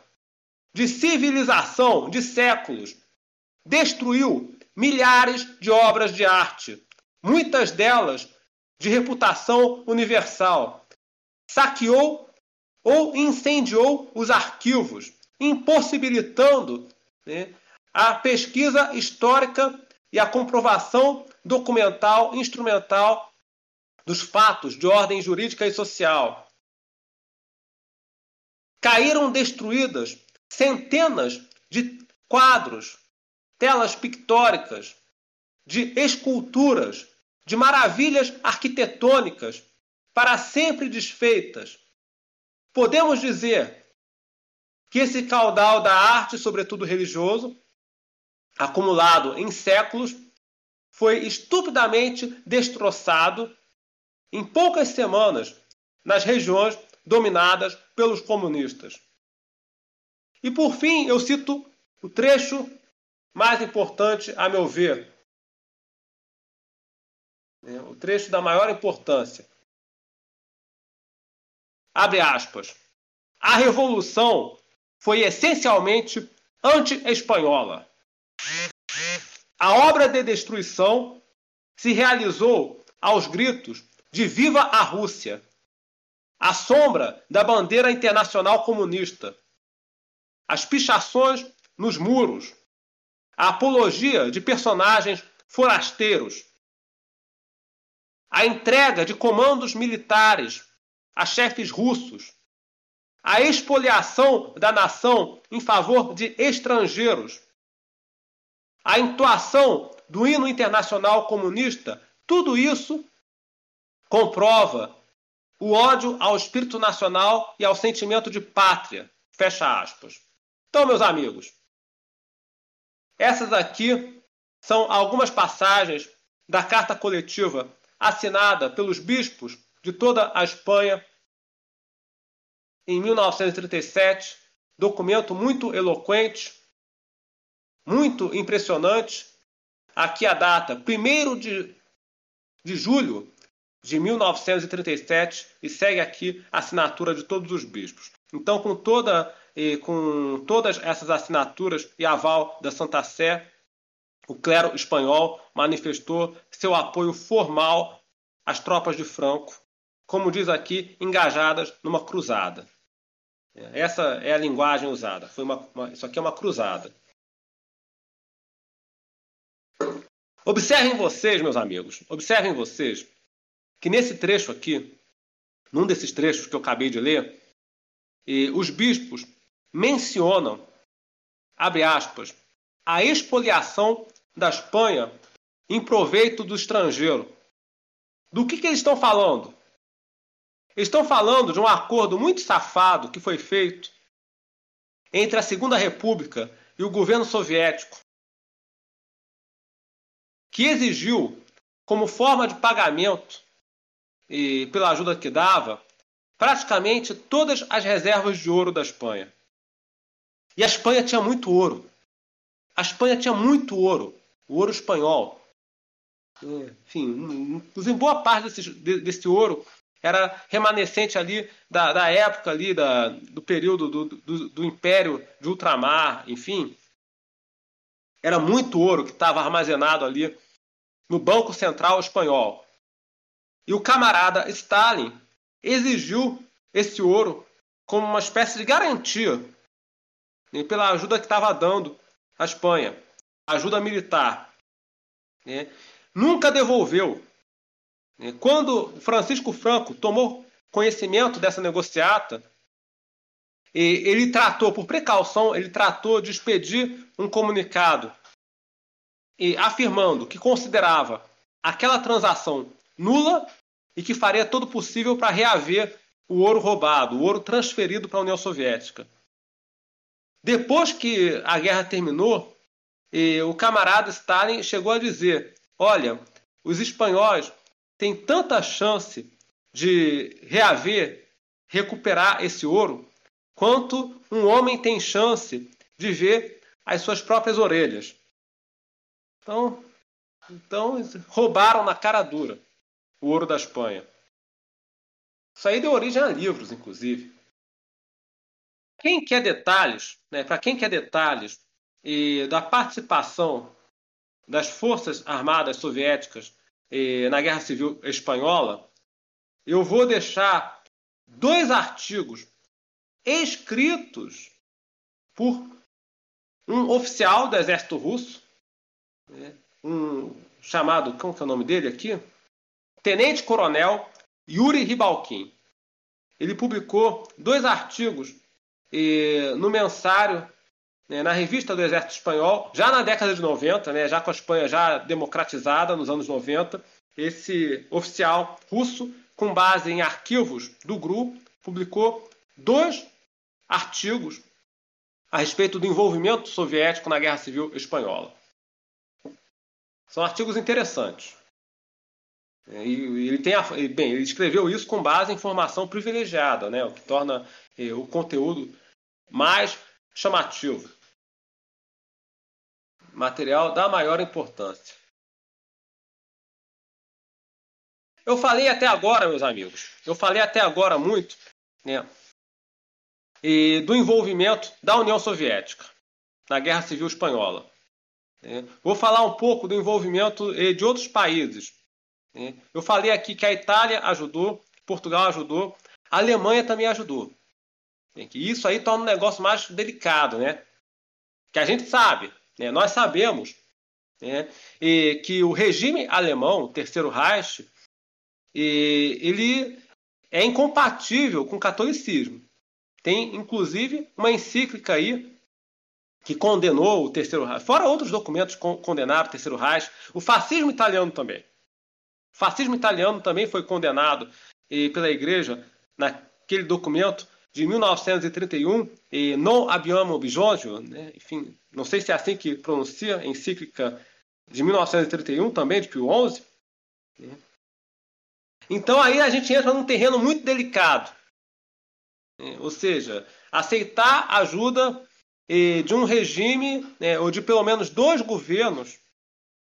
de civilização de séculos, destruiu milhares de obras de arte, muitas delas de reputação universal, saqueou ou incendiou os arquivos, impossibilitando né, a pesquisa histórica e a comprovação documental, instrumental dos fatos de ordem jurídica e social. Caíram destruídas centenas de quadros, telas pictóricas, de esculturas, de maravilhas arquitetônicas, para sempre desfeitas. Podemos dizer que esse caudal da arte, sobretudo religioso, acumulado em séculos, foi estupidamente destroçado em poucas semanas nas regiões dominadas pelos comunistas. E por fim, eu cito o trecho mais importante, a meu ver, é, o trecho da maior importância. Abre aspas. A revolução foi essencialmente anti-espanhola. A obra de destruição se realizou aos gritos de Viva a Rússia, à sombra da bandeira internacional comunista, as pichações nos muros, a apologia de personagens forasteiros, a entrega de comandos militares a chefes russos, a expoliação da nação em favor de estrangeiros, a entoação do hino internacional comunista, tudo isso comprova o ódio ao espírito nacional e ao sentimento de pátria. Fecha aspas. Então, meus amigos, essas aqui são algumas passagens da carta coletiva assinada pelos bispos de toda a Espanha em 1937, documento muito eloquente, muito impressionante. Aqui a data, 1 de, de julho de 1937, e segue aqui a assinatura de todos os bispos. Então, com, toda, com todas essas assinaturas e aval da Santa Sé, o clero espanhol manifestou seu apoio formal às tropas de Franco, como diz aqui, engajadas numa cruzada. Essa é a linguagem usada. Foi uma, uma, isso aqui é uma cruzada. Observem vocês, meus amigos, observem vocês que nesse trecho aqui, num desses trechos que eu acabei de ler, os bispos mencionam, abre aspas, a expoliação da Espanha em proveito do estrangeiro. Do que, que eles estão falando? Estão falando de um acordo muito safado que foi feito entre a Segunda República e o governo soviético, que exigiu, como forma de pagamento e pela ajuda que dava, praticamente todas as reservas de ouro da Espanha. E a Espanha tinha muito ouro. A Espanha tinha muito ouro, o ouro espanhol. Enfim, inclusive boa parte desse, desse ouro era remanescente ali da, da época ali da, do período do, do, do Império de Ultramar, enfim. Era muito ouro que estava armazenado ali no Banco Central Espanhol. E o camarada Stalin exigiu esse ouro como uma espécie de garantia né, pela ajuda que estava dando à Espanha, ajuda militar. Né, nunca devolveu. Né, quando Francisco Franco tomou conhecimento dessa negociata, ele tratou, por precaução, ele tratou de expedir um comunicado e afirmando que considerava aquela transação nula e que faria todo possível para reaver o ouro roubado, o ouro transferido para a União Soviética. Depois que a guerra terminou, o camarada Stalin chegou a dizer: Olha, os espanhóis têm tanta chance de reaver, recuperar esse ouro, quanto um homem tem chance de ver as suas próprias orelhas. Então, então roubaram na cara dura o ouro da Espanha. Isso aí deu origem a livros, inclusive. Quem quer detalhes, né, para quem quer detalhes e da participação das forças armadas soviéticas e, na Guerra Civil Espanhola, eu vou deixar dois artigos escritos por um oficial do exército russo, né, um chamado, como que é o nome dele aqui? Tenente Coronel Yuri Ribalkin. Ele publicou dois artigos eh, no mensário, né, na revista do Exército Espanhol, já na década de 90, né, já com a Espanha já democratizada nos anos 90. Esse oficial russo, com base em arquivos do GRU, publicou dois artigos a respeito do envolvimento soviético na Guerra Civil Espanhola. São artigos interessantes. É, e ele tem a, bem, ele escreveu isso com base em informação privilegiada, né, o que torna eh, o conteúdo mais chamativo. Material da maior importância. Eu falei até agora, meus amigos, eu falei até agora muito né, e do envolvimento da União Soviética na Guerra Civil Espanhola. É, vou falar um pouco do envolvimento eh, de outros países. É, eu falei aqui que a Itália ajudou, Portugal ajudou, a Alemanha também ajudou. Isso aí torna um negócio mais delicado, né? Que a gente sabe, né? nós sabemos né? e que o regime alemão, o Terceiro Reich, ele é incompatível com o catolicismo. Tem, inclusive, uma encíclica aí que condenou o Terceiro Reich, fora outros documentos que condenaram o Terceiro Reich, o fascismo italiano também. O fascismo italiano também foi condenado pela Igreja naquele documento de 1931, e Non abbiamo bisogno, né? enfim, não sei se é assim que pronuncia, encíclica de 1931, também de Pio XI. Né? Então aí a gente entra num terreno muito delicado. Né? Ou seja, aceitar ajuda de um regime, né, ou de pelo menos dois governos,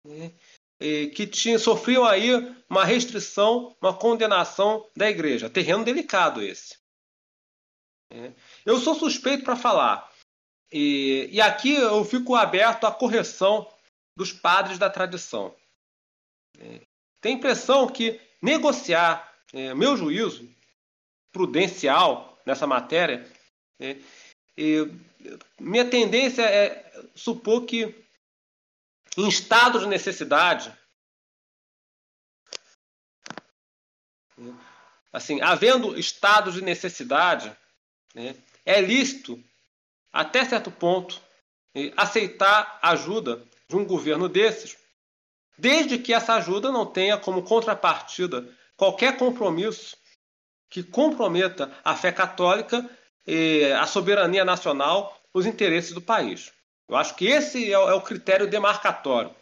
né, que tinha, sofriam aí uma restrição, uma condenação da igreja. Terreno delicado esse. É. Eu sou suspeito para falar. E, e, aqui eu fico aberto à correção dos padres da tradição. É. Tem impressão que negociar, é, meu juízo prudencial nessa matéria, é, minha tendência é supor que em estado de necessidade, assim, havendo estado de necessidade, né, é lícito, até certo ponto, aceitar ajuda de um governo desses, desde que essa ajuda não tenha como contrapartida qualquer compromisso que comprometa a fé católica, a soberania nacional, os interesses do país. Eu acho que esse é o critério demarcatório.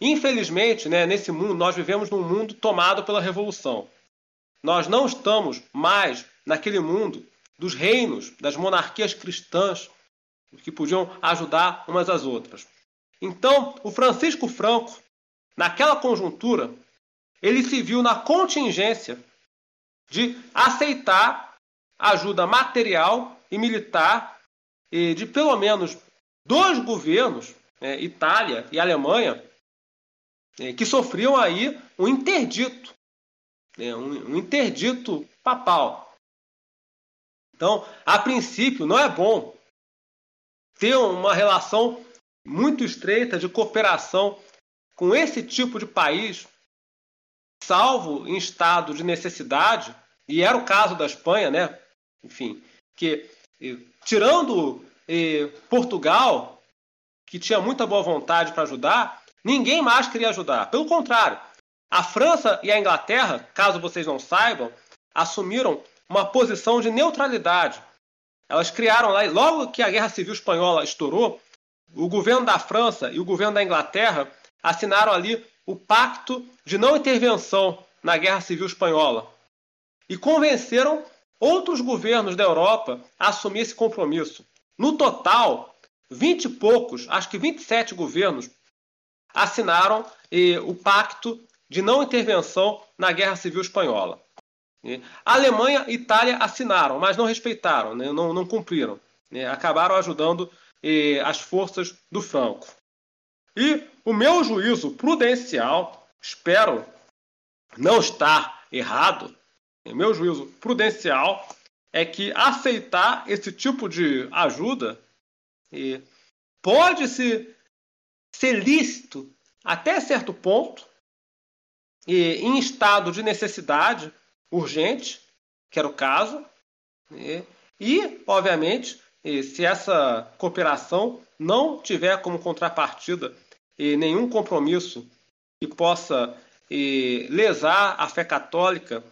Infelizmente, né, nesse mundo, nós vivemos num mundo tomado pela revolução. Nós não estamos mais naquele mundo dos reinos, das monarquias cristãs, que podiam ajudar umas às outras. Então, o Francisco Franco, naquela conjuntura, ele se viu na contingência de aceitar ajuda material e militar de pelo menos dois governos, né, Itália e Alemanha, é, que sofriam aí um interdito, né, um, um interdito papal. Então, a princípio, não é bom ter uma relação muito estreita de cooperação com esse tipo de país, salvo em estado de necessidade, e era o caso da Espanha, né? Enfim, que tirando Portugal, que tinha muita boa vontade para ajudar, ninguém mais queria ajudar. Pelo contrário, a França e a Inglaterra, caso vocês não saibam, assumiram uma posição de neutralidade. Elas criaram lá, logo que a Guerra Civil Espanhola estourou, o governo da França e o governo da Inglaterra assinaram ali o Pacto de Não Intervenção na Guerra Civil Espanhola e convenceram outros governos da Europa a assumir esse compromisso. No total, 20 e poucos, acho que 27 governos, assinaram eh, o Pacto de Não Intervenção na Guerra Civil Espanhola. A Alemanha e Itália assinaram, mas não respeitaram, né? não, não, cumpriram. Né? Acabaram ajudando as forças do Franco. E o meu juízo prudencial, espero não estar errado, o meu juízo prudencial é que aceitar esse tipo de ajuda pode -se ser lícito até certo ponto, e em estado de necessidade urgente, que era o caso, né? e, obviamente, se essa cooperação não tiver como contrapartida nenhum compromisso que possa lesar a fé católica,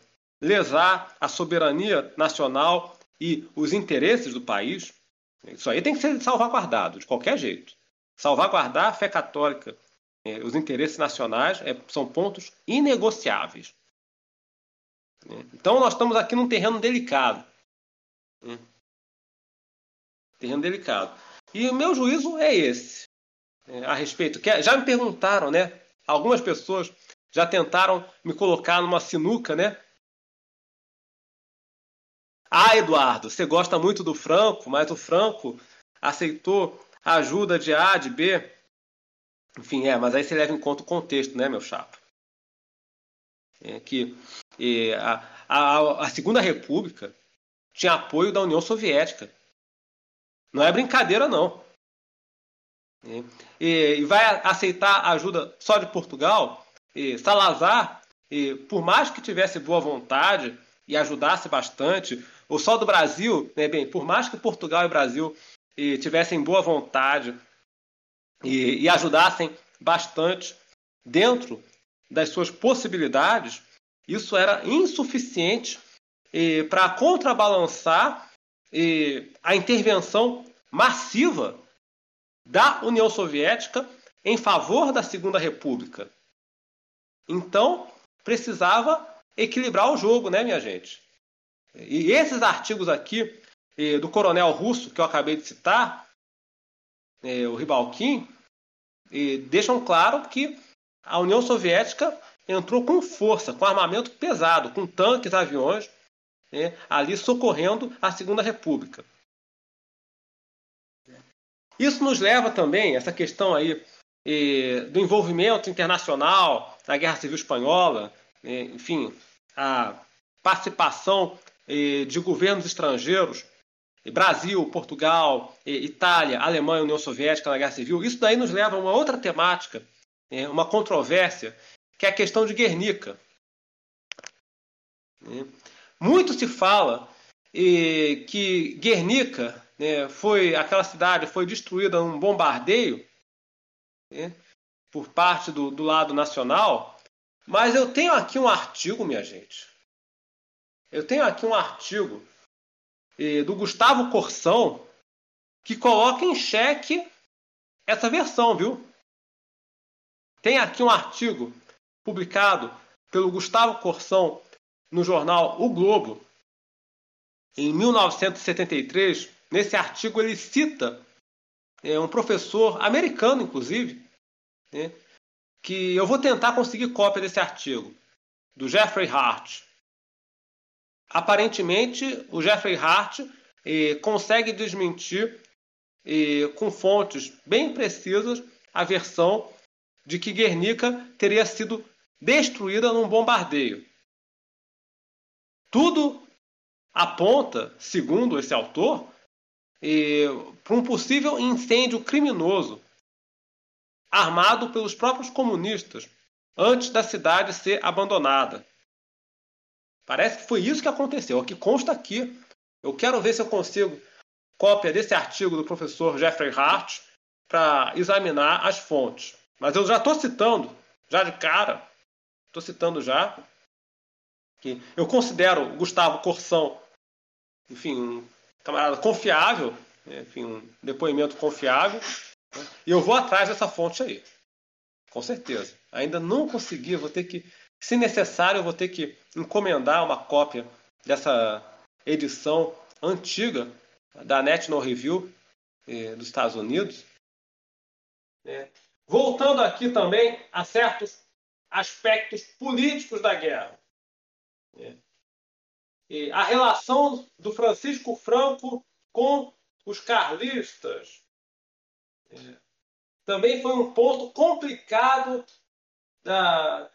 lesar a soberania nacional e os interesses do país, isso aí tem que ser salvaguardado de qualquer jeito. Salvaguardar a fé católica, os interesses nacionais é, são pontos inegociáveis. Então nós estamos aqui num terreno delicado. Terreno delicado. E o meu juízo é esse. É, a respeito. Que já me perguntaram, né? Algumas pessoas já tentaram me colocar numa sinuca, né? Ah, Eduardo, você gosta muito do Franco, mas o Franco aceitou a ajuda de A, de B. Enfim, é, mas aí você leva em conta o contexto, né, meu chapa? É que e a, a, a Segunda República tinha apoio da União Soviética. Não é brincadeira, não. E, e vai aceitar ajuda só de Portugal? E Salazar, e, por mais que tivesse boa vontade e ajudasse bastante, ou só do Brasil, né, bem, por mais que Portugal e Brasil e, tivessem boa vontade e, e ajudassem bastante dentro das suas possibilidades, isso era insuficiente para contrabalançar a intervenção massiva da União Soviética em favor da Segunda República. Então, precisava equilibrar o jogo, né, minha gente? E esses artigos aqui do coronel russo que eu acabei de citar, eh, o Ribalkin, deixam claro que a União Soviética entrou com força, com armamento pesado, com tanques, aviões, né, ali socorrendo a Segunda República. Isso nos leva também, essa questão aí do envolvimento internacional na Guerra Civil Espanhola, eh, enfim, a participação de governos estrangeiros, Brasil, Portugal, Itália, Alemanha, União Soviética na Guerra Civil, isso daí nos leva a uma outra temática, uma controvérsia que é a questão de Guernica. Né? Muito se fala que Guernica né, foi aquela cidade foi destruída num bombardeio né, por parte do, do lado nacional, mas eu tenho aqui um artigo, minha gente. Eu tenho aqui um artigo do Gustavo Corsão que coloca em xeque essa versão, viu? Tem aqui um artigo publicado pelo Gustavo Corsão no jornal O Globo, em 1973. Nesse artigo ele cita é, um professor americano, inclusive, né, que eu vou tentar conseguir cópia desse artigo, do Jeffrey Hart. Aparentemente, o Jeffrey Hart eh, consegue desmentir eh, com fontes bem precisas a versão de que Guernica teria sido destruída num bombardeio. Tudo aponta, segundo esse autor, para um possível incêndio criminoso armado pelos próprios comunistas antes da cidade ser abandonada. Parece que foi isso que aconteceu, o que consta aqui. Eu quero ver se eu consigo cópia desse artigo do professor Jeffrey Hart para examinar as fontes. Mas eu já estou citando, já de cara, estou citando já, que eu considero Gustavo Corsão, enfim, um camarada confiável, enfim, um depoimento confiável, né? e eu vou atrás dessa fonte aí, com certeza. Ainda não consegui, vou ter que, se necessário, eu vou ter que encomendar uma cópia dessa edição antiga da National Review eh, dos Estados Unidos. É. Voltando aqui também a certos aspectos políticos da guerra. É. a relação do Francisco Franco com os carlistas é. também foi um ponto complicado da,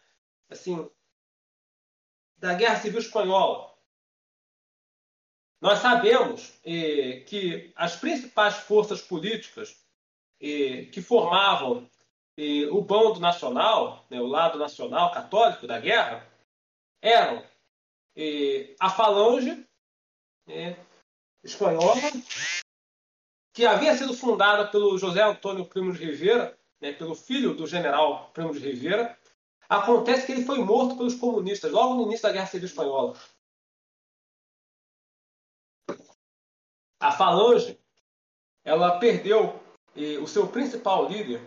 assim, da Guerra Civil Espanhola. Nós sabemos eh, que as principais forças políticas eh, que formavam eh, o bando nacional, né, o lado nacional católico da guerra, eram eh, a Falange né, espanhola, que havia sido fundada pelo José Antônio Primo de Rivera, né, pelo filho do general Primo de Rivera. Acontece que ele foi morto pelos comunistas logo no início da Guerra Civil Espanhola. A Falange ela perdeu o seu principal líder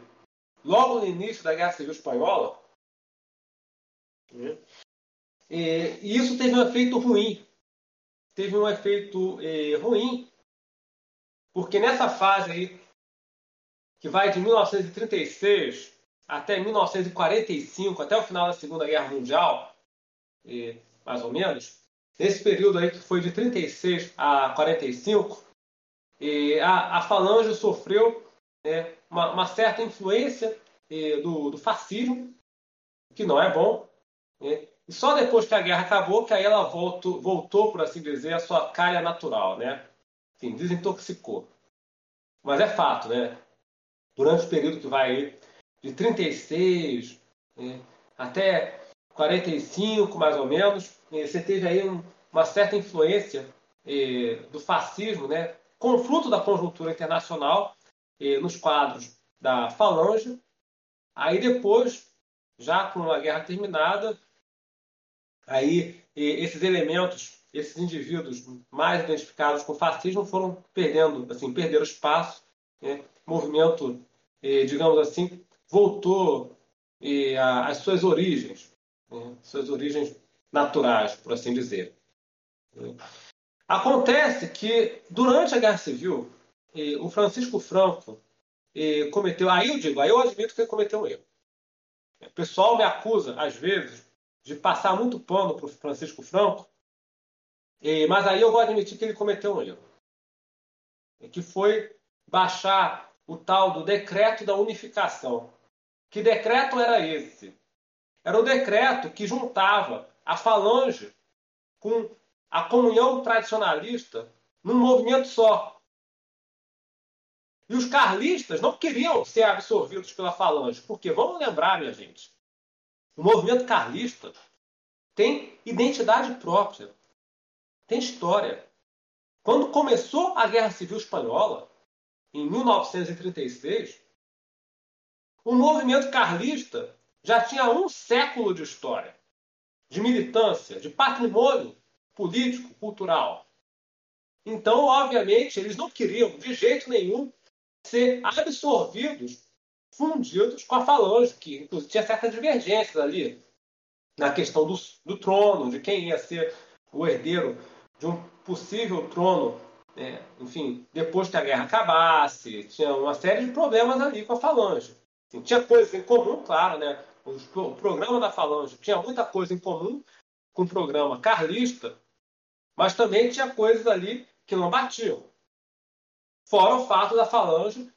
logo no início da Guerra Civil Espanhola. E, isso teve um efeito ruim. Teve um efeito eh, ruim, porque nessa fase aí, que vai de 1936 até 1945, até o final da Segunda Guerra Mundial, mais ou menos, nesse período aí que foi de 36 a 45, a, a Falange sofreu né, uma, uma, certa influência do, do, fascismo, que não é bom. Né? E só depois que a guerra acabou, que aí ela voltou, voltou, por assim dizer, à sua calha natural, né? Enfim, desintoxicou. Mas é fato, né? Durante o período que vai de 36 né, até 45, mais ou menos, você teve aí um, uma certa influência eh, do fascismo, né? Confronto da conjuntura internacional eh, nos quadros da Falange. Aí depois, já com a guerra terminada, aí eh, esses elementos, esses indivíduos mais identificados com o fascismo foram perdendo, assim, perderam espaço. Né? Movimento, digamos assim, voltou eh, às suas origens, né? suas origens naturais, por assim dizer. Acontece que, durante a Guerra Civil, o Francisco Franco cometeu. Aí eu digo, aí eu admito que ele cometeu um erro. O pessoal me acusa, às vezes, de passar muito pano para o Francisco Franco, mas aí eu vou admitir que ele cometeu um erro. Que foi baixar o tal do decreto da unificação. Que decreto era esse? Era o decreto que juntava a falange com a comunhão tradicionalista num movimento só. E os carlistas não queriam ser absorvidos pela falange, porque vamos lembrar, minha gente, o movimento carlista tem identidade própria, tem história. Quando começou a Guerra Civil Espanhola, em 1936, o movimento carlista já tinha um século de história, de militância, de patrimônio político, cultural. Então, obviamente, eles não queriam, de jeito nenhum, ser absorvidos, fundidos com a falange, que inclusive tinha certas divergências ali na questão do, do trono, de quem ia ser o herdeiro de um possível trono, né? enfim, depois que a guerra acabasse, tinha uma série de problemas ali com a falange. Assim, tinha coisas em comum, claro, né? O programa da falange tinha muita coisa em comum, com o programa carlista, mas também tinha coisas ali que não batiam. Fora o fato da falange,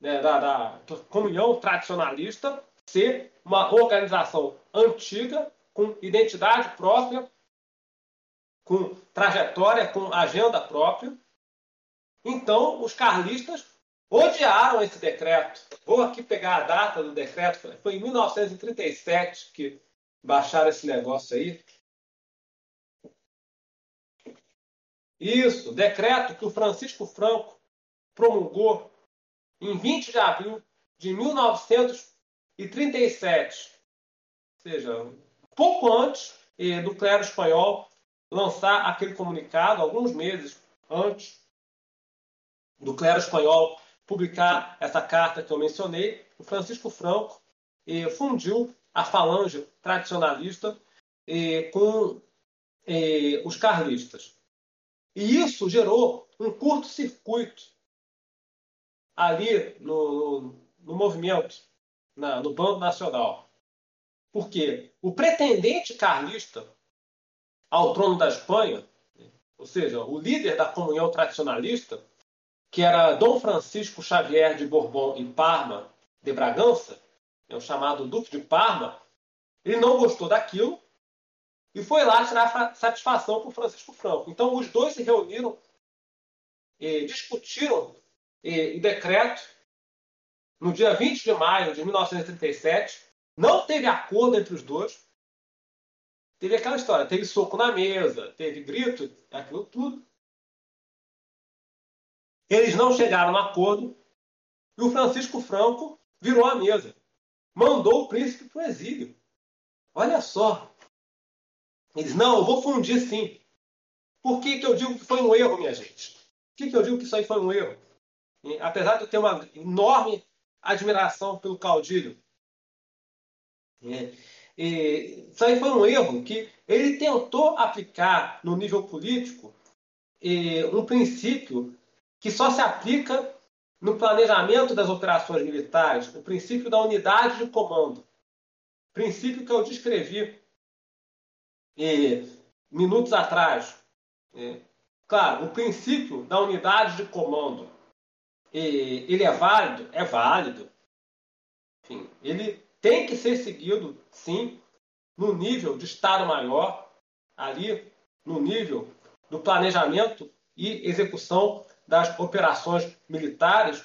né, da, da comunhão tradicionalista, ser uma organização antiga, com identidade própria, com trajetória, com agenda própria. Então, os carlistas odiaram esse decreto. Vou aqui pegar a data do decreto. Foi em 1937 que baixaram esse negócio aí. Isso, decreto que o Francisco Franco promulgou em 20 de abril de 1937. Ou seja, pouco antes do clero espanhol lançar aquele comunicado, alguns meses antes do clero espanhol publicar essa carta que eu mencionei, o Francisco Franco eh, fundiu a falange tradicionalista eh, com eh, os carlistas. E isso gerou um curto-circuito ali no, no, movimento, na, no Bando Nacional. Porque o pretendente carlista ao trono da Espanha, ou seja, o líder da comunhão tradicionalista, que era Dom Francisco Xavier de Bourbon e Parma de Bragança, é o chamado Duque de Parma, ele não gostou daquilo e foi lá tirar satisfação com Francisco Franco. Então, os dois se reuniram, e discutiram e, decreto no dia 20 de maio de 1937. Não teve acordo entre os dois. Teve aquela história, teve soco na mesa, teve grito, aquilo tudo. Eles não chegaram no acordo e o Francisco Franco virou a mesa. Mandou o príncipe para o exílio. Olha só. Eles, não, eu vou fundir sim. Por que, que eu digo que foi um erro, minha gente? Por que, que eu digo que isso aí foi um erro? E, apesar de eu ter uma enorme admiração pelo Caudilho, é, e, isso aí foi um erro que ele tentou aplicar no nível político e, um princípio que só se aplica no planejamento das operações militares, o princípio da unidade de comando. Princípio que eu descrevi e, minutos atrás. É, claro, o princípio da unidade de comando e, ele é válido? É válido. Enfim, ele tem que ser seguido, sim, no nível de Estado Maior, ali no nível do planejamento e execução das operações militares,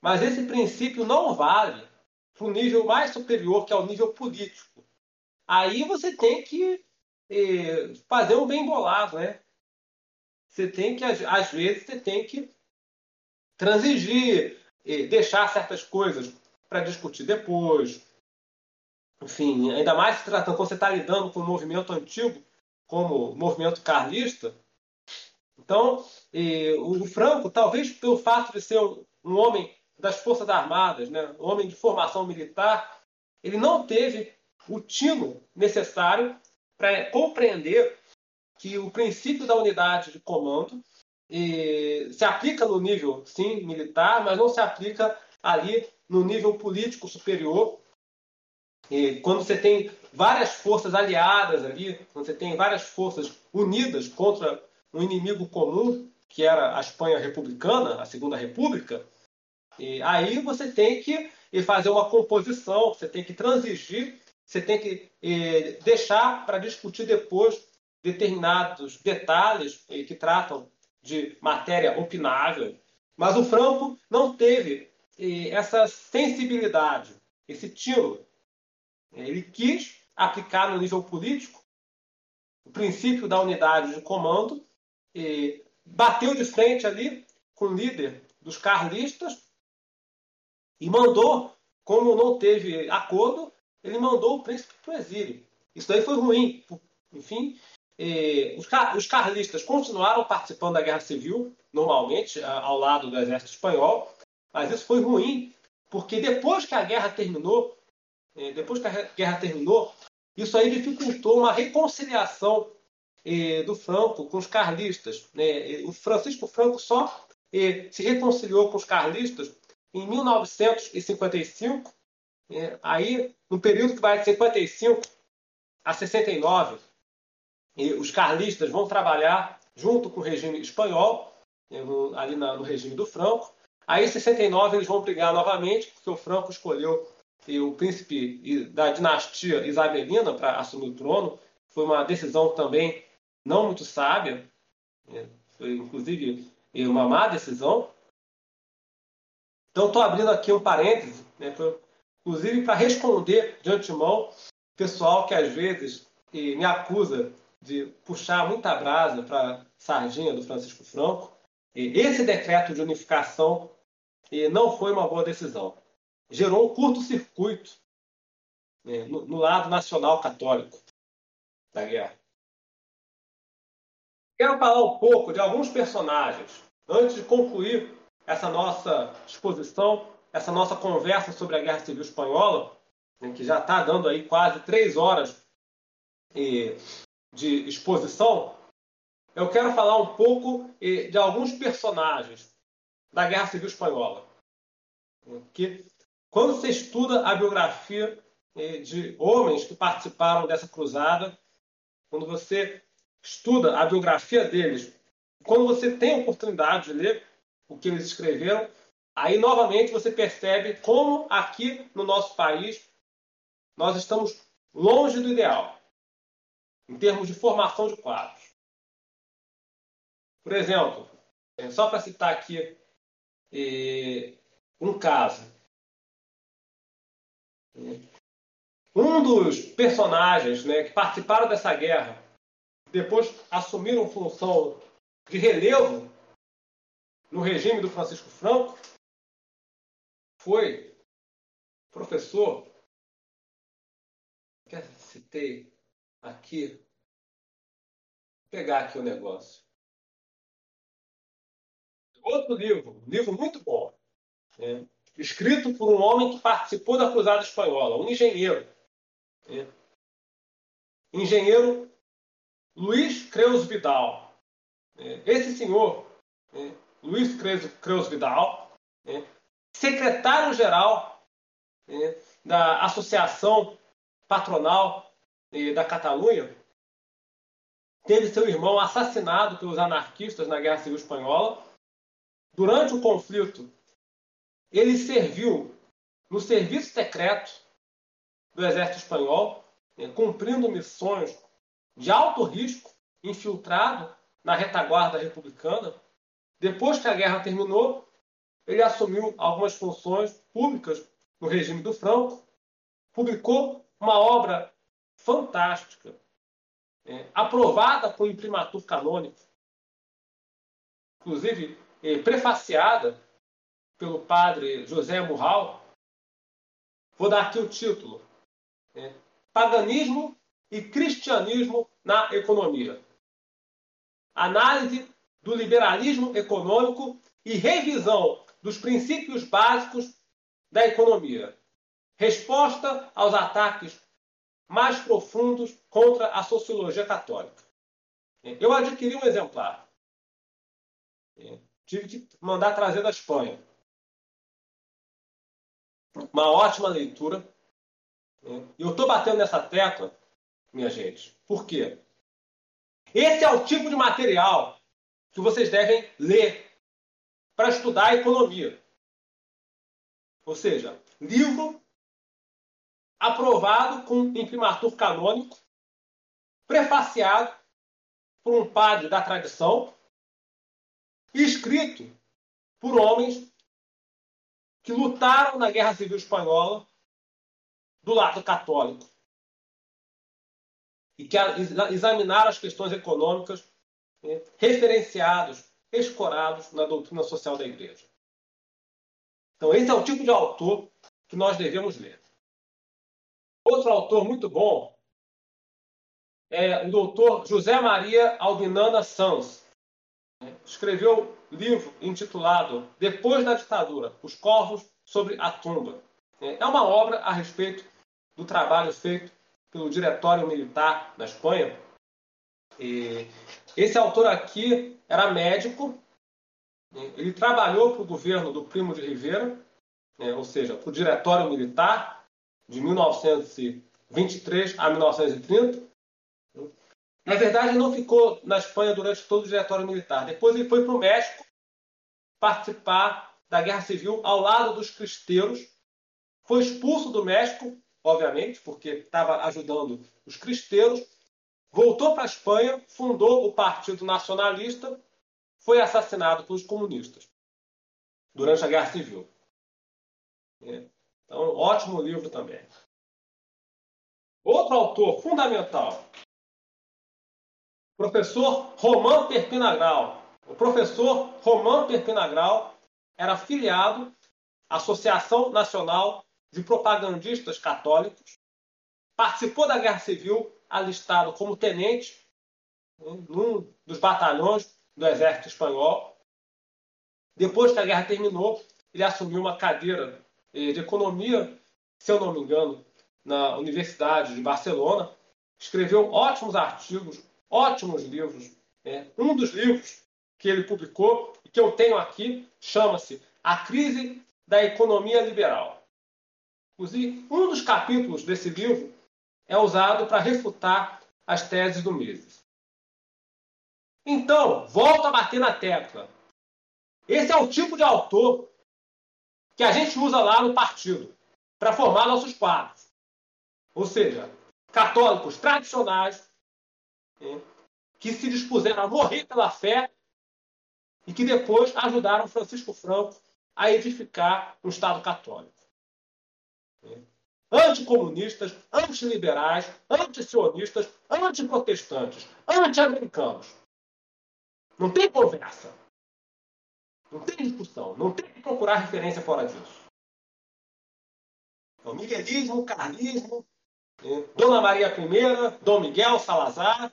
mas esse princípio não vale para o nível mais superior, que é o nível político. Aí você tem que eh, fazer um bem bolado, né? Você tem que, às vezes, você tem que transigir, eh, deixar certas coisas para discutir depois. Enfim, ainda mais se tratando, quando você está lidando com um movimento antigo, como o movimento carlista. Então, eh, o Franco, talvez pelo fato de ser um, um homem das Forças Armadas, né, um homem de formação militar, ele não teve o tino necessário para compreender que o princípio da unidade de comando e se aplica no nível, sim, militar, mas não se aplica ali no nível político superior. Quando você tem várias forças aliadas ali, quando você tem várias forças unidas contra um inimigo comum, que era a Espanha republicana, a Segunda República, e aí você tem que fazer uma composição, você tem que transigir, você tem que deixar para discutir depois determinados detalhes que tratam de matéria opinável, mas o Franco não teve essa sensibilidade, esse tiro. Ele quis aplicar no nível político o princípio da unidade de comando, e bateu de frente ali com o líder dos carlistas e mandou, como não teve acordo, ele mandou o príncipe para o exílio. Isso daí foi ruim. Enfim, os, os carlistas continuaram participando da guerra civil, normalmente, ao lado do exército espanhol, mas isso foi ruim, porque depois que a guerra terminou, eh, depois que a guerra terminou, isso aí dificultou uma reconciliação eh, do Franco com os carlistas. Né? O Francisco Franco só eh, se reconciliou com os carlistas em 1955, aí no período que vai de 55 a 69 e os carlistas vão trabalhar junto com o regime espanhol, né, ali no regime do Franco. Aí, em 69, eles vão brigar novamente, porque o Franco escolheu o príncipe da dinastia isabelina para assumir o trono. Foi uma decisão também não muito sábia, né? foi inclusive uma má decisão. Então, estou abrindo aqui um parêntese, né, pra, inclusive para responder de antemão pessoal que às vezes me acusa de puxar muita brasa para a sardinha do Francisco Franco. Esse decreto de unificação não foi uma boa decisão. Gerou um curto-circuito né, no lado nacional católico da guerra. Quero falar um pouco de alguns personagens antes de concluir essa nossa exposição, essa nossa conversa sobre a Guerra Civil Espanhola, né, que já está dando aí quase três horas de exposição. Eu quero falar um pouco de alguns personagens da Guerra Civil Espanhola. Que, quando você estuda a biografia de homens que participaram dessa cruzada, quando você estuda a biografia deles, quando você tem a oportunidade de ler o que eles escreveram, aí novamente você percebe como aqui no nosso país nós estamos longe do ideal em termos de formação de quadros. Por exemplo, só para citar aqui um caso. Um dos personagens né, que participaram dessa guerra, depois assumiram função de relevo no regime do Francisco Franco, foi professor, que citei aqui, vou pegar aqui o negócio. Outro livro, um livro muito bom, né? escrito por um homem que participou da Cruzada Espanhola, um engenheiro. Né? Engenheiro Luiz Creus Vidal. Né? Esse senhor, né? Luiz Creus Vidal, né? secretário-geral da Associação Patronal da Catalunha, teve seu irmão assassinado pelos anarquistas na Guerra Civil Espanhola. Durante o conflito, ele serviu no serviço secreto do exército espanhol, cumprindo missões de alto risco, infiltrado na retaguarda republicana. Depois que a guerra terminou, ele assumiu algumas funções públicas no regime do Franco, publicou uma obra fantástica, é, aprovada com imprimatur canônico, inclusive é, prefaciada pelo padre José Murral. Vou dar aqui o título: é, Paganismo e Cristianismo na Economia. Análise do liberalismo econômico e revisão dos princípios básicos da economia. Resposta aos ataques mais profundos contra a sociologia católica. Eu adquiri um exemplar. Tive que mandar trazer da Espanha. Uma ótima leitura. Eu estou batendo nessa tecla, minha gente. Por quê? Esse é o tipo de material que vocês devem ler para estudar a economia. Ou seja, livro aprovado com imprimatur canônico, prefaciado por um padre da tradição e escrito por homens que lutaram na Guerra Civil Espanhola do lado católico e que examinaram as questões econômicas né, referenciados, escorados na doutrina social da Igreja. Então, esse é o tipo de autor que nós devemos ler. Outro autor muito bom é o doutor José Maria Albinana Sanz. Escreveu livro intitulado Depois da Ditadura, Os Corvos sobre a Tumba. É uma obra a respeito do trabalho feito pelo Diretório Militar na Espanha. E esse autor aqui era médico, ele trabalhou para o governo do Primo de Rivera, né, ou seja, para o Diretório Militar, de 1923 a 1930. Na verdade, ele não ficou na Espanha durante todo o diretório militar. Depois ele foi para o México participar da Guerra Civil ao lado dos cristeiros. Foi expulso do México, obviamente, porque estava ajudando os cristeiros. voltou para a Espanha, fundou o Partido Nacionalista, foi assassinado pelos comunistas durante a Guerra Civil. É. Então, ótimo livro também. Outro autor fundamental, professor Romão Perpinagral. O professor Romão Perpinagral era filiado à Associação Nacional de Propagandistas Católicos, participou da Guerra Civil, alistado como tenente num dos batalhões do Exército Espanhol. Depois que a guerra terminou, ele assumiu uma cadeira eh, de economia, se eu não me engano, na Universidade de Barcelona. Escreveu ótimos artigos, ótimos livros. Né? Um dos livros que ele publicou que eu tenho aqui chama-se A Crise da Economia Liberal. Um dos capítulos desse livro é usado para refutar as teses do Mises. Então, volto a bater na tecla. Esse é o tipo de autor que a gente usa lá no partido para formar nossos quadros. Ou seja, católicos tradicionais que se dispuseram a morrer pela fé e que depois ajudaram Francisco Franco a edificar um Estado católico. Anticomunistas, antiliberais, antisionistas, antiprotestantes, anti-americanos. Não tem conversa. Não tem discussão. Não tem que procurar referência fora disso. Então, miguelismo, carlismo, né? Dona Maria I, Dom Miguel Salazar,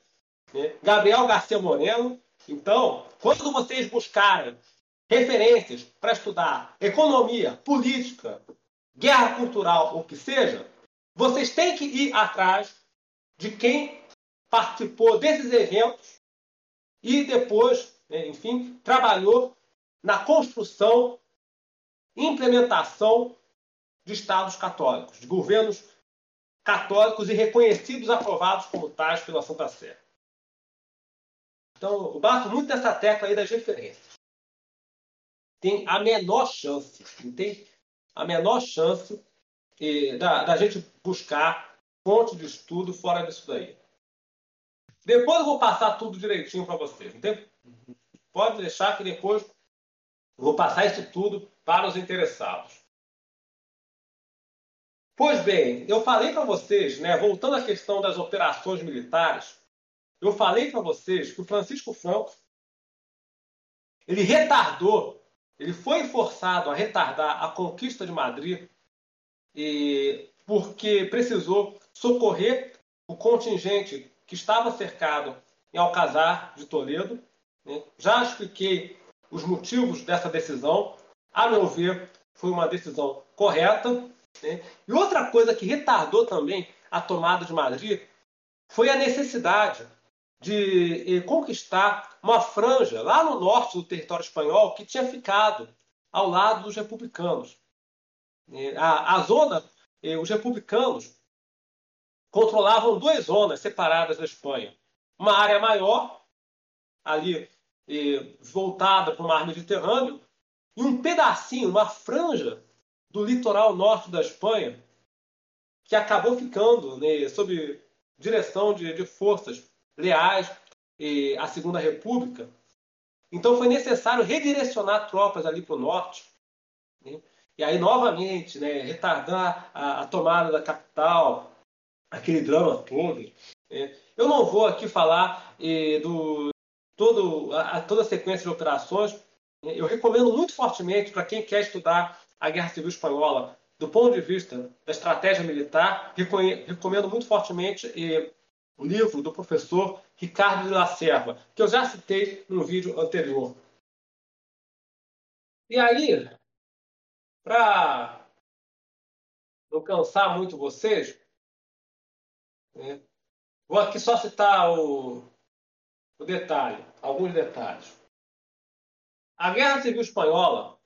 né? Gabriel Garcia Moreno. Então, quando vocês buscarem referências para estudar economia, política, guerra cultural, o que seja, vocês têm que ir atrás de quem participou desses eventos e depois, né, enfim, trabalhou na construção, implementação de estados católicos, de governos católicos e reconhecidos, aprovados como tais pela Santa Sé. Então, eu bato muito nessa tecla aí das referências. Tem a menor chance, tem a menor chance eh, da, da gente buscar fonte de estudo fora disso daí. Depois eu vou passar tudo direitinho para vocês. Entende? Pode deixar que depois eu vou passar isso tudo para os interessados. Pois bem, eu falei para vocês, né, voltando à questão das operações militares, eu falei para vocês que o Francisco Franco ele retardou, ele foi forçado a retardar a conquista de Madrid e, porque precisou socorrer o contingente que estava cercado em Alcazar de Toledo. Né? Já expliquei os motivos dessa decisão. A meu ver, foi uma decisão correta. Né? E outra coisa que retardou também a tomada de Madrid foi a necessidade de eh, conquistar uma franja lá no norte do território espanhol que tinha ficado ao lado dos republicanos. Eh, a, a zona, eh, os republicanos controlavam duas zonas separadas da Espanha. Uma área maior, ali voltada para o mar Mediterrâneo, e um pedacinho, uma franja do litoral norte da Espanha, que acabou ficando né, sob direção de, de forças leais à Segunda República. Então foi necessário redirecionar tropas ali para o norte. Né? E aí, novamente, né, retardar a, a, tomada da capital, aquele drama todo. Né? Eu não vou aqui falar eh, do todo, a, toda a sequência de operações. Eu recomendo muito fortemente para quem quer estudar a Guerra Civil Espanhola do ponto de vista da estratégia militar, recomendo muito fortemente eh, livro do professor Ricardo de la Serva, que eu já citei no vídeo anterior. E aí, para não cansar muito vocês, né, vou aqui só citar o, o detalhe, alguns detalhes. A Guerra Civil Espanhola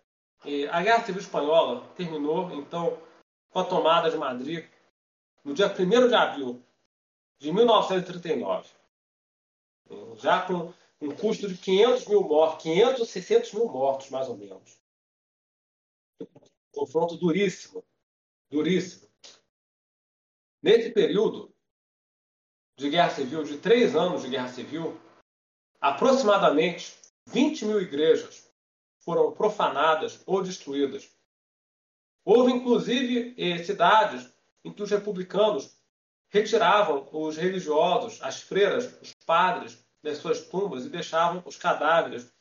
a Guerra Civil Espanhola terminou, então, com a tomada de Madrid no dia 1 de abril de 1939. Já com um custo de 500 mil mortos, 500, 600 mil mortos, mais ou menos. Confronto duríssimo, duríssimo. Nesse período, de guerra civil, de três anos de guerra civil, aproximadamente 20 mil igrejas foram profanadas ou destruídas. Houve, inclusive, eh, cidades em que os republicanos retiravam os religiosos, as freiras, os padres das suas tumbas e deixavam os cadáveres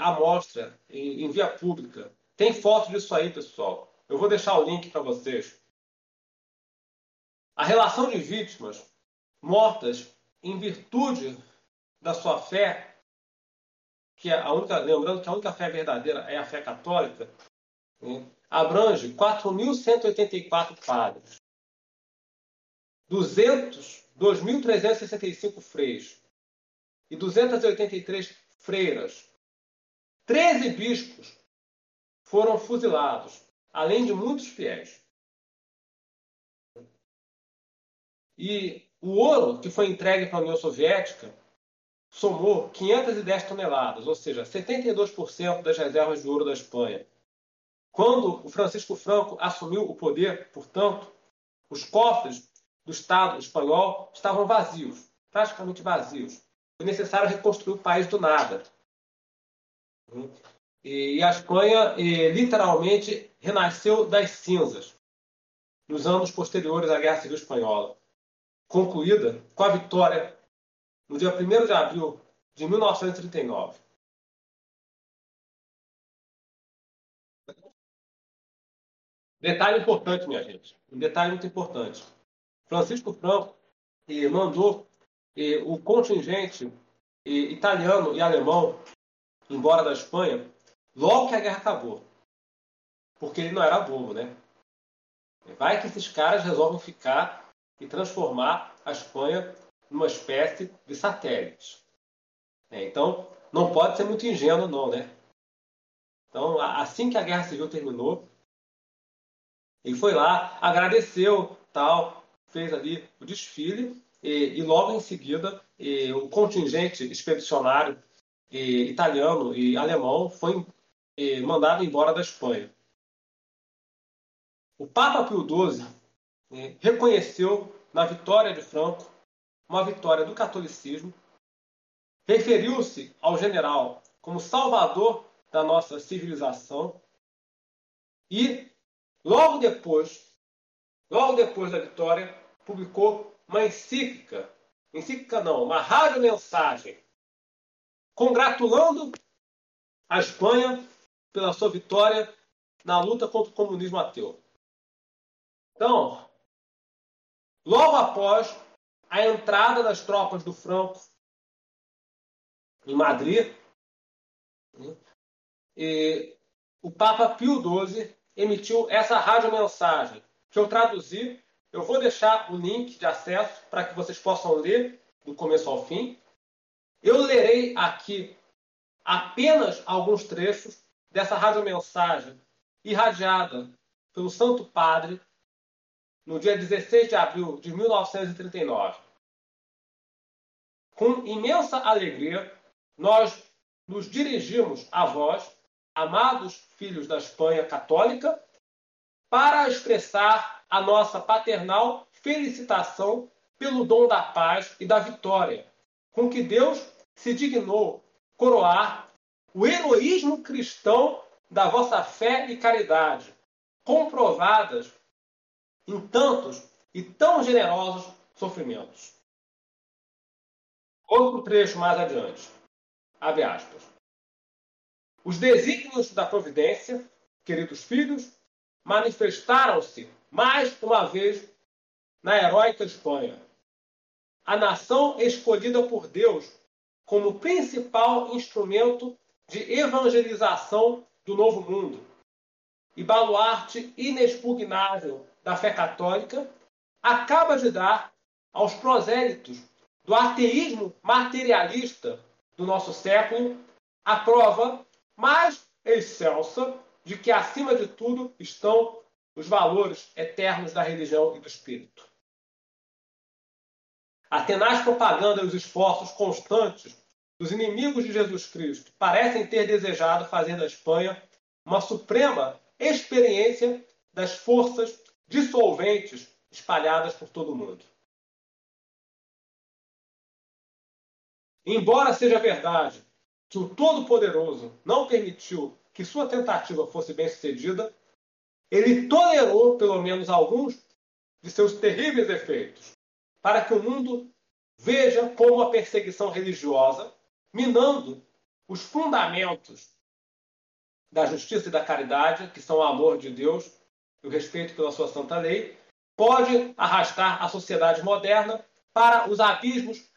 à mostra em, em via pública. Tem foto disso aí, pessoal. Eu vou deixar o link para vocês. A relação de vítimas mortas em virtude da sua fé, que é a única, lembrando que a única fé verdadeira é a fé católica, né, abrange 4.184 padres, 200, 2.365 freios e 283 freiras. 13 bispos foram fuzilados, além de muitos fiéis. E o ouro que foi entregue para a União Soviética somou 510 toneladas, ou seja, 72% das reservas de ouro da Espanha. Quando o Francisco Franco assumiu o poder, portanto, os cofres do Estado espanhol estavam vazios, praticamente vazios. Foi necessário reconstruir o país do nada. E a Espanha literalmente renasceu das cinzas nos anos posteriores à Guerra Civil Espanhola, concluída com a vitória no dia 1 de abril de 1939. Detalhe importante, minha gente. Um detalhe muito importante. Francisco Franco mandou o contingente italiano e alemão embora da Espanha logo que a guerra acabou. Porque ele não era bobo, né? Vai que esses caras resolvem ficar e transformar a Espanha numa espécie de satélite. É, então, não pode ser muito ingênuo, não, né? Então, assim que a guerra civil terminou, ele foi lá, agradeceu, tal, fez ali o desfile e, e logo em seguida e, o contingente expedicionário e, italiano e alemão foi mandado embora da Espanha. O Papa Pio XII reconheceu na vitória de Franco uma vitória do catolicismo, referiu-se ao general como salvador da nossa civilização e logo depois, logo depois da vitória, publicou uma encíclica, encíclica não, uma rádio-mensagem, congratulando a Espanha pela sua vitória na luta contra o comunismo ateu. Então, logo após a entrada das tropas do Franco em Madrid, o Papa Pio XII emitiu essa rádio-mensagem que eu traduzi eu vou deixar o link de acesso para que vocês possam ler do começo ao fim. Eu lerei aqui apenas alguns trechos dessa radiomensagem irradiada pelo Santo Padre no dia 16 de abril de 1939. Com imensa alegria, nós nos dirigimos a vós, amados filhos da Espanha católica, para expressar a nossa paternal felicitação pelo dom da paz e da vitória, com que Deus se dignou coroar o heroísmo cristão da vossa fé e caridade, comprovadas em tantos e tão generosos sofrimentos. Outro trecho mais adiante. Abre aspas. Os desígnios da providência, queridos filhos, manifestaram-se mais uma vez na heróica Espanha. A nação escolhida por Deus como principal instrumento de evangelização do novo mundo e baluarte inexpugnável da fé católica, acaba de dar aos prosélitos do ateísmo materialista do nosso século a prova mais excelsa de que, acima de tudo, estão os valores eternos da religião e do espírito. A tenaz propaganda e os esforços constantes dos inimigos de Jesus Cristo parecem ter desejado fazer da Espanha uma suprema experiência das forças dissolventes espalhadas por todo o mundo. embora seja verdade que o Todo-Poderoso não permitiu que sua tentativa fosse bem sucedida, ele tolerou pelo menos alguns de seus terríveis efeitos, para que o mundo veja como a perseguição religiosa, minando os fundamentos da justiça e da caridade, que são o amor de Deus e o respeito pela sua santa lei, pode arrastar a sociedade moderna para os abismos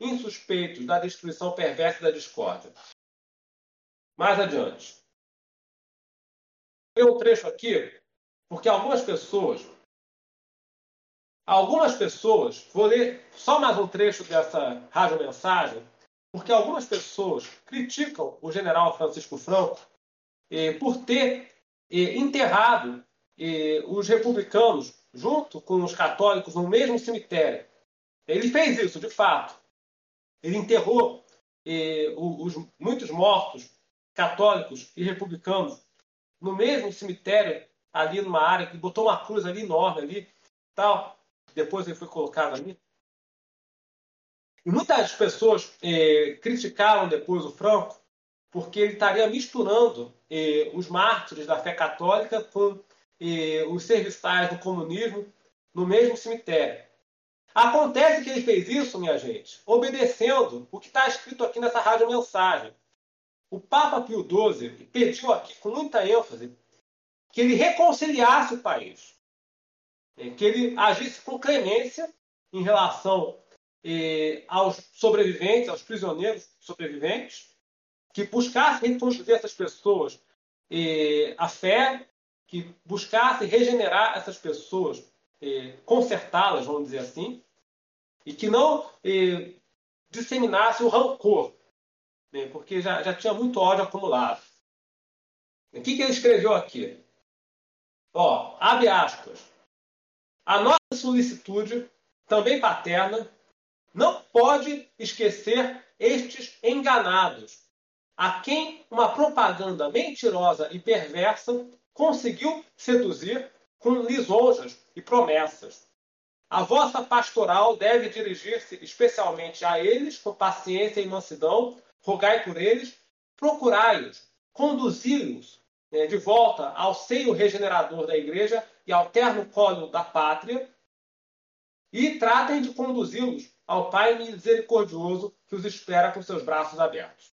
insuspeitos da destruição perversa e da discórdia. Mais adiante ler um trecho aqui, porque algumas pessoas, algumas pessoas, vou ler só mais um trecho dessa rádio mensagem, porque algumas pessoas criticam o general Francisco Franco eh, por ter eh, enterrado eh, os republicanos junto com os católicos no mesmo cemitério. Ele fez isso, de fato. Ele enterrou os muitos mortos católicos e republicanos no mesmo cemitério, ali numa área, que botou uma cruz ali enorme ali, tal. Depois ele foi colocado ali. E muitas pessoas eh, criticaram depois o Franco porque ele estaria misturando eh, os mártires da fé católica com eh, os serviçais do comunismo no mesmo cemitério. Acontece que ele fez isso, minha gente, obedecendo o que está escrito aqui nessa rádio mensagem. O Papa Pio XII pediu aqui com muita ênfase que ele reconciliasse o país, né, que ele agisse com clemência em relação eh, aos sobreviventes, aos prisioneiros sobreviventes, que buscasse reconstruir essas pessoas eh, a fé, que buscasse regenerar essas pessoas, eh, consertá-las, vamos dizer assim, e que não disseminasse o rancor né, porque já, já tinha muito ódio acumulado. O que, que ele escreveu aqui? Ó, abre aspas. A nossa solicitude, também paterna, não pode esquecer estes enganados, a quem uma propaganda mentirosa e perversa conseguiu seduzir com lisonjas e promessas. A vossa pastoral deve dirigir-se especialmente a eles com paciência e mansidão, rogai por eles, procurai-os, conduzi-los né, de volta ao seio regenerador da igreja e ao terno colo da pátria, e tratem de conduzi-los ao Pai misericordioso que os espera com seus braços abertos.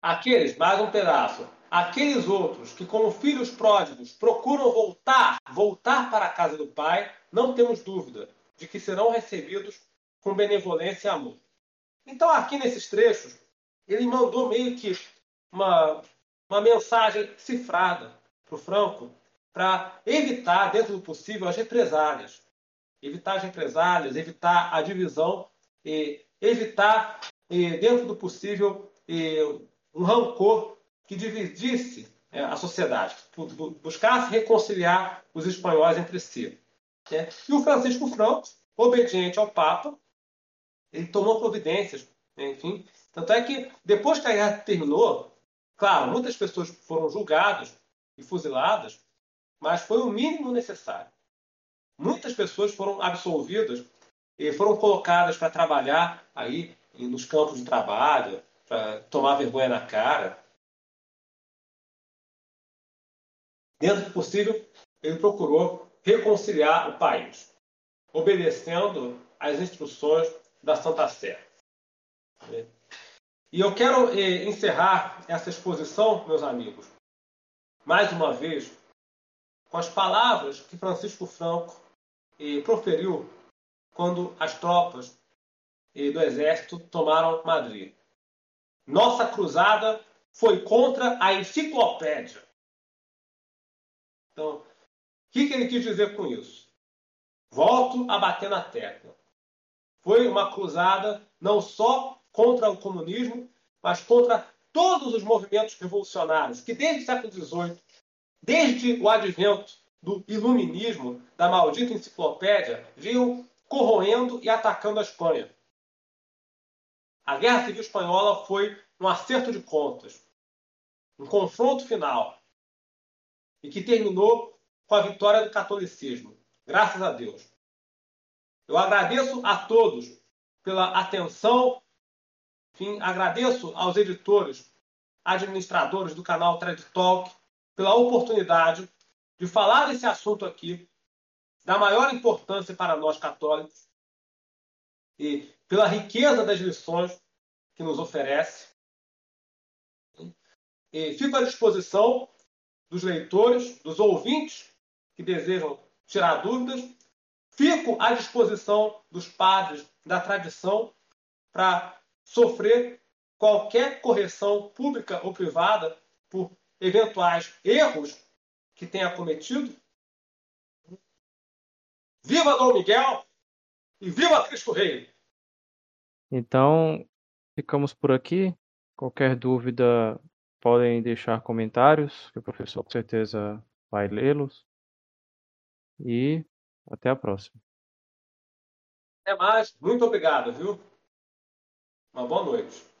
Aqueles, mais um pedaço, aqueles outros que, como filhos pródigos, procuram voltar, voltar para a casa do Pai, não temos dúvida de que serão recebidos com benevolência e amor. Então, aqui nesses trechos, ele mandou meio que uma, uma mensagem cifrada para o Franco para evitar, dentro do possível, as represálias. Evitar as represálias, evitar a divisão, evitar, dentro do possível, um rancor que dividisse é, a sociedade, buscasse reconciliar os espanhóis entre si. Né? E o Francisco Franco, obediente ao Papa, ele tomou providências, enfim. Tanto é que depois que a guerra terminou, claro, muitas pessoas foram julgadas e fuziladas, mas foi o mínimo necessário. Muitas pessoas foram absolvidas e foram colocadas para trabalhar aí nos campos de trabalho, para tomar vergonha na cara. Dentro do possível, ele procurou reconciliar o país, obedecendo às instruções da Santa Sé. E eu quero eh, encerrar essa exposição, meus amigos, mais uma vez, com as palavras que Francisco Franco eh, proferiu quando as tropas do exército tomaram Madrid. Nossa cruzada foi contra a enciclopédia. Então, o que, que ele quis dizer com isso? Volto a bater na tecla. Foi uma cruzada não só contra o comunismo, mas contra todos os movimentos revolucionários que desde o século XVIII, desde o advento do iluminismo, da maldita enciclopédia, vinham corroendo e atacando a Espanha. A Guerra Civil Espanhola foi um acerto de contas, um confronto final, e que terminou com a vitória do catolicismo, graças a Deus. Eu agradeço a todos pela atenção Enfim, agradeço aos editores, administradores do canal Trade Talk pela oportunidade de falar desse assunto aqui, da maior importância para nós católicos e pela riqueza das lições que nos oferece. E fico à disposição dos leitores, dos ouvintes que desejam tirar dúvidas. Fico à disposição dos padres da tradição para sofrer qualquer correção pública ou privada por eventuais erros que tenha cometido. Viva Dom Miguel e viva Cristo Rei! Então, ficamos por aqui. Qualquer dúvida, podem deixar comentários, que o professor com certeza vai lê-los. E até a próxima. Até mais. Muito obrigado, viu? Uma boa noite.